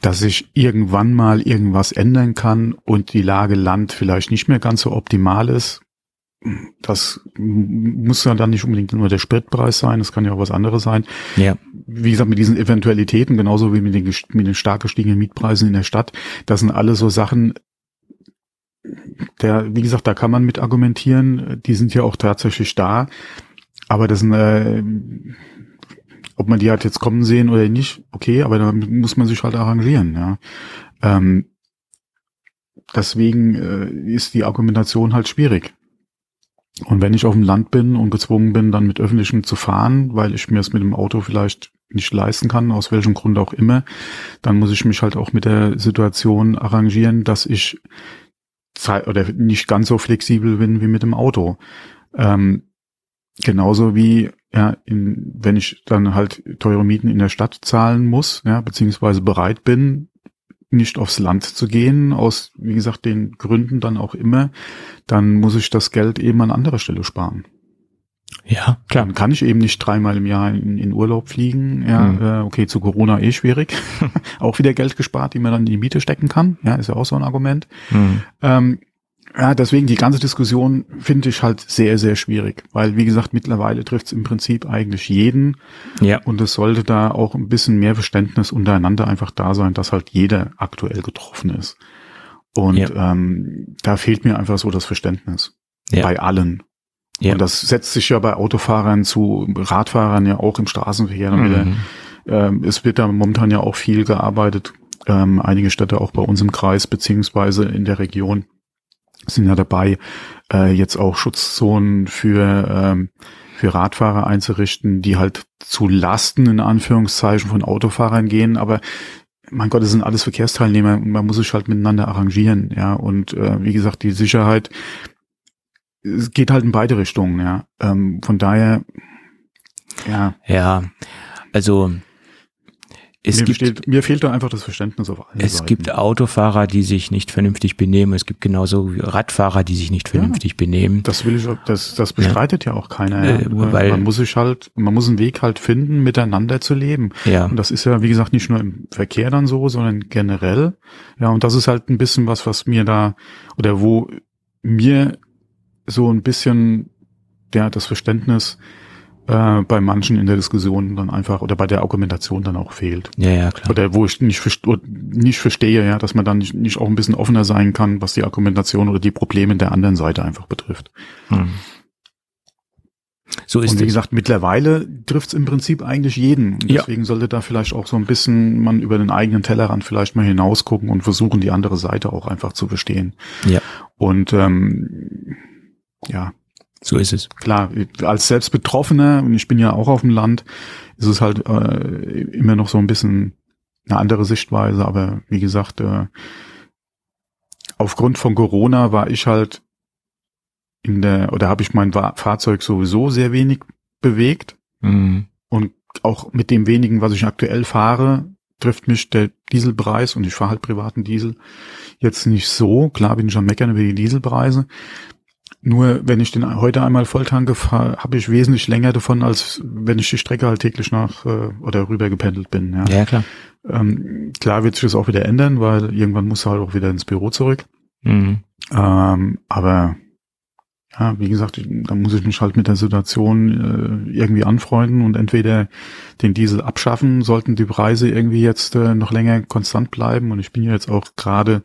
Dass sich irgendwann mal irgendwas ändern kann und die Lage Land vielleicht nicht mehr ganz so optimal ist, das muss ja dann nicht unbedingt nur der Spritpreis sein, das kann ja auch was anderes sein. Ja. Wie gesagt, mit diesen Eventualitäten, genauso wie mit den, mit den stark gestiegenen Mietpreisen in der Stadt, das sind alle so Sachen, der, wie gesagt, da kann man mit argumentieren, die sind ja auch tatsächlich da. Aber das sind, äh, ob man die halt jetzt kommen sehen oder nicht, okay, aber da muss man sich halt arrangieren, ja. Ähm, deswegen äh, ist die Argumentation halt schwierig. Und wenn ich auf dem Land bin und gezwungen bin, dann mit öffentlichem zu fahren, weil ich mir es mit dem Auto vielleicht nicht leisten kann, aus welchem Grund auch immer, dann muss ich mich halt auch mit der Situation arrangieren, dass ich oder nicht ganz so flexibel bin wie mit dem Auto. Ähm, Genauso wie, ja, in, wenn ich dann halt teure Mieten in der Stadt zahlen muss, ja, beziehungsweise bereit bin, nicht aufs Land zu gehen, aus, wie gesagt, den Gründen dann auch immer, dann muss ich das Geld eben an anderer Stelle sparen. Ja, klar. Dann kann ich eben nicht dreimal im Jahr in, in Urlaub fliegen. Ja, Mhm. äh, okay, zu Corona eh schwierig. auch wieder Geld gespart, die man dann in die Miete stecken kann. Ja, ist ja auch so ein Argument. Mhm. Ähm, ja, deswegen die ganze Diskussion finde ich halt sehr, sehr schwierig, weil wie gesagt, mittlerweile trifft es im Prinzip eigentlich jeden Ja, und es sollte da auch ein bisschen mehr Verständnis untereinander einfach da sein, dass halt jeder aktuell getroffen ist. Und Ja. ähm, da fehlt mir einfach so das Verständnis Ja. bei allen. Ja. Und das setzt sich ja bei Autofahrern zu Radfahrern ja auch im Straßenverkehr wieder Mhm. ähm, es wird da momentan ja auch viel gearbeitet. Ähm, einige Städte auch bei uns im Kreis beziehungsweise in der Region sind ja dabei, äh, jetzt auch Schutzzonen für, ähm, für Radfahrer einzurichten, die halt zu Lasten in Anführungszeichen von Autofahrern gehen. Aber mein Gott, es sind alles Verkehrsteilnehmer und man muss sich halt miteinander arrangieren. Ja, und äh, wie gesagt, die Sicherheit es geht halt in beide Richtungen. Ja, ähm, von daher, ja. ja. Also es mir, gibt besteht, mir fehlt da einfach das Verständnis auf allen es Seiten. gibt Autofahrer, die sich nicht vernünftig benehmen. Es gibt genauso Radfahrer, die sich nicht vernünftig benehmen. Das will ich, das, das bestreitet ja, auch keiner. Ja. Äh, weil- man muss sich halt, man muss einen Weg halt finden, miteinander zu leben. Ja, Und das ist ja, wie gesagt, nicht nur im Verkehr dann so, sondern generell. Ja, und das ist halt ein bisschen was, was mir da, oder wo mir so ein bisschen, ja, das Verständnis äh, bei manchen in der Diskussion dann einfach, oder bei der Argumentation dann auch fehlt. ja, ja, klar. Oder wo ich nicht, nicht verstehe, ja, dass man dann nicht, nicht auch ein bisschen offener sein kann, was die Argumentation oder die Probleme der anderen Seite einfach betrifft. Hm. So ist Und wie es. gesagt, mittlerweile trifft es im Prinzip eigentlich jeden. Und Ja. Deswegen sollte da vielleicht auch so ein bisschen man über den eigenen Tellerrand vielleicht mal hinausgucken und versuchen, die andere Seite auch einfach zu verstehen. Ja. Und ähm, ja, So ist es. klar, als selbst Betroffener, und ich bin ja auch auf dem Land, ist es halt äh, immer noch so ein bisschen eine andere Sichtweise, aber wie gesagt, äh, aufgrund von Corona war ich halt in der, oder habe ich mein Fahrzeug sowieso sehr wenig bewegt Mhm. und auch mit dem wenigen, was ich aktuell fahre, trifft mich der Dieselpreis und ich fahre halt privaten Diesel jetzt nicht so. Klar bin ich am Meckern über die Dieselpreise. Nur wenn ich den heute einmal volltanke, fahre, habe ich wesentlich länger davon, als wenn ich die Strecke halt täglich nach äh, oder rüber gependelt bin. Ja. Ja, klar. Ähm, klar wird sich das auch wieder ändern, weil irgendwann muss er halt auch wieder ins Büro zurück. Mhm. Ähm, aber ja, wie gesagt, da muss ich mich halt mit der Situation äh, irgendwie anfreunden und entweder den Diesel abschaffen, sollten die Preise irgendwie jetzt äh, noch länger konstant bleiben. Und ich bin ja jetzt auch gerade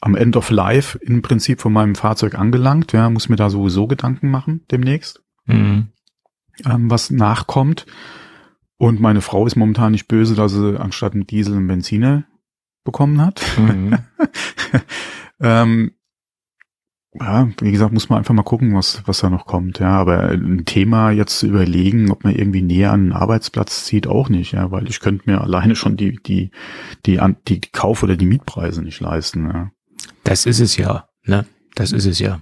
am End of Life im Prinzip von meinem Fahrzeug angelangt. Ja, muss mir da sowieso Gedanken machen demnächst, Mhm. ähm, was nachkommt. Und meine Frau ist momentan nicht böse, dass sie anstatt einen Diesel einen Benziner bekommen hat. Mhm. Ähm, ja, wie gesagt, muss man einfach mal gucken, was, was da noch kommt. Ja, aber ein Thema jetzt zu überlegen, ob man irgendwie näher an einen Arbeitsplatz zieht, auch nicht. Ja, weil ich könnte mir alleine schon die, die, die, die Kauf- oder die Mietpreise nicht leisten. Ja. Das ist es ja. Ne? Das ist es ja.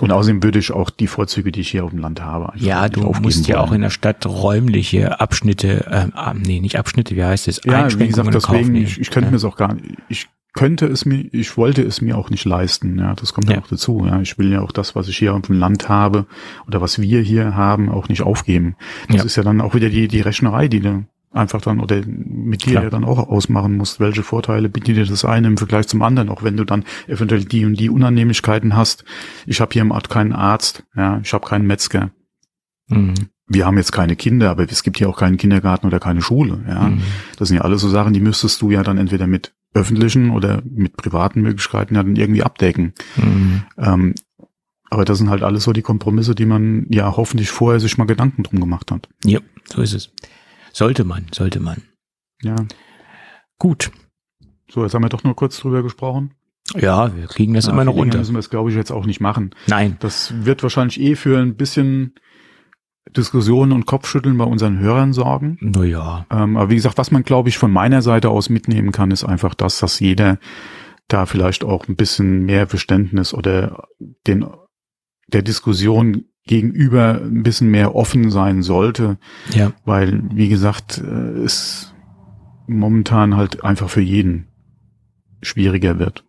Und außerdem würde ich auch die Vorzüge, die ich hier auf dem Land habe, einfach Ja, du musst ja wollen. auch in der Stadt räumliche Abschnitte, ähm, ah, nee, nicht Abschnitte, wie heißt es? Ja, wie gesagt, deswegen, ich, ich könnte ja. mir es auch gar nicht, ich könnte es mir, ich wollte es mir auch nicht leisten, ja, das kommt ja Ja. auch dazu, ja, ich will ja auch das, was ich hier auf dem Land habe oder was wir hier haben, auch nicht aufgeben. Das Ja. ist ja dann auch wieder die, die Rechnerei, die du einfach dann oder mit dir Klar. ja dann auch ausmachen musst, welche Vorteile bietet dir das eine im Vergleich zum anderen, auch wenn du dann eventuell die und die Unannehmlichkeiten hast. Ich habe hier im Ort keinen Arzt, ja, ich habe keinen Metzger. Mhm. Wir haben jetzt keine Kinder, aber es gibt hier auch keinen Kindergarten oder keine Schule, ja. Mhm. Das sind ja alles so Sachen, die müsstest du ja dann entweder mit öffentlichen oder mit privaten Möglichkeiten ja dann irgendwie abdecken. Mhm. Ähm, aber das sind halt alles so die Kompromisse, die man ja hoffentlich vorher sich mal Gedanken drum gemacht hat. Ja, so ist es. Sollte man, sollte man. Ja. Gut. So, jetzt haben wir doch nur kurz drüber gesprochen. Ja, wir kriegen das Ja, immer noch viel länger unter. müssen wir es, glaube ich, jetzt auch nicht machen. Nein. Das wird wahrscheinlich eh für ein bisschen Diskussionen und Kopfschütteln bei unseren Hörern sorgen. Naja. Ähm, aber wie gesagt, was man, glaube ich, von meiner Seite aus mitnehmen kann, ist einfach das, dass jeder da vielleicht auch ein bisschen mehr Verständnis oder den, der Diskussion gegenüber ein bisschen mehr offen sein sollte, Ja. weil, wie gesagt, äh, ist momentan halt einfach für jeden schwieriger wird.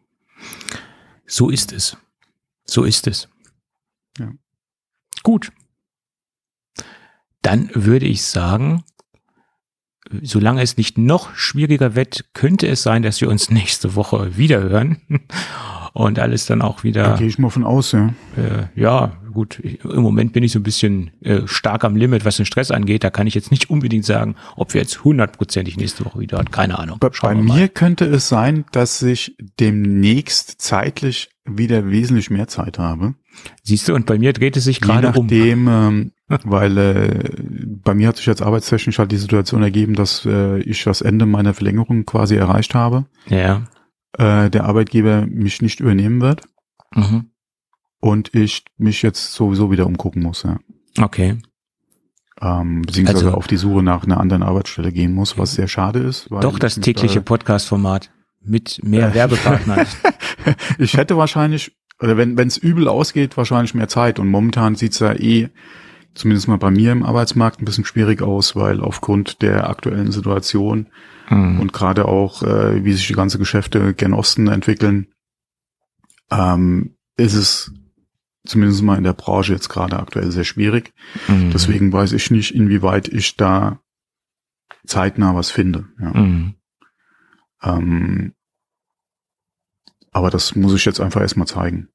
So ist es. So ist es. Ja. Gut. Dann würde ich sagen, solange es nicht noch schwieriger wird, könnte es sein, dass wir uns nächste Woche wieder hören und alles dann auch wieder. Da gehe ich mal von aus, ja. Äh, ja, gut. Im Moment bin ich so ein bisschen äh, stark am Limit, was den Stress angeht. Da kann ich jetzt nicht unbedingt sagen, ob wir jetzt hundertprozentig nächste Woche wieder hat. Keine Ahnung. Bei, bei mir könnte es sein, dass ich demnächst zeitlich wieder wesentlich mehr Zeit habe. Siehst du, und bei mir dreht es sich gerade nachdem, ähm, weil äh, bei mir hat sich jetzt arbeitstechnisch halt die Situation ergeben, dass äh, ich das Ende meiner Verlängerung quasi erreicht habe. Ja. Äh, der Arbeitgeber mich nicht übernehmen wird Mhm. und ich mich jetzt sowieso wieder umgucken muss, ja. Okay. Ähm, beziehungsweise Also- auf die Suche nach einer anderen Arbeitsstelle gehen muss, was sehr schade ist. Weil Doch das tägliche Podcast-Format mit mehr Äh. Werbepartnern. ich hätte wahrscheinlich, oder wenn es übel ausgeht, wahrscheinlich mehr Zeit. Und momentan sieht's ja eh, zumindest mal bei mir im Arbeitsmarkt, ein bisschen schwierig aus, weil aufgrund der aktuellen Situation Mhm. und gerade auch, äh, wie sich die ganze Geschäfte gen Osten entwickeln, ähm, ist es zumindest mal in der Branche jetzt gerade aktuell sehr schwierig. Mhm. Deswegen weiß ich nicht, inwieweit ich da zeitnah was finde. Ja. Mhm. Ähm, aber das muss ich jetzt einfach erstmal zeigen.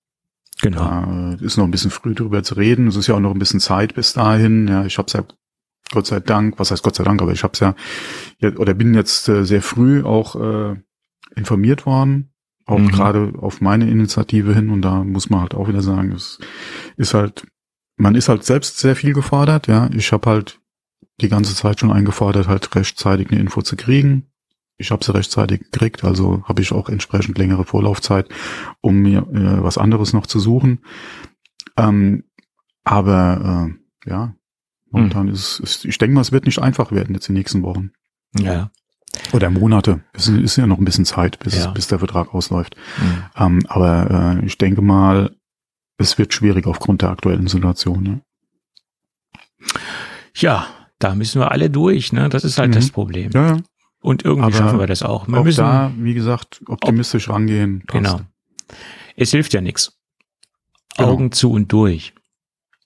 Genau. Da äh, ist noch ein bisschen früh drüber zu reden. Es ist ja auch noch ein bisschen Zeit bis dahin. Ja, ich habe es ja Gott sei Dank, was heißt Gott sei Dank, aber ich habe es ja, oder bin jetzt äh, sehr früh auch äh, informiert worden, auch Mhm. gerade auf meine Initiative hin. Und da muss man halt auch wieder sagen, es ist halt, man ist halt selbst sehr viel gefordert. Ja, ich habe halt die ganze Zeit schon eingefordert, halt rechtzeitig eine Info zu kriegen. Ich habe sie rechtzeitig gekriegt, also habe ich auch entsprechend längere Vorlaufzeit, um mir äh, was anderes noch zu suchen. Ähm, aber äh, ja, momentan ist, ist, ich denke mal, es wird nicht einfach werden jetzt die nächsten Wochen. Ja. Oder Monate. Es ist ja noch ein bisschen Zeit, bis, Ja. bis der Vertrag ausläuft. Mhm. Ähm, aber äh, ich denke mal, es wird schwierig aufgrund der aktuellen Situation. Ne? Ja, da müssen wir alle durch, ne? Das ist halt Mhm. das Problem. Ja, ja. Und irgendwie Aber schaffen wir das auch. Wir auch müssen, da, wie gesagt, optimistisch rangehen. passt. genau. Es hilft ja nichts. Genau. Augen zu und durch.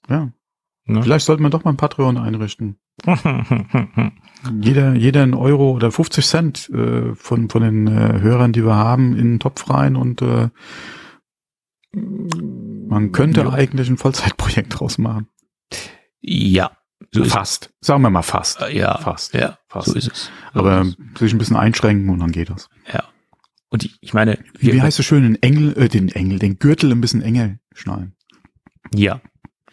Ja. Ne? Vielleicht sollte man doch mal ein Patreon einrichten. Jeder, jeder ein Euro oder 50 Cent äh, von, von den äh, Hörern, die wir haben, in den Topf rein und äh, man könnte Ja. eigentlich ein Vollzeitprojekt draus machen. ja, so Fast. Sagen wir mal fast. es. Ja, Fast. ja, Fast. so ist es. So Aber ist sich ein bisschen einschränken und dann geht das. ja. Und ich, ich meine, Wie, heißt es schön, den Engel, äh, den Engel, den Gürtel ein bisschen enger schnallen. ja,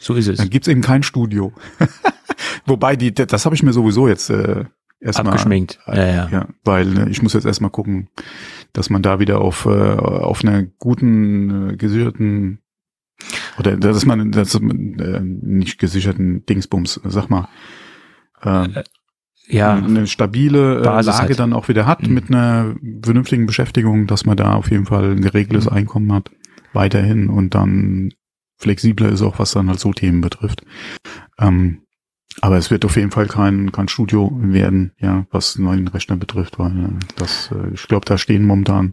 so ist es. Dann gibt's eben kein Studio. Wobei, die, das habe ich mir sowieso jetzt äh, erstmal Abgeschminkt. Ja, ja. Ja, weil äh, ich muss jetzt erstmal gucken, dass man da wieder auf, äh, auf einer guten, äh, gesicherten oder dass man das man, äh, nicht gesicherten Dingsbums, sag mal, äh, ja. eine stabile äh, Basis Lage hat. dann auch wieder hat Mhm. mit einer vernünftigen Beschäftigung, dass man da auf jeden Fall ein geregeltes Mhm. Einkommen hat, weiterhin und dann flexibler ist auch, was dann halt so Themen betrifft. Ähm, aber es wird auf jeden Fall kein, kein Studio werden, ja, was neuen Rechner betrifft, weil äh, das, äh, ich glaube, da stehen momentan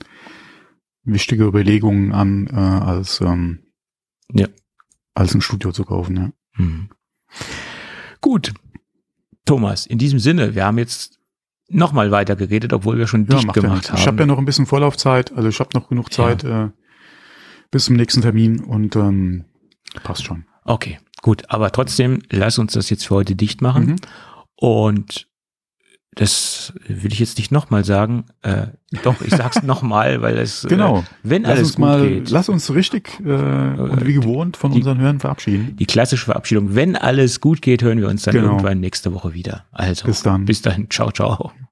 wichtige Überlegungen an, äh, als, ähm, Ja. als ein Studio zu kaufen, ja. Mhm. Gut. Thomas, in diesem Sinne, wir haben jetzt nochmal weiter geredet, obwohl wir schon dicht ja gemacht nichts. haben. Ich habe ja noch ein bisschen Vorlaufzeit, also ich habe noch genug Zeit äh, bis zum nächsten Termin und ähm, passt schon. Okay, gut. Aber trotzdem, lass uns das jetzt für heute dicht machen. Mhm. Und das will ich jetzt nicht nochmal sagen. Äh, doch, ich sag's nochmal, weil es, Genau. äh, wenn Lass alles uns gut mal, geht. lass uns richtig äh, und wie gewohnt von die- unseren Hörern verabschieden. die klassische Verabschiedung. Wenn alles gut geht, hören wir uns dann Genau. irgendwann nächste Woche wieder. Also, Bis dann. Bis dahin. Ciao, ciao.